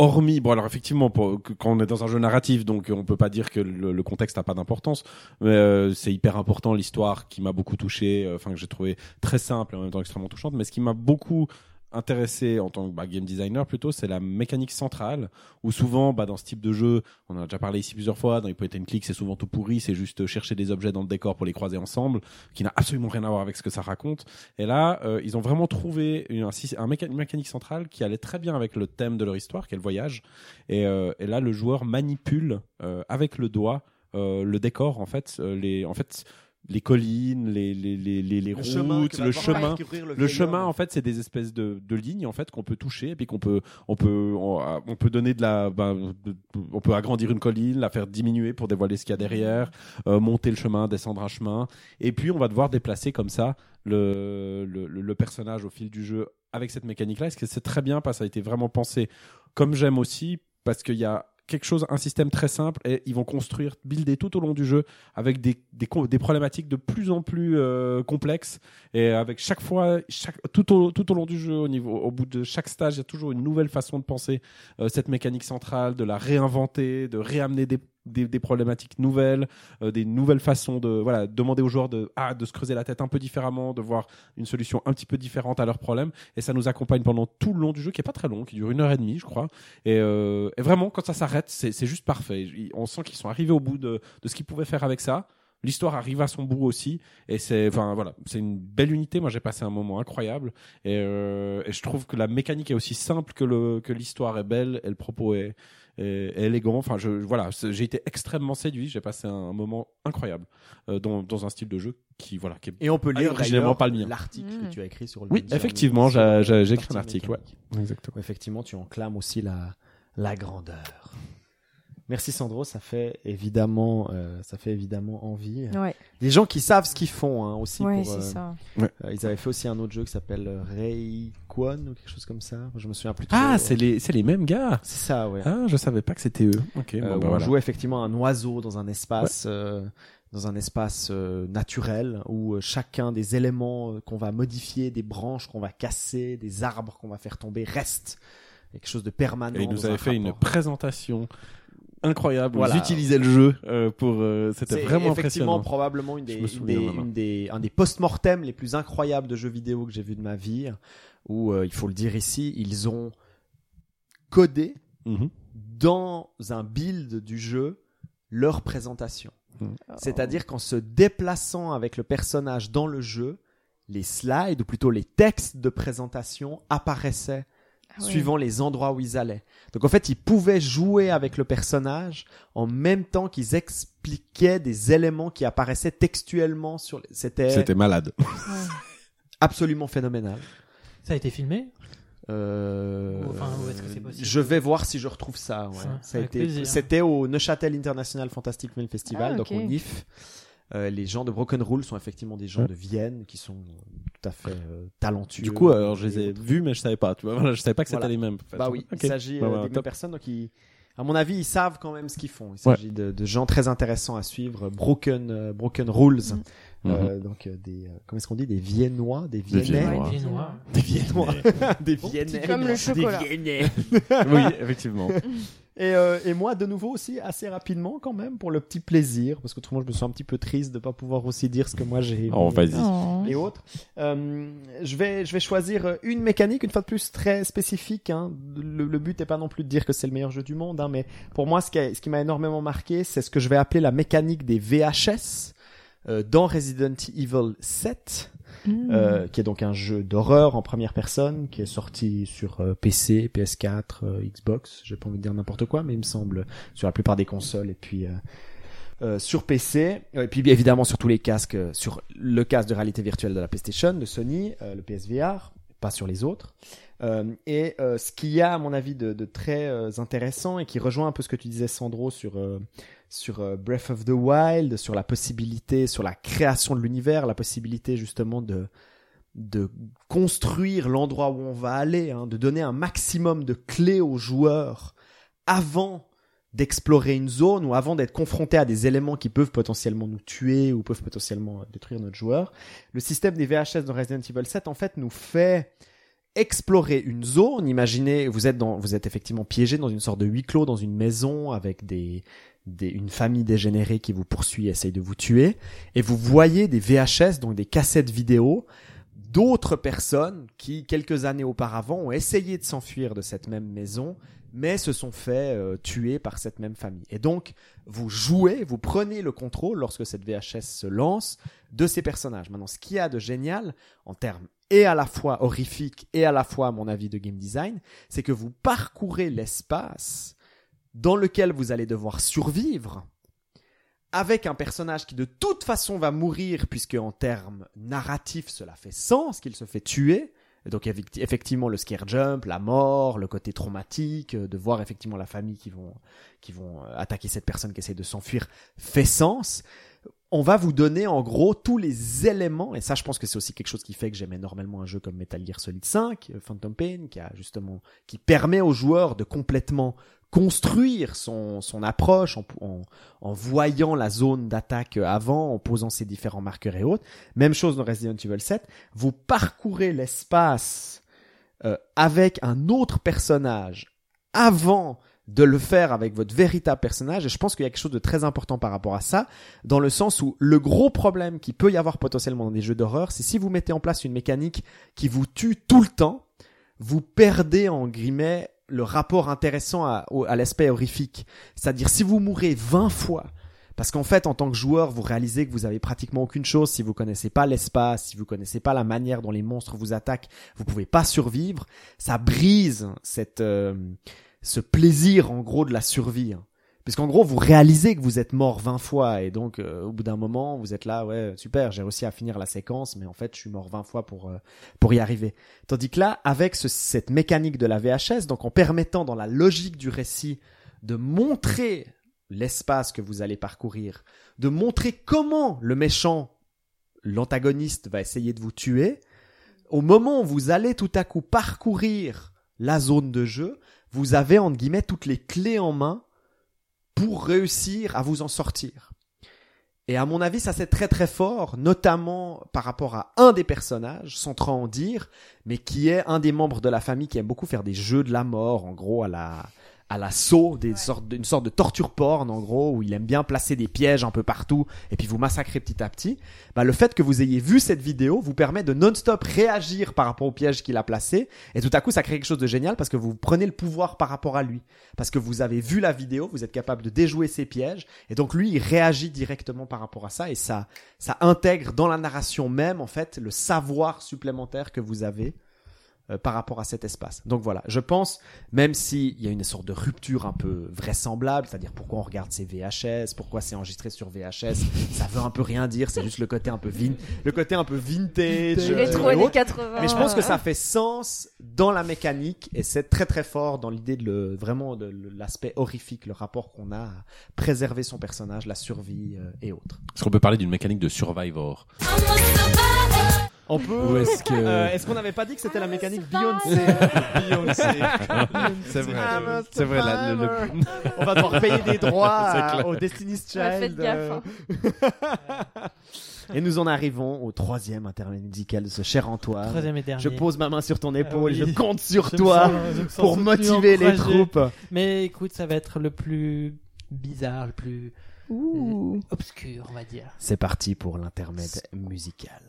Hormis, bon alors effectivement, pour- quand on est dans un jeu narratif, donc on peut pas dire que le, le contexte n'a pas d'importance, mais euh, c'est hyper important l'histoire qui m'a beaucoup touché, euh, enfin que j'ai trouvé très simple et en même temps extrêmement touchante. Mais ce qui m'a beaucoup intéressé en tant que bah, game designer plutôt, c'est la mécanique centrale, où souvent, bah, dans ce type de jeu, on en a déjà parlé ici plusieurs fois, dans les point and click, c'est souvent tout pourri, c'est juste chercher des objets dans le décor pour les croiser ensemble, qui n'a absolument rien à voir avec ce que ça raconte. Et là, euh, ils ont vraiment trouvé une, un, mécanique centrale qui allait très bien avec le thème de leur histoire, qui est le voyage. Et, euh, là, le joueur manipule euh, avec le doigt le décor, en fait, les, en fait, les collines, les, les, les, les, les Le chemin routes, le chemin. Le chemin, en fait, c'est des espèces de, de lignes en fait qu'on peut toucher et puis qu'on peut, on peut, on, on peut donner de la, ben, de- on peut agrandir une colline, la faire diminuer pour dévoiler ce qu'il y a derrière, euh, monter le chemin, descendre un chemin, et puis on va devoir déplacer comme ça le, le, le- le personnage au fil du jeu avec cette mécanique-là. Est-ce que c'est très bien? Parce que ça a été vraiment pensé comme j'aime aussi parce qu'il y a quelque chose, un système très simple et ils vont construire, builder tout au long du jeu avec des, des, des problématiques de plus en plus euh, complexes et avec chaque fois, chaque, tout, au, tout au long du jeu, au, niveau, au bout de chaque stage, il y a toujours une nouvelle façon de penser euh, cette mécanique centrale, de la réinventer, de réamener des, des, problématiques nouvelles, euh, des nouvelles façons de voilà demander aux joueurs de ah, de se creuser la tête un peu différemment, de voir une solution un petit peu différente à leurs problèmes. Et ça nous accompagne pendant tout le long du jeu, qui est pas très long, qui dure une heure et demie, je crois. Et, euh, vraiment, quand ça s'arrête, c'est juste parfait. On sent qu'ils sont arrivés au bout de, de ce qu'ils pouvaient faire avec ça. L'histoire arrive à son bout aussi, et c'est, enfin voilà, c'est une belle unité. Moi, j'ai passé un moment incroyable, et, euh, je trouve que la mécanique est aussi simple que le que l'histoire est belle, et le propos est, est élégant. Enfin, je voilà, j'ai été extrêmement séduit. J'ai passé un moment incroyable euh, dans dans un style de jeu qui voilà, qui est Et on peut lire originellement d'ailleurs pas le mien. l'article Mm. que tu as écrit sur le Oui, effectivement, j'ai- écrit un article, ouais. Exactement. Effectivement, tu enclames aussi la, la grandeur. Merci Sandro, ça fait évidemment, euh, ça fait évidemment envie. Ouais, Des gens qui savent ce qu'ils font hein, aussi. ouais, pour, c'est euh, ça. euh, ils avaient fait aussi un autre jeu qui s'appelle euh, Rayquan ou quelque chose comme ça. Je me souviens plus. Ah, c'est les c'est les mêmes gars. c'est ça, ouais. Ah, je savais pas que c'était eux. Ok, Euh, bon, bah, on voilà. jouait effectivement un oiseau dans un espace, euh, dans un espace euh, naturel où euh, chacun des éléments qu'on va modifier, des branches qu'on va casser, des arbres qu'on va faire tomber reste quelque chose de permanent. Et ils nous avaient fait une présentation incroyable. Voilà. Ils utilisaient le jeu euh, pour. euh, C'était C'est vraiment effectivement impressionnant. probablement des, des- une des- un des post-mortem les plus incroyables de jeux vidéo que j'ai vu de ma vie, où euh, il faut le dire ici, ils ont codé Mhm. dans un build du jeu leur présentation. Mhm. C'est-à-dire qu'en se déplaçant avec le personnage dans le jeu, les slides, ou plutôt les textes de présentation, apparaissaient Suivant les endroits où ils allaient. Donc en fait, ils pouvaient jouer avec le personnage en même temps qu'ils expliquaient des éléments qui apparaissaient textuellement sur. les- C'était C'était malade. Ouais. absolument phénoménal. Ça a été filmé? Euh, Ou, enfin, où est-ce que c'est possible? Je vais voir si je retrouve ça. ouais. Ça, Ça a été-. C'était au Neuchâtel International Fantastic Film Festival, Ah, donc au NIF. Euh, les gens de Broken Rule sont effectivement des gens Ouais. de Vienne qui sont euh, tout à fait euh, talentueux. Du coup, alors je les ai autres. vus, mais je savais pas. Tu vois, voilà, je savais pas que c'était Voilà. les mêmes. en fait. Bah oui, il s'agit Bah, euh, des mêmes personnes, donc ils, à mon avis, ils savent quand même ce qu'ils font. Il s'agit de, de gens très intéressants à suivre. Broken, euh, Broken Rules, Mm. Euh, donc euh, des, euh, comment est-ce qu'on dit, des Viennois, des Des Viennais, Viennois. Viennois. des Viennois, des Viennais, Comme le des chocolat. Viennais. oui, effectivement. Et, euh, et moi, de nouveau aussi, assez rapidement quand même, pour le petit plaisir, parce qu'autrement, je me sens un petit peu triste de pas pouvoir aussi dire ce que moi j'ai. Oh, vas-y. Oh. et autres. Euh, je vais je vais choisir une mécanique une fois de plus très spécifique. Hein. Le, le but n'est pas non plus de dire que c'est le meilleur jeu du monde, hein, mais pour moi ce qui a- ce qui m'a énormément marqué, c'est ce que je vais appeler la mécanique des VHS euh, dans Resident Evil 7. Mm. Euh, qui est donc un jeu d'horreur en première personne, qui est sorti sur euh, PC, PS4, euh, Xbox, j'ai pas envie de dire n'importe quoi, mais il me semble sur la plupart des consoles et puis euh, euh, sur PC, Euh, et puis bien évidemment sur tous les casques, euh, sur le casque de réalité virtuelle de la PlayStation, de Sony, euh, le PSVR, pas sur les autres. Euh, et euh, ce qu'il y a à mon avis de, de très euh, intéressant et qui rejoint un peu ce que tu disais Sandro sur euh, sur euh, Breath of the Wild, sur la possibilité, sur la création de l'univers, la possibilité justement de de construire l'endroit où on va aller, hein, de donner un maximum de clés aux joueurs avant d'explorer une zone ou avant d'être confronté à des éléments qui peuvent potentiellement nous tuer ou peuvent potentiellement euh, détruire notre joueur. Le système des VHS dans Resident Evil 7 en fait nous fait explorer une zone. Imaginez, vous êtes dans, vous êtes effectivement piégé dans une sorte de huis clos dans une maison avec des, une famille dégénérée qui vous poursuit, essaye de vous tuer, et vous voyez des VHS, donc des cassettes vidéo d'autres personnes qui, quelques années auparavant, ont essayé de s'enfuir de cette même maison, mais se sont fait euh, tuer par cette même famille. Et donc, vous jouez, vous prenez le contrôle lorsque cette VHS se lance de ces personnages. Maintenant, ce qu'il y a de génial en termes et à la fois horrifique et à la fois, à mon avis, de game design, c'est que vous parcourez l'espace dans lequel vous allez devoir survivre avec un personnage qui de toute façon va mourir puisque en termes narratifs cela fait sens qu'il se fait tuer. Donc effecti- effectivement le scare jump, la mort, le côté traumatique, euh, de voir effectivement la famille qui vont qui vont euh, attaquer cette personne qui essaie de s'enfuir fait sens. On va vous donner en gros tous les éléments et ça je pense que c'est aussi quelque chose qui fait que j'aime énormément un jeu comme Metal Gear Solid 5, euh, Phantom Pain qui a justement qui permet aux joueurs de complètement construire son, son approche en, en, en voyant la zone d'attaque avant, en posant ses différents marqueurs et autres. Même chose dans Resident Evil 7. Vous parcourez l'espace euh, avec un autre personnage avant de le faire avec votre véritable personnage. Et je pense qu'il y a quelque chose de très important par rapport à ça, dans le sens où le gros problème qui peut y avoir potentiellement dans des jeux d'horreur, c'est si vous mettez en place une mécanique qui vous tue tout le temps, vous perdez en guillemets le rapport intéressant à, à l'aspect horrifique. C'est-à-dire si vous mourrez 20 fois, parce qu'en fait, en tant que joueur, vous réalisez que vous avez pratiquement aucune chose si vous connaissez pas l'espace, si vous connaissez pas la manière dont les monstres vous attaquent, vous pouvez pas survivre. Ça brise cette, euh, ce plaisir, en gros, de la survie. hein. Puisqu'en gros, vous réalisez que vous êtes mort 20 fois et donc, euh, au bout d'un moment, vous êtes là, ouais, super, j'ai réussi à finir la séquence, mais en fait, je suis mort 20 fois pour, euh, pour y arriver. Tandis que là, avec ce- cette mécanique de la VHS, donc en permettant dans la logique du récit de montrer l'espace que vous allez parcourir, de montrer comment le méchant, l'antagoniste, va essayer de vous tuer, au moment où vous allez tout à coup parcourir la zone de jeu, vous avez entre guillemets toutes les clés en main pour réussir à vous en sortir. Et à mon avis, ça c'est très très fort, notamment par rapport à un des personnages, sans trop en dire, mais qui est un des membres de la famille qui aime beaucoup faire des jeux de la mort, en gros à la à la saut, des sortes, une sorte de torture porn en gros, où il aime bien placer des pièges un peu partout et puis vous massacrer petit à petit. Bah, le fait que vous ayez vu cette vidéo vous permet de non-stop réagir par rapport au piège qu'il a placé et tout à coup ça crée quelque chose de génial parce que vous prenez le pouvoir par rapport à lui. Parce que vous avez vu la vidéo, vous êtes capable de déjouer ses pièges et donc lui il réagit directement par rapport à ça et ça, ça intègre dans la narration même en fait le savoir supplémentaire que vous avez par rapport à cet espace. Donc voilà, je pense, même s'il y a une sorte de rupture un peu vraisemblable, c'est-à-dire pourquoi on regarde ces VHS, pourquoi c'est enregistré sur VHS, ça veut un peu rien dire, c'est juste le côté un peu vin, le côté un peu vintage, euh, Rétro et années autres. 80. Mais je pense que ça fait sens dans la mécanique et c'est très très fort dans l'idée de le, vraiment de l'aspect horrifique, le rapport qu'on a à préserver son personnage, la survie euh, et autres. Est-ce qu'on peut parler d'une mécanique de Survivor On peut. Ou est-ce que- Euh, est-ce qu'on n'avait pas dit que c'était la mécanique Beyoncé Beyoncé. C'est vrai. I'm a C'est vrai, la- le- le-. On va devoir payer des droits C'est à- clair. au Destiny's Ouais, faites Child. gaffe, euh. Et nous en arrivons au troisième intermède musical de ce cher Antoine. Troisième et dernier. Je pose ma main sur ton épaule Ah oui. je compte sur Je me toi sens- je me sens pour soutenu, motiver les encouragé. troupes. Mais écoute, ça va être le plus bizarre, le plus Ouh. obscur, on va dire. C'est parti pour l'intermède musical.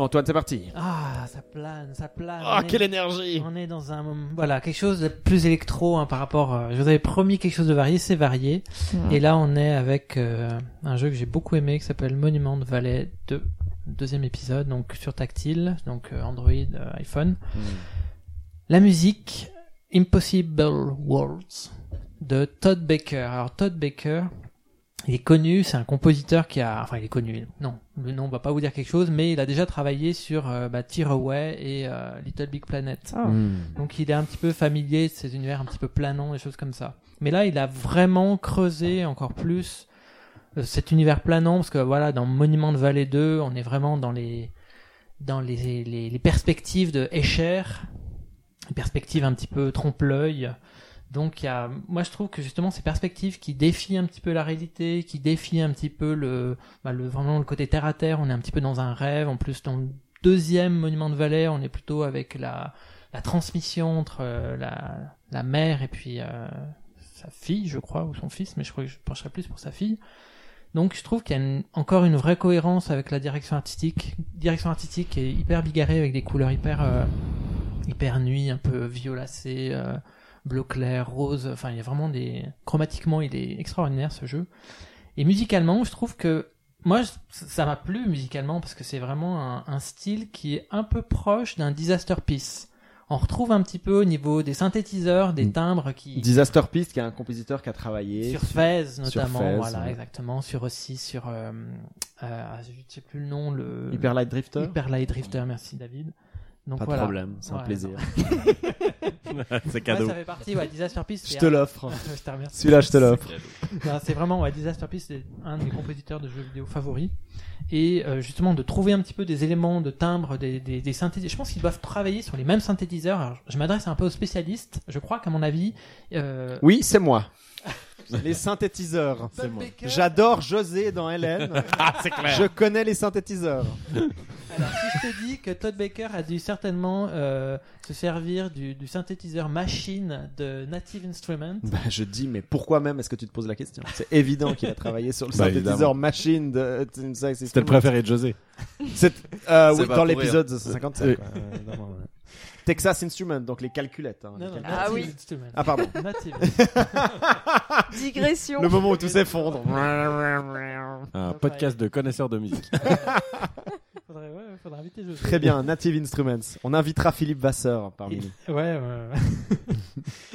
Antoine, c'est parti. Ah, ça plane, ça plane. Ah, On est- quelle énergie On est dans un moment, voilà, quelque chose de plus électro hein, par rapport. euh, je vous avais promis quelque chose de varié, c'est varié. Mm. Et là, on est avec euh, un jeu que j'ai beaucoup aimé qui s'appelle Monument Valley 2, deuxième épisode, donc sur tactile, donc euh, Android, euh, iPhone. La musique Impossible Worlds de Todd Baker. Alors Todd Baker, il est connu, c'est un compositeur qui a, enfin il est connu, non, le nom va pas vous dire quelque chose, mais il a déjà travaillé sur euh, bah, Tearaway et euh, Little Big Planet. Ah. Hmm. Donc il est un petit peu familier de ces univers un petit peu planants, des choses comme ça. Mais là, il a vraiment creusé encore plus euh, cet univers planant, parce que voilà, dans Monument de Vallée 2, on est vraiment dans les dans les, les, les perspectives de Escher, une perspective un petit peu trompe-l'œil. Donc il y a, moi je trouve que justement ces perspectives qui défient un petit peu la réalité, qui défient un petit peu le, bah, le vraiment le côté terre à terre. On est un petit peu dans un rêve. En plus dans le deuxième monument de Valais, on est plutôt avec la la transmission entre euh, la la mère et puis euh, sa fille, je crois, ou son fils, mais je crois que je pencherais plus pour sa fille. Donc je trouve qu'il y a encore une vraie cohérence avec la direction artistique, direction artistique est hyper bigarrée avec des couleurs hyper euh, hyper nuit, un peu violacées, euh, bleu clair, rose. Enfin, il y a vraiment des chromatiquement, il est extraordinaire ce jeu. Et musicalement, je trouve que moi, ça m'a plu musicalement parce que c'est vraiment un, un style qui est un peu proche d'un disaster piece. On retrouve un petit peu au niveau des synthétiseurs, des Mm. timbres qui Disaster Piece, qui est un compositeur qui a travaillé. sur Fez sur notamment, Fez, voilà ouais. exactement, sur aussi sur euh, euh, je sais plus le nom, le Hyper Light Drifter. Hyper Light Drifter, merci David. Donc Pas de problème, c'est un Ouais, plaisir. c'est Ouais, cadeau. ça fait partie, ouais, Disaster Piece. Je te un- l'offre. je te remercie. Celui-là, je te l'offre. C'est vraiment, ouais, Disaster Piece, c'est un de mes compositeurs de jeux vidéo favoris. Et euh, justement, de trouver un petit peu des éléments de timbre, des, des, des synthétiseurs. Je pense qu'ils doivent travailler sur les mêmes synthétiseurs. Alors, je m'adresse un peu aux spécialistes. Je crois qu'à mon avis, euh, Oui, c'est moi. Les synthétiseurs. Todd Baker- J'adore José dans Hélène. c'est clair. Je connais les synthétiseurs. Alors, si je te dis que Todd Baker a dû certainement euh, se servir du, du synthétiseur machine de Native Instruments. Bah, je dis, mais pourquoi même est-ce que tu te poses la question C'est évident qu'il a travaillé sur le Bah, synthétiseur évidemment. machine de C'était le préféré de José. C'est euh, C'est oui, dans l'épisode 57. Oui. quoi, euh, évidemment, ouais. Texas Instruments, donc les calculettes. hein, Non, les non, calculettes. Ah Native oui. Instruments. Ah, pardon. Native. Digression. Le moment où tout s'effondre. Un podcast de connaisseurs de musique. faudrait, ouais, faudrait inviter José. Très bien, Native Instruments. On invitera Philippe Vasseur parmi nous. Ouais, ouais, ouais.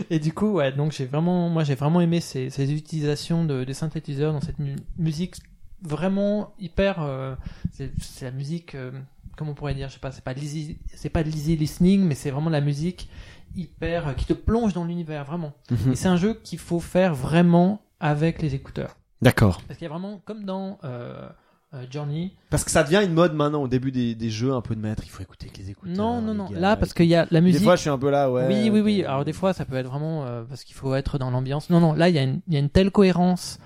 Et du coup, ouais, donc j'ai vraiment, moi j'ai vraiment aimé ces, ces utilisations de, des synthétiseurs dans cette mu- musique vraiment hyper. euh, c'est c'est la musique, euh, comment on pourrait dire, je sais pas, c'est pas de l'easy, c'est pas de l'easy listening, mais c'est vraiment la musique hyper euh, qui te plonge dans l'univers vraiment. Mhm. Et c'est un jeu qu'il faut faire vraiment avec les écouteurs, D'accord. parce qu'il y a vraiment comme dans euh, euh, Journey. Parce que ça devient une mode maintenant au début des, des jeux un peu de maître. Il faut écouter avec les écouteurs. Non, non, non. gars, Là, parce qu'il y a la musique. Des fois, je suis un peu là, ouais. oui, oui, oui. Alors des fois, ça peut être vraiment euh, parce qu'il faut être dans l'ambiance. Non, non. Là, il y, a une- il y a une telle cohérence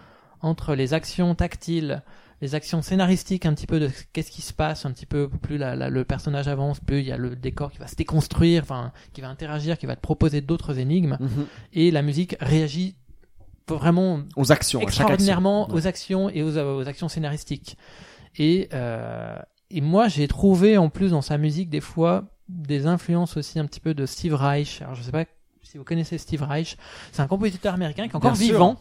entre les actions tactiles, les actions scénaristiques, un petit peu de qu'est-ce qui se passe, un petit peu plus la, la- le personnage avance, plus il y a le décor qui va se déconstruire, enfin, qui va interagir, qui va te proposer d'autres énigmes, Mhm. et la musique réagit vraiment Aux actions, action. extraordinairement aux actions et aux, aux actions scénaristiques. Et, euh, et moi, j'ai trouvé en plus dans sa musique des fois des influences aussi un petit peu de Steve Reich. Alors je sais pas si vous connaissez Steve Reich. C'est un compositeur américain qui est encore Bien sûr. vivant.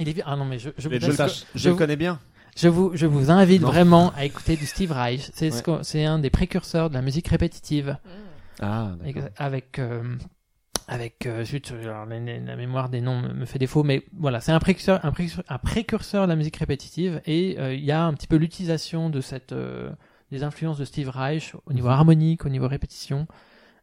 Il est ah non mais je, je, Je, le, Sache. je je le vous- connais bien. Je vous je vous invite Non. vraiment à écouter du Steve Reich. C'est ce Ouais. qu'on- c'est un des précurseurs de la musique répétitive Ah, avec avec, euh, avec euh, alors, la, mémoire des noms me, me fait défaut, mais voilà, c'est un précurseur, un précurseur, un précurseur de la musique répétitive et euh, il y a un petit peu l'utilisation de cette euh, des influences de Steve Reich au niveau harmonique, au niveau répétition,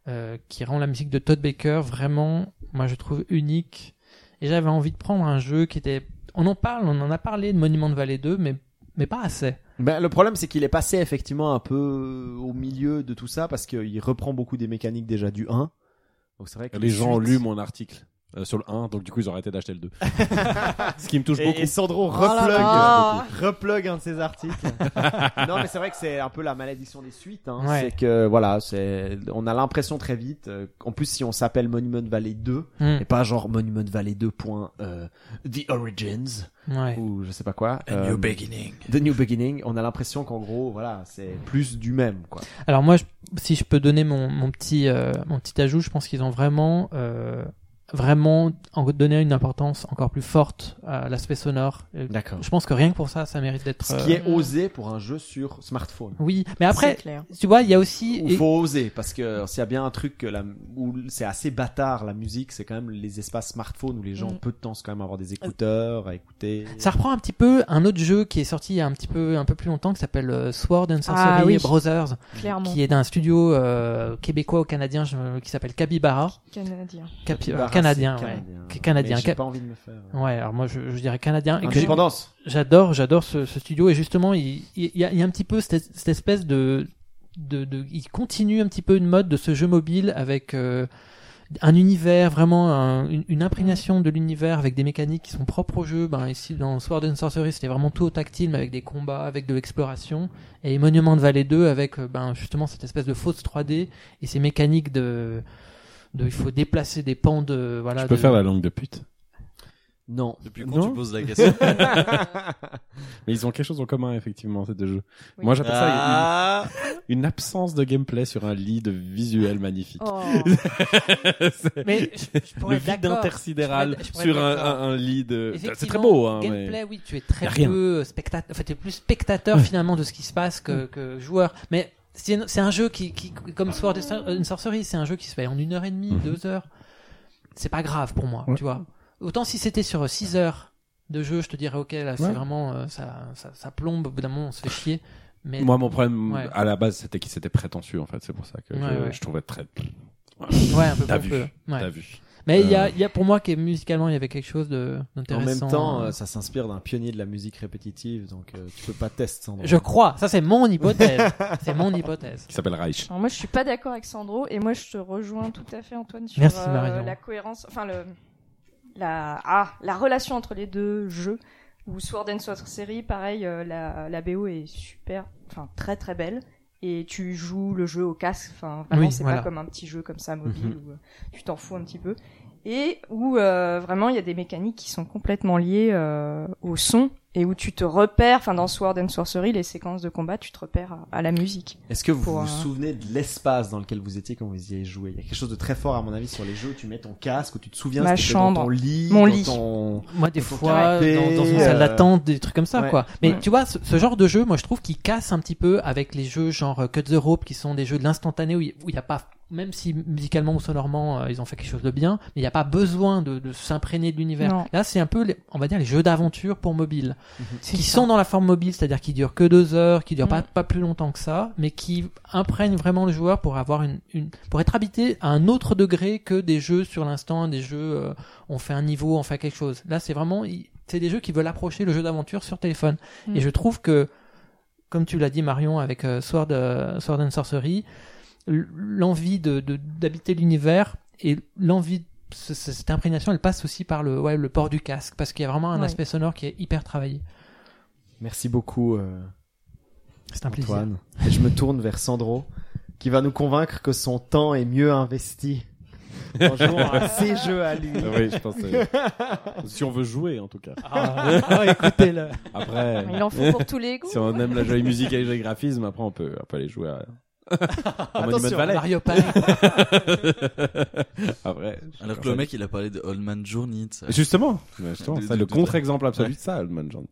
euh, qui rend la musique de Todd Baker vraiment, moi je trouve unique. Et j'avais envie de prendre un jeu qui était, on en parle, on en a parlé de Monument de Valley 2, mais mais pas assez. Ben, le problème, c'est qu'il est passé effectivement un peu au milieu de tout ça parce qu'il reprend beaucoup des mécaniques déjà du 1. Donc c'est vrai que Les gens ont lu mon article. Euh, sur le 1, donc du coup ils ont arrêté d'acheter le 2. Ce qui me touche Et, beaucoup. et Sandro Oh là replug, là. replug un de ses articles. non, mais c'est vrai que c'est un peu la malédiction des suites. Hein. Ouais. C'est que voilà, c'est on a l'impression très vite. euh, en plus, si on s'appelle Monument Valley 2 Hmm. et pas genre Monument Valley 2. point, euh, The Origins Ouais. ou je sais pas quoi. euh, beginning. The New Beginning. On a l'impression qu'en gros, voilà, c'est plus du même, quoi. Alors moi, je- si je peux donner mon, mon petit euh, mon petit ajout, je pense qu'ils ont vraiment euh, vraiment en- donné une importance encore plus forte à l'aspect sonore. D'accord. Je pense que rien que pour ça, ça mérite d'être. Ce qui euh, est osé pour un jeu sur smartphone. Oui, mais après, tu vois, il y a aussi. Il faut oser parce que s'il y a bien un truc que la, où c'est assez bâtard la musique, c'est quand même les espaces smartphones où les gens Mm. ont peu de temps, c'est quand même avoir des écouteurs à écouter. Ça reprend un petit peu un autre jeu qui est sorti il y a un petit peu un peu plus longtemps qui s'appelle euh, Sword and Sorcery Ah oui. Brothers, Clairement. qui est d'un studio euh, québécois ou canadien je- qui s'appelle Capybara. Canadien. Canadien, ouais. canadien. Qui- canadien. Mais J'ai pas envie de me faire. Ouais, alors moi je, je dirais canadien. Indépendance. J'adore, j'adore ce, ce studio et justement il, il, y a, il y a un petit peu cette, cette espèce de, de, de, il continue un petit peu une mode de ce jeu mobile avec euh, un univers vraiment un- une, une imprégnation de l'univers avec des mécaniques qui sont propres au jeu. Ben ici dans Sword and Sorcery c'était vraiment tout au tactile mais avec des combats, avec de l'exploration et Monument de Valley 2 avec euh, ben justement cette espèce de fausse 3D et ces mécaniques de de il faut déplacer des pans de voilà. Je peux de- faire la langue de pute. Non. Depuis quand Non. tu poses la question Mais ils ont quelque chose en commun, effectivement, ces deux jeux. Oui. Moi, j'appelle ça Ah. une, une absence de gameplay sur un lead visuel magnifique. Oh. Mais je, je pourrais le vide intersidéral Je pourrais- je pourrais sur un, un, un lead. euh, C'est très beau, hein. mais- Gameplay, oui, tu es très peu spectateur. Enfin, tu es plus spectateur finalement de ce qui se passe que, que joueur. Mais c'est un jeu qui, qui comme Sword and Sorcery, c'est un jeu qui se fait en une heure et demie, Mhm. deux heures. C'est pas grave pour moi, Ouais. tu vois. Autant si c'était sur 6 heures de jeu, je te dirais ok, là c'est Ouais. vraiment euh, ça, ça, ça plombe. Au bout d'un moment, on se fait chier. Mais Moi, mon problème Ouais. à la base, c'était qu'il s'était prétentieux, en fait. C'est pour ça que je, trouvais très. ouais, un peu T'as vu. T'as vu. Mais il y a, Euh. il y a pour moi que musicalement il y avait quelque chose de En d'intéressant. même temps, euh, euh, ça s'inspire d'un pionnier de la musique répétitive, donc euh, tu peux pas tester Sandro. Je crois, ça c'est mon hypothèse. c'est mon hypothèse. Qui s'appelle Reich. Alors moi, je suis pas d'accord avec Sandro et moi, je te rejoins tout à fait, Antoine, sur Merci, euh, la cohérence, enfin le, la, ah, la relation entre les deux jeux. Ou Sword and Sorcery, pareil, euh, la, la BO est super, enfin très très belle. Et tu joues le jeu au casque, enfin vraiment Oui, c'est voilà. pas comme un petit jeu comme ça mobile Mhm. où euh, tu t'en fous un petit peu. Et où euh, vraiment il y a des mécaniques qui sont complètement liées euh, au son et où tu te repères, enfin dans Sword and Sorcery, les séquences de combat, tu te repères à, à la musique. Est-ce que vous Pour, vous euh, souvenez de l'espace dans lequel vous étiez quand vous y avez joué? Il y a quelque chose de très fort à mon avis sur les jeux où tu mets ton casque, où tu te souviens Ma chambre. dans ton lit, Mon dans lit. ton- Moi, des Dans fois, dans, dans une euh, salle d'attente, des trucs comme ça, ouais. quoi. Mais Ouais. tu vois, ce, ce genre de jeu, moi, je trouve qu'il casse un petit peu avec les jeux genre euh, Cut the Rope, qui sont des jeux de l'instantané où il où il n'y a pas, même si musicalement ou sonorement, euh, ils ont fait quelque chose de bien, mais il n'y a pas besoin de, de s'imprégner de l'univers. Là, c'est un peu, les- on va dire, les jeux d'aventure pour mobile, C'est qui ça. sont dans la forme mobile, c'est-à-dire qui durent que deux heures, qui durent Mm. pas, pas plus longtemps que ça, mais qui imprègnent vraiment le joueur pour avoir une, une, pour être habité à un autre degré que des jeux sur l'instant, des jeux, euh, on fait un niveau, on fait quelque chose. Là, c'est vraiment, c'est des jeux qui veulent approcher le jeu d'aventure sur téléphone. Mm. Et je trouve que, comme tu l'as dit Marion avec euh, Sword, euh, Sword and Sorcery, l'envie de de- d'habiter l'univers et l'envie ce- ce- cette imprégnation elle passe aussi par le ouais le port du casque parce qu'il y a vraiment un Ouais. aspect sonore qui est hyper travaillé Merci beaucoup euh, c'est un plaisir Antoine. Et je me tourne vers Sandro qui va nous convaincre que son temps est mieux investi en jouant à ses jeux à lui. Oui, je pense. que- si on veut jouer, en tout cas. ah, ah, écoutez-le Après, Il en faut pour tous les goûts. si on aime la jolie musique et les graphismes, après on peut, on peut aller jouer à. Attention, Valley. Mario Paint Après. Alors que le mec, il a parlé de Old Man Journey. Justement, c'est le contre-exemple absolu Ouais. de ça, Old Man Journey.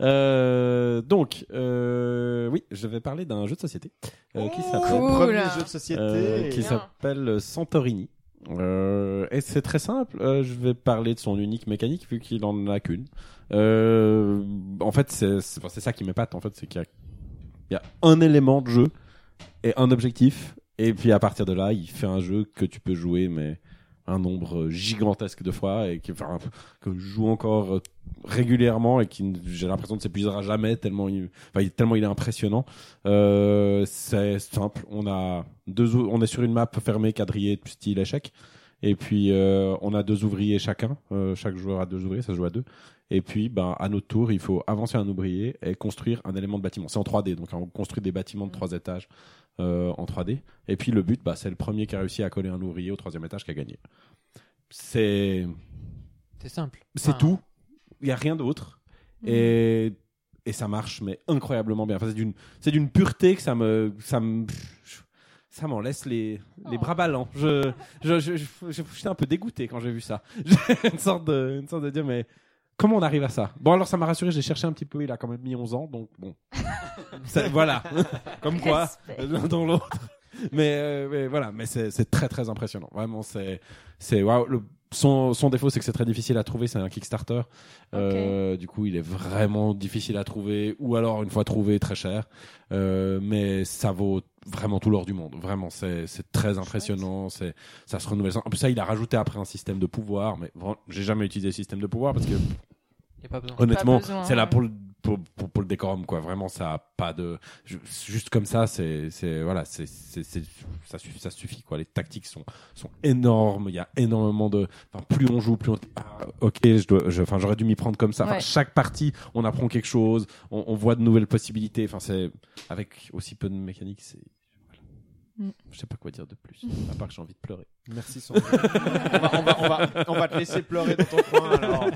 Euh, donc, euh, oui, je vais parler d'un jeu de société euh, qui s'appelle Cool. Premier jeu de société. euh, qui s'appelle Santorini. Euh, et c'est très simple. euh, je vais parler de son unique mécanique vu qu'il en a qu'une. Euh, en fait, c'est ça qui m'épate. En fait, c'est qu'il y a un élément de jeu et un objectif. Et puis à partir de là, il fait un jeu que tu peux jouer, mais un nombre gigantesque de fois et qui, enfin, que je joue encore euh, régulièrement et qui, j'ai l'impression ne s'épuisera jamais tellement il, enfin, tellement il est impressionnant. Euh, c'est simple. On a deux, on est sur une map fermée, quadrillée, style échec. Et puis euh, on a deux ouvriers chacun, chaque joueur a deux ouvriers, ça se joue à deux. Et puis ben à notre tour, il faut avancer un ouvrier et construire un élément de bâtiment. C'est en 3D, donc on construit des bâtiments de trois étages euh, en 3D. Et puis le but, bah, c'est le premier qui a réussi à coller un ouvrier au troisième étage qui a gagné. C'est C'est simple. c'est Enfin, tout. Il y a rien d'autre. Et et ça marche mais incroyablement bien. Enfin, c'est d'une c'est d'une pureté que ça me ça me ça m'en laisse les, les Oh. bras ballants. Je, je, je, je- je- j'étais un peu dégoûté quand j'ai vu ça. J'ai une sorte de, une sorte de dire, mais comment on arrive à ça? Bon, alors ça m'a rassuré, j'ai cherché un petit peu, il a quand même mis 11 ans, donc bon. Ça- voilà. Comme quoi, l'un dans l'autre. Mais, euh, mais voilà, mais c'est très très impressionnant. Vraiment, c'est c'est waouh. Le- Son, son défaut, c'est que c'est très difficile à trouver. C'est un Kickstarter. Euh, du coup, il est vraiment difficile à trouver, ou alors une fois trouvé, très cher. Euh, mais ça vaut vraiment tout l'or du monde. Vraiment, c'est très impressionnant. C'est ça se renouvelle. En plus, ça, il a rajouté après un système de pouvoir. Mais j'ai jamais utilisé le système de pouvoir parce que y a pas besoin. honnêtement, c'est là pour le pour, pour, pour le décorum quoi. Vraiment, ça a pas de ju- juste comme ça. C'est c'est voilà, c'est c'est c'est- ça suffit ça suffit quoi. Les tactiques sont sont énormes. Il y a énormément de. Enfin, plus on joue, plus on. Ah, ok, je dois. je- Enfin, j'aurais dû m'y prendre comme ça. Enfin, chaque partie, on apprend quelque chose. On, on voit de nouvelles possibilités. Enfin, c'est avec aussi peu de mécanique, c'est. Mm. Je sais pas quoi dire de plus. À part que j'ai envie de pleurer. Merci Sandro. on, va, on, va, on, va, on va te laisser pleurer dans ton coin alors.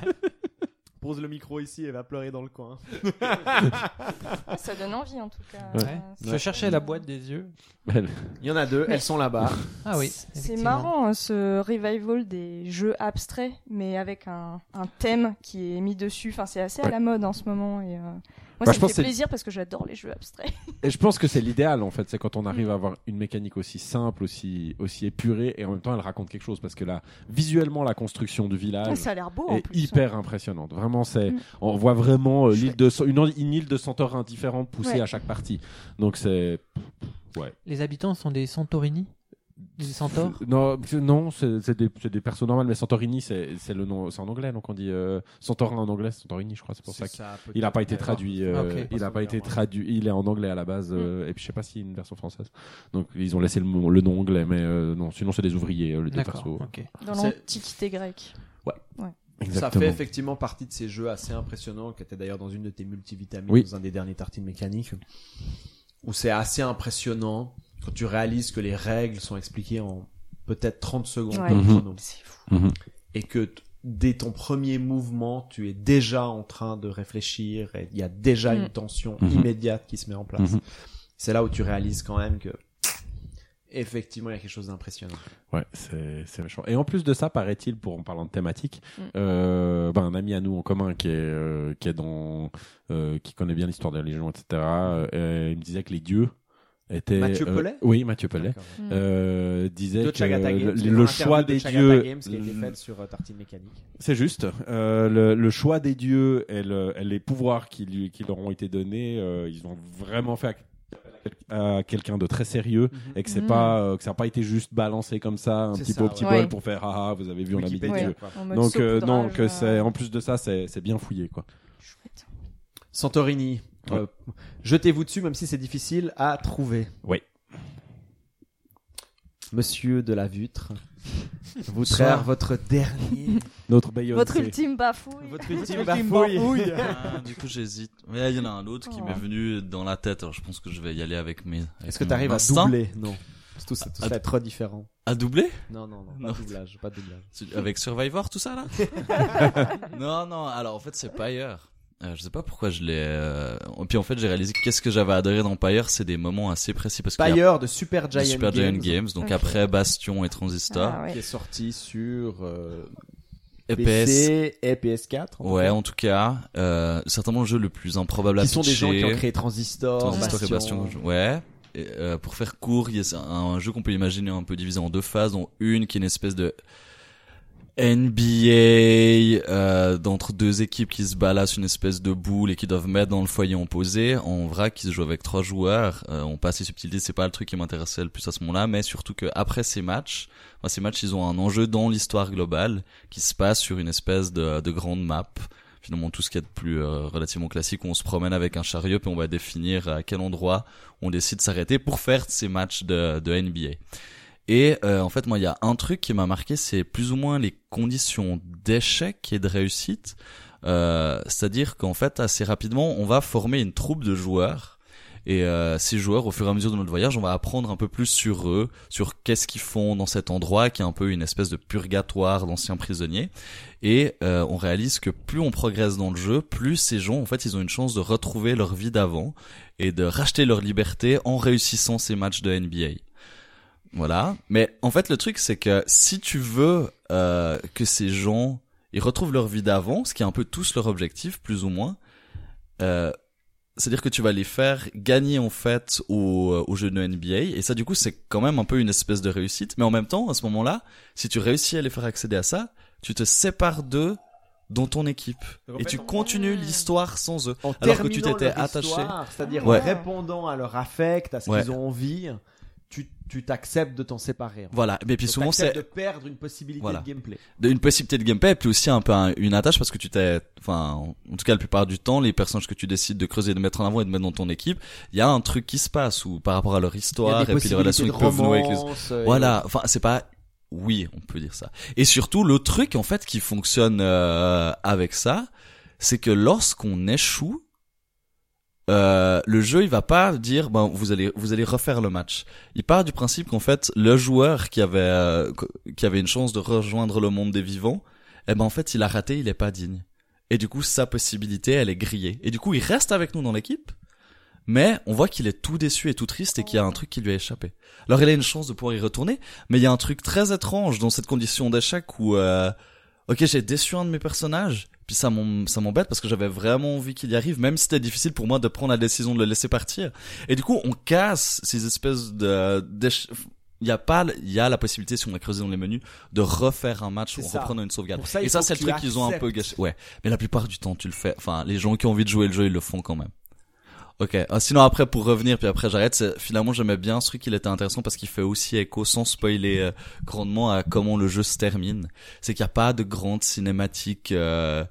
Pose le micro ici et va pleurer dans le coin. Ça donne envie en tout cas. Ouais. Ouais. Je cherchais la boîte des yeux. Il y en a deux, Mais- elles sont là-bas. Ah oui. C'est marrant hein, ce revival des jeux abstraits, mais avec un, un thème qui est mis dessus. Enfin, c'est assez à la mode en ce moment. Et, euh, moi, Bah, ça je me pense fait plaisir parce que j'adore les jeux abstraits. Et je pense que c'est l'idéal en fait, c'est quand on arrive Mm. à avoir une mécanique aussi simple, aussi aussi épurée, et en même temps elle raconte quelque chose parce que là, visuellement, la construction du village ça a l'air beau en est plus. hein. hyper impressionnante. Vraiment, c'est Mm. on voit vraiment euh, l'île Chouette. de une, une île de Santorin différente poussée Ouais. à chaque partie. Donc c'est Les habitants sont des Santorini? Des centaures non c'est- non c'est des c'est des persos normales, mais Santorini c'est c'est le nom c'est en anglais donc on dit euh, Santorin en anglais, Santorini je crois c'est pour ça. que- Il a pas été traduit. euh, Ok. Il a pas été traduit. Il est en anglais à la base. Mm. euh, et puis je sais pas s'il y a une version française. Donc ils ont laissé le, nom anglais, mais euh, non. Sinon c'est des ouvriers euh, les deux persos. ok. Dans l'Antiquité grecque. Ça fait effectivement partie de ces jeux assez impressionnants, qui était d'ailleurs dans une de tes multivitamines, Oui. dans un des derniers tartines mécaniques, où c'est assez impressionnant quand tu réalises que les règles sont expliquées en peut-être 30 secondes Ouais. C'est fou. Mhm. et que dès ton premier mouvement, tu es déjà en train de réfléchir et il y a déjà Mm. une tension Mhm. immédiate qui se met en place. Mhm. C'est là où tu réalises quand même que effectivement il y a quelque chose d'impressionnant. Ouais, c'est c'est méchant. Et en plus de ça, paraît-il, pour en parlant de thématique, Mm. euh, ben, un ami à nous en commun qui est euh, qui est dans euh, qui connaît bien l'histoire de la Légion, etc. euh, il me disait que les dieux étaient Mathieu euh, Pellet oui, Mathieu Pellet. D'accord. Mm. Euh, disait De que le, Games, choix de des Chagata dieux, Games qui a été le- faite sur euh, Tartine Mécanique. C'est juste. Euh, le, le choix des dieux et, le- et les pouvoirs qui, lui, qui leur ont été donnés, euh, ils ont vraiment fait à, quelqu'un de très sérieux et que c'est Mhm. pas euh, que ça n'a pas été juste balancé comme ça un petit ça, peu au petit ouais. bol pour faire ah ah, vous avez vu on a mis des dieux. Donc euh, non que c'est en plus de ça c'est c'est bien fouillé quoi. chouette. Santorini. Ouais. euh, Jetez-vous dessus même si c'est difficile à trouver. Oui. Monsieur de la Vutre, vous traire votre dernier, Notre Beyoncé. Votre ultime bafouille. votre ultime bafouille. Ah, du coup, j'hésite. Mais il y en a un autre qui Oh. m'est venu dans la tête. Alors, je pense que je vais y aller avec mes. Est-ce que tu arrives à doubler? Non. C'est tout, c'est tout À- ça est trop différent. À doubler? Non, non, non, pas doublage, pas doublage. Avec Survivor, tout ça là? Non, non. Alors en fait, c'est Pyre. Euh, je sais pas pourquoi je l'ai. Euh... et Puis en fait, j'ai réalisé que qu'est-ce que j'avais adoré dans Pyre, c'est des moments assez précis parce a Pyre de Super de Giant, Super Games, Giant Games. Donc après Bastion et Transistor, Ah, ouais. qui est sorti sur euh, EPS. PC et PS4. en tout Ouais, en tout cas, euh, certainement le jeu le plus improbable à qui sont des gens qui ont créé Transistor, Transistor et Bastion. Bastion. Ouais. Et, euh, pour faire court, il y a un, un jeu qu'on peut imaginer un peu divisé en deux phases, dont une qui est une espèce de NBA euh, d'entre deux équipes qui se balassent une espèce de boule et qui doivent mettre dans le foyer opposé. En vrai, qui se joue avec trois joueurs. Euh, on passe les subtilités, c'est pas le truc qui m'intéressait le plus à ce moment-là, mais surtout que après ces matchs, enfin, ces matchs, ils ont un enjeu dans l'histoire globale qui se passe sur une espèce de, de grande map finalement tout ce qui est de plus euh, relativement classique où on se promène avec un chariot puis on va définir à quel endroit on décide de s'arrêter pour faire ces matchs de, de NBA. Et euh, en fait, moi, il y a un truc qui m'a marqué, c'est plus ou moins les conditions d'échec et de réussite. Euh, C'est-à-dire qu'en fait, assez rapidement, on va former une troupe de joueurs. Et euh, ces joueurs, au fur et à mesure de notre voyage, on va apprendre un peu plus sur eux, sur qu'est-ce qu'ils font dans cet endroit, qui est un peu une espèce de purgatoire d'anciens prisonniers. Et euh, on réalise que plus on progresse dans le jeu, plus ces gens, en fait, ils ont une chance de retrouver leur vie d'avant et de racheter leur liberté en réussissant ces matchs de NBA. Voilà. Mais en fait, le truc, c'est que si tu veux euh, que ces gens ils retrouvent leur vie d'avant, ce qui est un peu tous leur objectif, plus ou moins, euh, c'est-à-dire que tu vas les faire gagner en fait au, euh, au jeu de NBA et ça du coup c'est quand même un peu une espèce de réussite mais en même temps à ce moment-là si tu réussis à les faire accéder à ça tu te sépares d'eux dans ton équipe et fait, tu continues l'histoire sans eux alors que tu t'étais attaché C'est-à-dire Ouais. en répondant à leur affect, à ce Ouais. qu'ils ont envie, tu tu t'acceptes de t'en séparer. en fait. voilà mais puis Donc, souvent c'est de perdre une possibilité Voilà. de gameplay. de- une possibilité de gameplay et puis aussi un peu un- une attache parce que tu t'es enfin en tout cas la plupart du temps les personnages que tu décides de creuser de mettre en avant et de mettre dans ton équipe il y a un truc qui se passe ou par rapport à leur histoire et puis les relations qu'ils peuvent nouer avec les romance, euh, Voilà, enfin c'est pas oui, on peut dire ça. Et surtout le truc en fait qui fonctionne euh, avec ça, c'est que lorsqu'on échoue euh, le jeu il va pas dire ben vous allez vous allez refaire le match. Il part du principe qu'en fait le joueur qui avait euh, qui avait une chance de rejoindre le monde des vivants, eh ben en fait il a raté, il est pas digne. Et du coup sa possibilité elle est grillée. Et du coup il reste avec nous dans l'équipe, mais on voit qu'il est tout déçu et tout triste et qu'il y a un truc qui lui a échappé. Alors il a une chance de pouvoir y retourner, mais il y a un truc très étrange dans cette condition d'échec où, euh, ok, j'ai déçu un de mes personnages, puis ça m'em- ça m'embête parce que j'avais vraiment envie qu'il y arrive, même si c'était difficile pour moi de prendre la décision de le laisser partir. Et du coup, on casse ces espèces de il y a pas, il y a la possibilité, si on a creusé dans les menus, de refaire un match en ça. reprenant une sauvegarde. Ça, Et ça, c'est le truc qu'ils ont un peu gâché. Ouais. Mais la plupart du temps, tu le fais. Enfin, les gens qui ont envie de jouer le jeu, ils le font quand même. Ok. Ah, sinon après pour revenir puis après j'arrête. Finalement j'aimais bien ce truc. Il était intéressant parce qu'il fait aussi écho sans spoiler euh, grandement à comment le jeu se termine. C'est qu'il n'y a pas de grande cinématique, euh,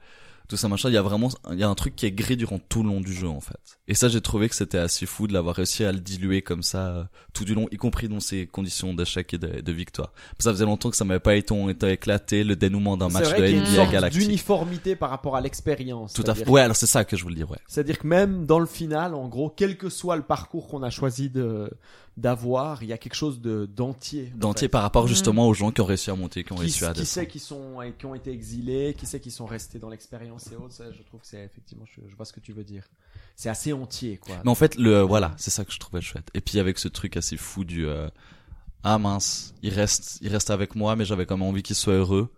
tout ça machin. Il y a vraiment il y a un truc qui est gris durant tout le long du jeu en fait. Et ça j'ai trouvé que c'était assez fou de l'avoir réussi à le diluer comme ça euh, tout du long, y compris dans ses conditions d'échec et de, de victoire. Ça faisait longtemps que ça m'avait pas été, été éclaté le dénouement d'un match vrai de qu'il y a une NBA sorte Galactique. d'uniformité par rapport à l'expérience. Tout à fait. Ouais alors c'est ça que je voulais dire ouais. C'est-à-dire que même dans le final, en gros, quel que soit le parcours qu'on a choisi de d'avoir, il y a quelque chose de d'entier. en d'entier fait. par rapport justement aux gens qui ont réussi à monter, qui ont Qui, réussi à qui sait qui sont et qui ont été exilés, qui sait qui sont restés dans l'expérience et autres. Ça, je trouve que c'est effectivement, je, je vois ce que tu veux dire. C'est assez entier, quoi. Mais en fait, le voilà, c'est ça que je trouvais chouette. Et puis avec ce truc assez fou du euh, ah mince, il reste, il reste avec moi, mais j'avais quand même envie qu'il soit heureux.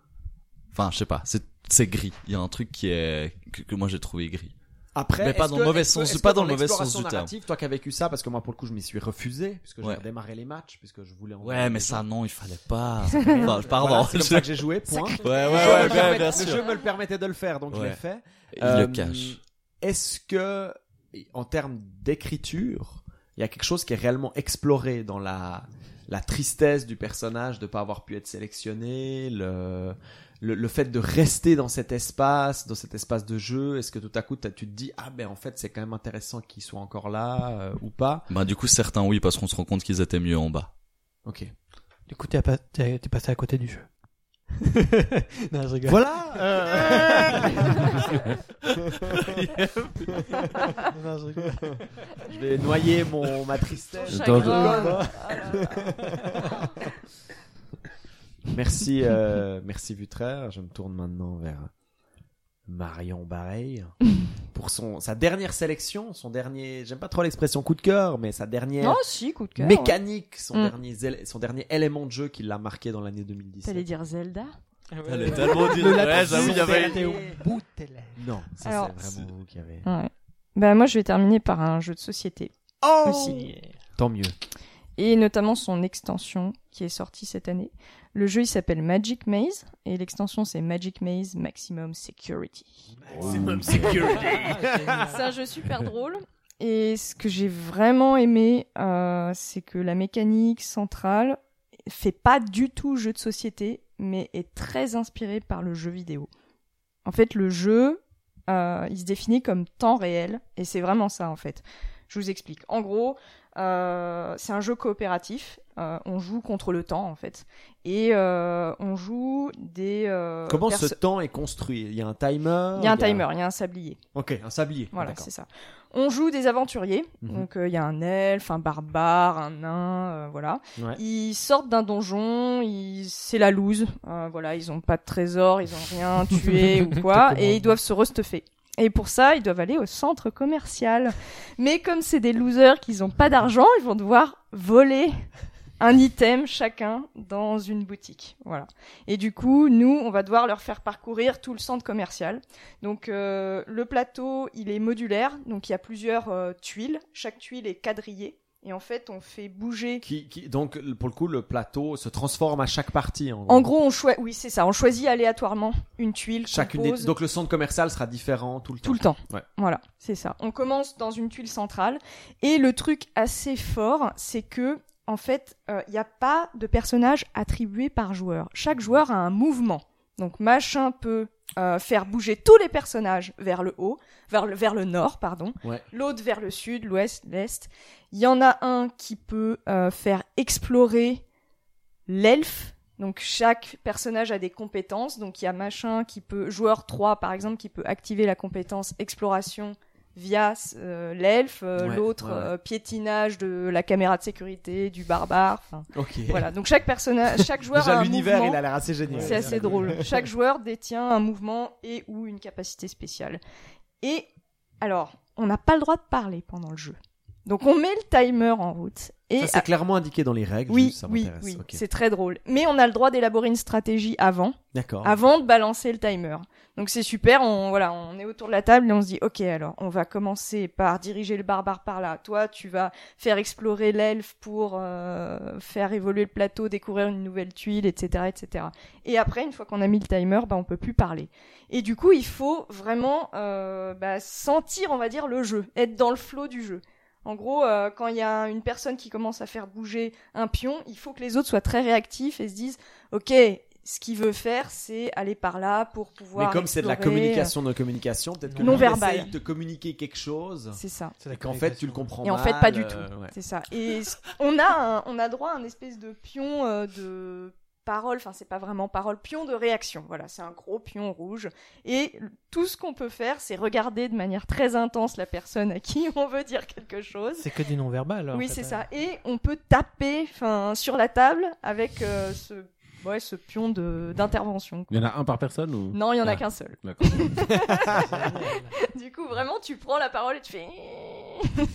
Enfin, je sais pas, c'est c'est gris. Il y a un truc qui est que, que moi j'ai trouvé gris. Après, Mais pas dans le mauvais sens- pas dans le mauvais sens du terme. Toi qui as vécu ça, parce que moi pour le coup je m'y suis refusé, puisque j'ai redémarré les matchs, puisque je voulais. Ouais, mais ça non, il fallait pas. Pardon. C'est comme ça que j'ai joué. Point. Ouais, ouais, Le jeu ouais, me bien, bien Le sûr. jeu me le permettait de le faire, donc je l'ai fait. Il Euh, le cache. Est-ce que, en termes d'écriture, il y a quelque chose qui est réellement exploré dans la, la tristesse du personnage de pas avoir pu être sélectionné, le, le, le fait de rester dans cet espace, dans cet espace de jeu Est-ce que tout à coup tu te dis ah ben en fait c'est quand même intéressant qu'il soit encore là euh, ou pas? Bah du coup certains oui parce qu'on se rend compte qu'ils étaient mieux en bas. Ok. Du coup, t'es pas- t'es t'es passé à côté du jeu. non, je rigole. Voilà. euh, Non, je rigole. je vais noyer mon ma tristesse. Merci, euh, merci Vutraire. Je me tourne maintenant vers Marion Bareil pour son sa dernière sélection, son dernier. J'aime pas trop l'expression coup de cœur, mais sa dernière si, coup de cœur. ouais. mécanique, son Mm. dernier son dernier élément de jeu qui l'a marqué dans l'année 2017. T'allais dire Zelda Elle est tellement lapsus Ouais, j'avoue, il y avait était au bout de tes lèvres. Non, ça Alors, c'est vraiment vous qui avez. Ouais. Bah, moi, je vais terminer par un jeu de société Oh aussi. Tant mieux. Et notamment son extension qui est sortie cette année. Le jeu, il s'appelle Magic Maze. Et l'extension, c'est Magic Maze Maximum Security. Maximum security. c'est un jeu super drôle. Et ce que j'ai vraiment aimé, euh, c'est que la mécanique centrale fait pas du tout jeu de société, mais est très inspirée par le jeu vidéo. En fait, le jeu, euh, il se définit comme temps réel, et c'est vraiment ça en fait. Je vous explique. En gros, Euh, c'est un jeu coopératif. Euh, on joue contre le temps en fait, et euh, on joue des. Comment ce temps est construit? Il y a un timer Il y a un timer, il y a un sablier. Ok, un sablier. Voilà, c'est ça. On joue des aventuriers. Mhm. Donc il y a un elfe, un barbare, un nain, voilà. Ouais. Ils sortent d'un donjon, ils... c'est la loose. Voilà, ils ont pas de trésor, ils ont rien tué ou quoi, et ils doivent se restuffer. Et pour ça, ils doivent aller au centre commercial. Mais comme c'est des losers qui n'ont pas d'argent, ils vont devoir voler un item chacun dans une boutique. Voilà. Et du coup, nous, on va devoir leur faire parcourir tout le centre commercial. Donc euh, le plateau, il est modulaire, donc il y a plusieurs euh, tuiles. Chaque tuile est quadrillée. Et en fait, on fait bouger. Qui, qui- donc, pour le coup, le plateau se transforme à chaque partie. En, En gros, on choisit. Oui, c'est ça. On choisit aléatoirement une tuile. chacune des- Donc, le centre commercial sera différent tout le temps. tout le temps. Ouais. Voilà, c'est ça. On commence dans une tuile centrale. Et le truc assez fort, c'est que en fait, il n'y a pas de personnage attribué par joueur. Chaque joueur a un mouvement. Donc machin peut euh, faire bouger tous les personnages vers le haut, vers le, vers le nord, pardon. Ouais. L'autre vers le sud, l'ouest, l'est. Il y en a un qui peut euh, faire explorer l'elfe. Donc chaque personnage a des compétences. Donc il y a machin qui peut, joueur 3 par exemple, qui peut activer la compétence exploration via euh, l'elfe, euh, Ouais, l'autre ouais, ouais. euh, piétinage de la caméra de sécurité, du barbare. Enfin, Ok. voilà. Donc chaque personnage, chaque joueur a Déjà, un l'univers, mouvement. il a l'air assez génial. C'est assez drôle. Chaque joueur détient un mouvement et ou une capacité spéciale. Et alors, on n'a pas le droit de parler pendant le jeu. Donc on met le timer en route. Et Ça, c'est clairement indiqué dans les règles. oui, ça oui, oui, c'est très drôle. Mais on a le droit d'élaborer une stratégie avant, D'accord. avant de balancer le timer. Donc c'est super. On voilà, on est autour de la table et on se dit, ok, alors on va commencer par diriger le barbare par là. Toi, tu vas faire explorer l'elfe pour euh, faire évoluer le plateau, découvrir une nouvelle tuile, etc., etc. Et après, une fois qu'on a mis le timer, bah on peut plus parler. Et du coup, il faut vraiment euh, bah, sentir, on va dire, le jeu, être dans le flot du jeu. En gros, euh, quand il y a une personne qui commence à faire bouger un pion, il faut que les autres soient très réactifs et se disent, ok, ce qu'il veut faire, c'est aller par là pour pouvoir. Mais comme c'est de la communication de communication, peut-être que Non verbal. essaye de communiquer quelque chose C'est ça. et qu'en fait tu le comprends Et en fait, pas du euh, tout. ouais. C'est ça. Et on a, un- on a droit à un espèce de pion euh, de parole, enfin c'est pas vraiment parole, pion de réaction. Voilà, c'est un gros pion rouge. Et tout ce qu'on peut faire, c'est regarder de manière très intense la personne à qui on veut dire quelque chose. C'est que du non-verbal. en Oui, c'est ça. Et on peut taper, enfin, sur la table avec euh, ce, ouais, ce pion de d'intervention. Il y en a un par personne ou? Non, il y en a Ah. qu'un seul. Du coup, vraiment, tu prends la parole et tu fais.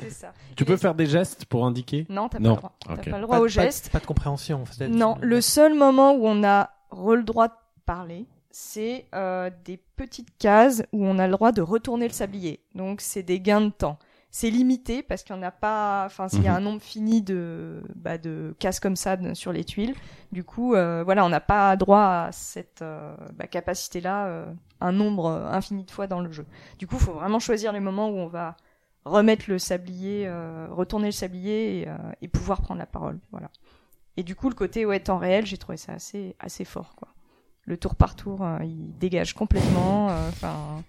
c'est ça. Tu peux faire des gestes pour indiquer? Non, t'as pas le droit. T'as Ok. pas le droit Pas- au pas-. Pas de compréhension. en fait. Non, le seul moment où on a re- le droit de parler, c'est euh, des petites cases où on a le droit de retourner le sablier. Donc c'est des gains de temps. C'est limité parce qu'il n'y en a pas, enfin il y a Mhm. un nombre fini de, bah, de cases comme ça de- sur les tuiles. Du coup, euh, voilà, on n'a pas droit à cette euh, bah, capacité-là, euh, un nombre infini de fois dans le jeu. Du coup, il faut vraiment choisir les moments où on va remettre le sablier, retourner le sablier et, et pouvoir prendre la parole. Voilà. Et du coup, le côté ouais, temps réel, j'ai trouvé ça assez, assez fort, quoi. Le tour par tour, il dégage complètement, enfin,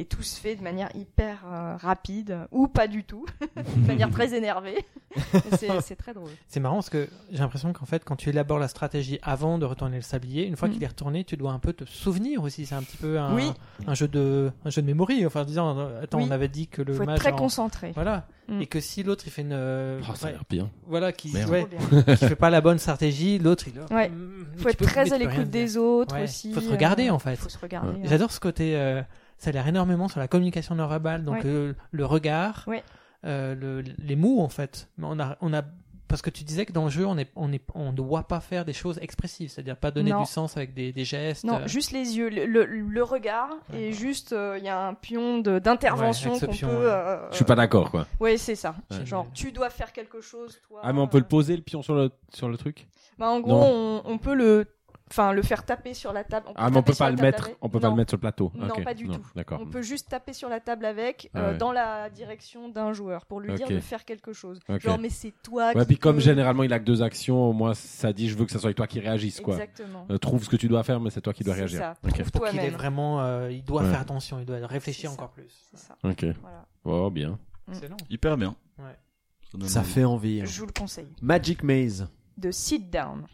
et tout se fait de manière hyper euh, rapide, ou pas du tout, de manière très énervée. C'est- très drôle. C'est marrant parce que j'ai l'impression qu'en fait, quand tu élabores la stratégie avant de retourner le sablier, une fois Mm. qu'il est retourné, tu dois un peu te souvenir aussi. C'est un petit peu un, Oui. un jeu de un jeu de mémoire. Enfin, en disant, attends, Oui. on avait dit que le faut être très en- concentré. Voilà. Mm. Et que si l'autre il fait une, Oh, ça a ouais, l'air bien. voilà, qui, ouais, qui fait pas la bonne stratégie, l'autre il. Ouais. Mm, faut être peux- très à l'écoute des autres Ouais. aussi. Faut se regarder, euh, en fait. Faut se regarder. hein. J'adore ce côté. euh, ça a l'air énormément sur la communication non verbale, donc Ouais. euh, le regard, Ouais. euh, le- les mots en fait. Mais on a, on a, parce que tu disais que dans le jeu, on est, on est, on doit pas faire des choses expressives, c'est-à-dire pas donner Non. du sens avec des, des gestes. Non, euh, juste les yeux, le, le- le regard, et juste, euh, il y a un pion d'intervention qu'on peut... ouais. euh, Je suis pas d'accord quoi. Ouais, c'est ça. Ouais. Genre, tu dois faire quelque chose, toi. Ah mais on peut le euh, poser le pion sur le sur le truc? Bah, en gros, on, on peut le, enfin, le faire taper sur la table. Ah mais on peut pas le table mettre, avec. on peut pas Non. le mettre sur le plateau. Non, pas du tout. D'accord. On peut juste taper sur la table avec, Ah euh, ouais. dans la direction d'un joueur, pour lui dire de faire quelque chose. Ok. Genre, mais c'est toi Ouais, qui puis comme généralement il a que deux actions, moi ça dit je veux que ça soit toi qui réagisse quoi. Exactement. Euh, trouve ce que tu dois faire mais c'est toi qui dois C'est réagir. ça. Pour qu'il ait toi-même. vraiment, euh, il doit Ouais. faire attention, il doit réfléchir encore plus. C'est ça. Ok. Voilà. Oh bien. Mm. Excellent. Hyper bien. Ça fait envie. hein. Je vous le conseille. Magic Maze De Sit Down.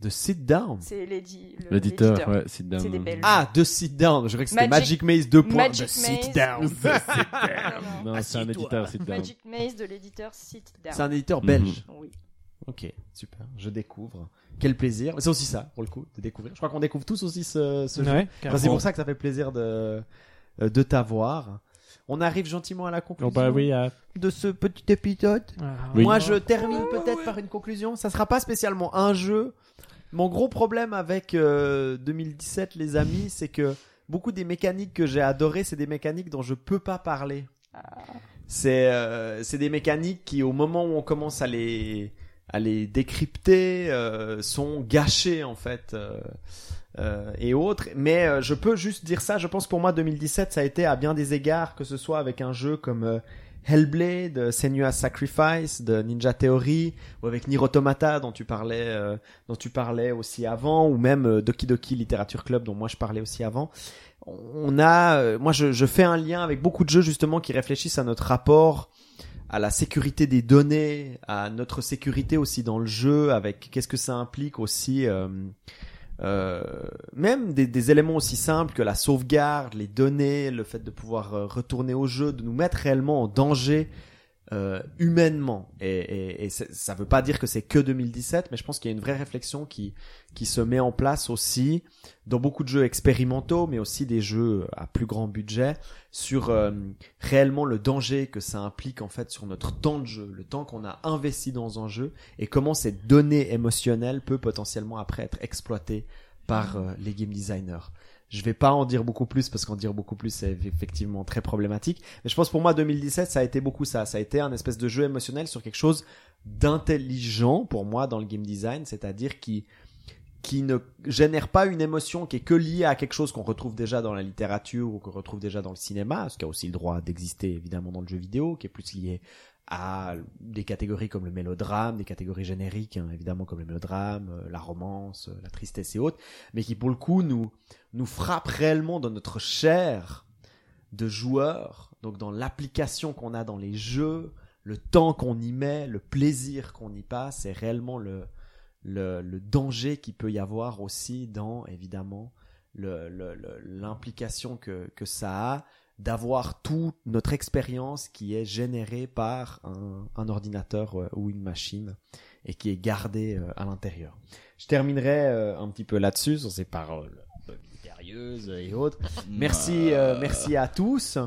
De Sit Down. C'est l'édi- le- L'éditeur, ouais, Sit Down. C'est des Belges. Ah, de Sit Down. Je croyais que c'était Magic, Magic- Maze 2 points. Magic de Sit Maze. Down. Non, Non, c'est un éditeur, Sit Down. Magic Maze de l'éditeur Sit Down. C'est un éditeur Mhm. belge. Oui. Ok, super. Je découvre. Quel plaisir. Mais C'est aussi ça, pour le coup, de découvrir. Je crois qu'on découvre tous aussi ce, ce jeu. Ouais, Enfin, carrément. c'est pour ça que ça fait plaisir de, euh, de t'avoir. On arrive gentiment à la conclusion Oh, bah oui, ah. de ce petit épisode. Ah, Oui. Moi, je termine peut-être par une conclusion. Ça sera pas spécialement un jeu. Mon gros problème avec euh, 2017, les amis, c'est que beaucoup des mécaniques que j'ai adorées, c'est des mécaniques dont je peux pas parler. C'est euh, c'est des mécaniques qui, au moment où on commence à les à les décrypter, euh, sont gâchées en fait. euh, euh, et autres. Mais euh, je peux juste dire ça. Je pense pour moi 2017, ça a été à bien des égards, que ce soit avec un jeu comme euh, Hellblade, euh, Senua's Sacrifice, de Ninja Theory, ou avec Nier Automata dont tu parlais, euh, dont tu parlais aussi avant, ou même euh, Doki Doki Literature Club dont moi je parlais aussi avant. On a, euh, moi je, je fais un lien avec beaucoup de jeux justement qui réfléchissent à notre rapport à la sécurité des données, à notre sécurité aussi dans le jeu, avec qu'est-ce que ça implique aussi. Euh, même des, des éléments aussi simples que la sauvegarde, les données, le fait de pouvoir euh, retourner au jeu, de nous mettre réellement en danger euh, humainement. Et, et, et ça veut pas dire que c'est que 2017, mais je pense qu'il y a une vraie réflexion qui qui se met en place aussi dans beaucoup de jeux expérimentaux, mais aussi des jeux à plus grand budget sur euh, réellement le danger que ça implique en fait sur notre temps de jeu, le temps qu'on a investi dans un jeu et comment cette donnée émotionnelle peut potentiellement après être exploitée par euh, les game designers. Je vais pas en dire beaucoup plus parce qu'en dire beaucoup plus c'est effectivement très problématique. Mais je pense pour moi 2017 ça a été beaucoup ça. Ça a été un espèce de jeu émotionnel sur quelque chose d'intelligent pour moi dans le game design, c'est-à-dire qui qui ne génère pas une émotion qui est que liée à quelque chose qu'on retrouve déjà dans la littérature ou qu'on retrouve déjà dans le cinéma, ce qui a aussi le droit d'exister évidemment dans le jeu vidéo, qui est plus lié à des catégories comme le mélodrame, des catégories génériques hein, évidemment comme le mélodrame, euh, la romance, euh, la tristesse et autres, mais qui pour le coup nous nous frappe réellement dans notre chair de joueurs, donc dans l'application qu'on a dans les jeux, le temps qu'on y met, le plaisir qu'on y passe, c'est réellement le le, le danger qu'il peut y avoir aussi dans évidemment le- le- le- l'implication que, que ça a d'avoir toute notre expérience qui est générée par un, un ordinateur euh, ou une machine et qui est gardée euh, à l'intérieur. Je terminerai euh, un petit peu là-dessus sur ces paroles un peu mystérieuses et autres. Merci, euh, merci à tous.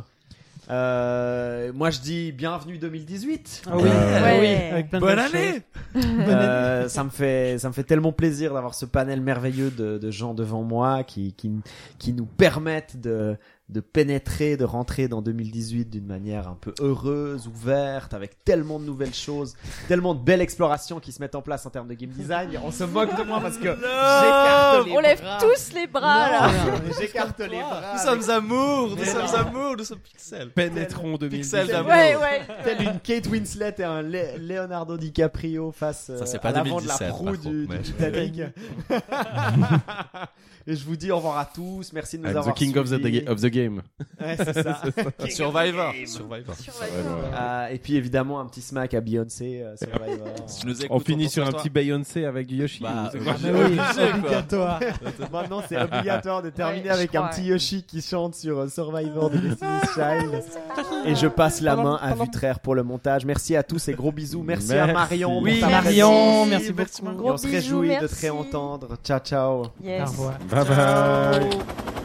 Euh, moi je dis bienvenue 2018. Ah oui, Euh, oui, Ouais. avec plein de Bonne bonnes année. Euh, ça me fait ça me fait tellement plaisir d'avoir ce panel merveilleux de, de gens devant moi qui, qui qui nous permettent de de pénétrer, de rentrer dans 2018 d'une manière un peu heureuse, ouverte, avec tellement de nouvelles choses, tellement de belles explorations qui se mettent en place en termes de game design. On se moque de moi parce que j'écarte les On lève bras. tous les bras là. Non, J'écarte les bras. Nous sommes amour, nous sommes amour, nous sommes pixels. Pénétrons 2010. Pixel d'amour. Ouais, ouais. Telle une Kate Winslet et un Le- Leonardo DiCaprio face euh, Ça, c'est pas à l'avant de la 2017, proue du, contre, du Titanic. et je vous dis au revoir à tous. Merci de nous Avec avoir the king of the, of the game. Ouais, c'est ça. Survivor. Survivor. Euh, et puis évidemment un petit smack à Beyoncé euh, Survivor. Si tu nous écoutes, On finit sur un toi. petit Beyoncé avec du Yoshi. Bah, C'est euh, mais oui, quoi. obligatoire. Maintenant, c'est obligatoire de terminer Ouais, avec un petit. Yoshi qui chante sur euh, Survivor de Destiny's Child. Et je passe la main à Vutraire pour le montage. Merci à tous et gros bisous. Merci, à. Marion. Oui, Marion, merci beaucoup. On se réjouit de te réentendre. Ciao, ciao. Yes. Au revoir. Bye bye.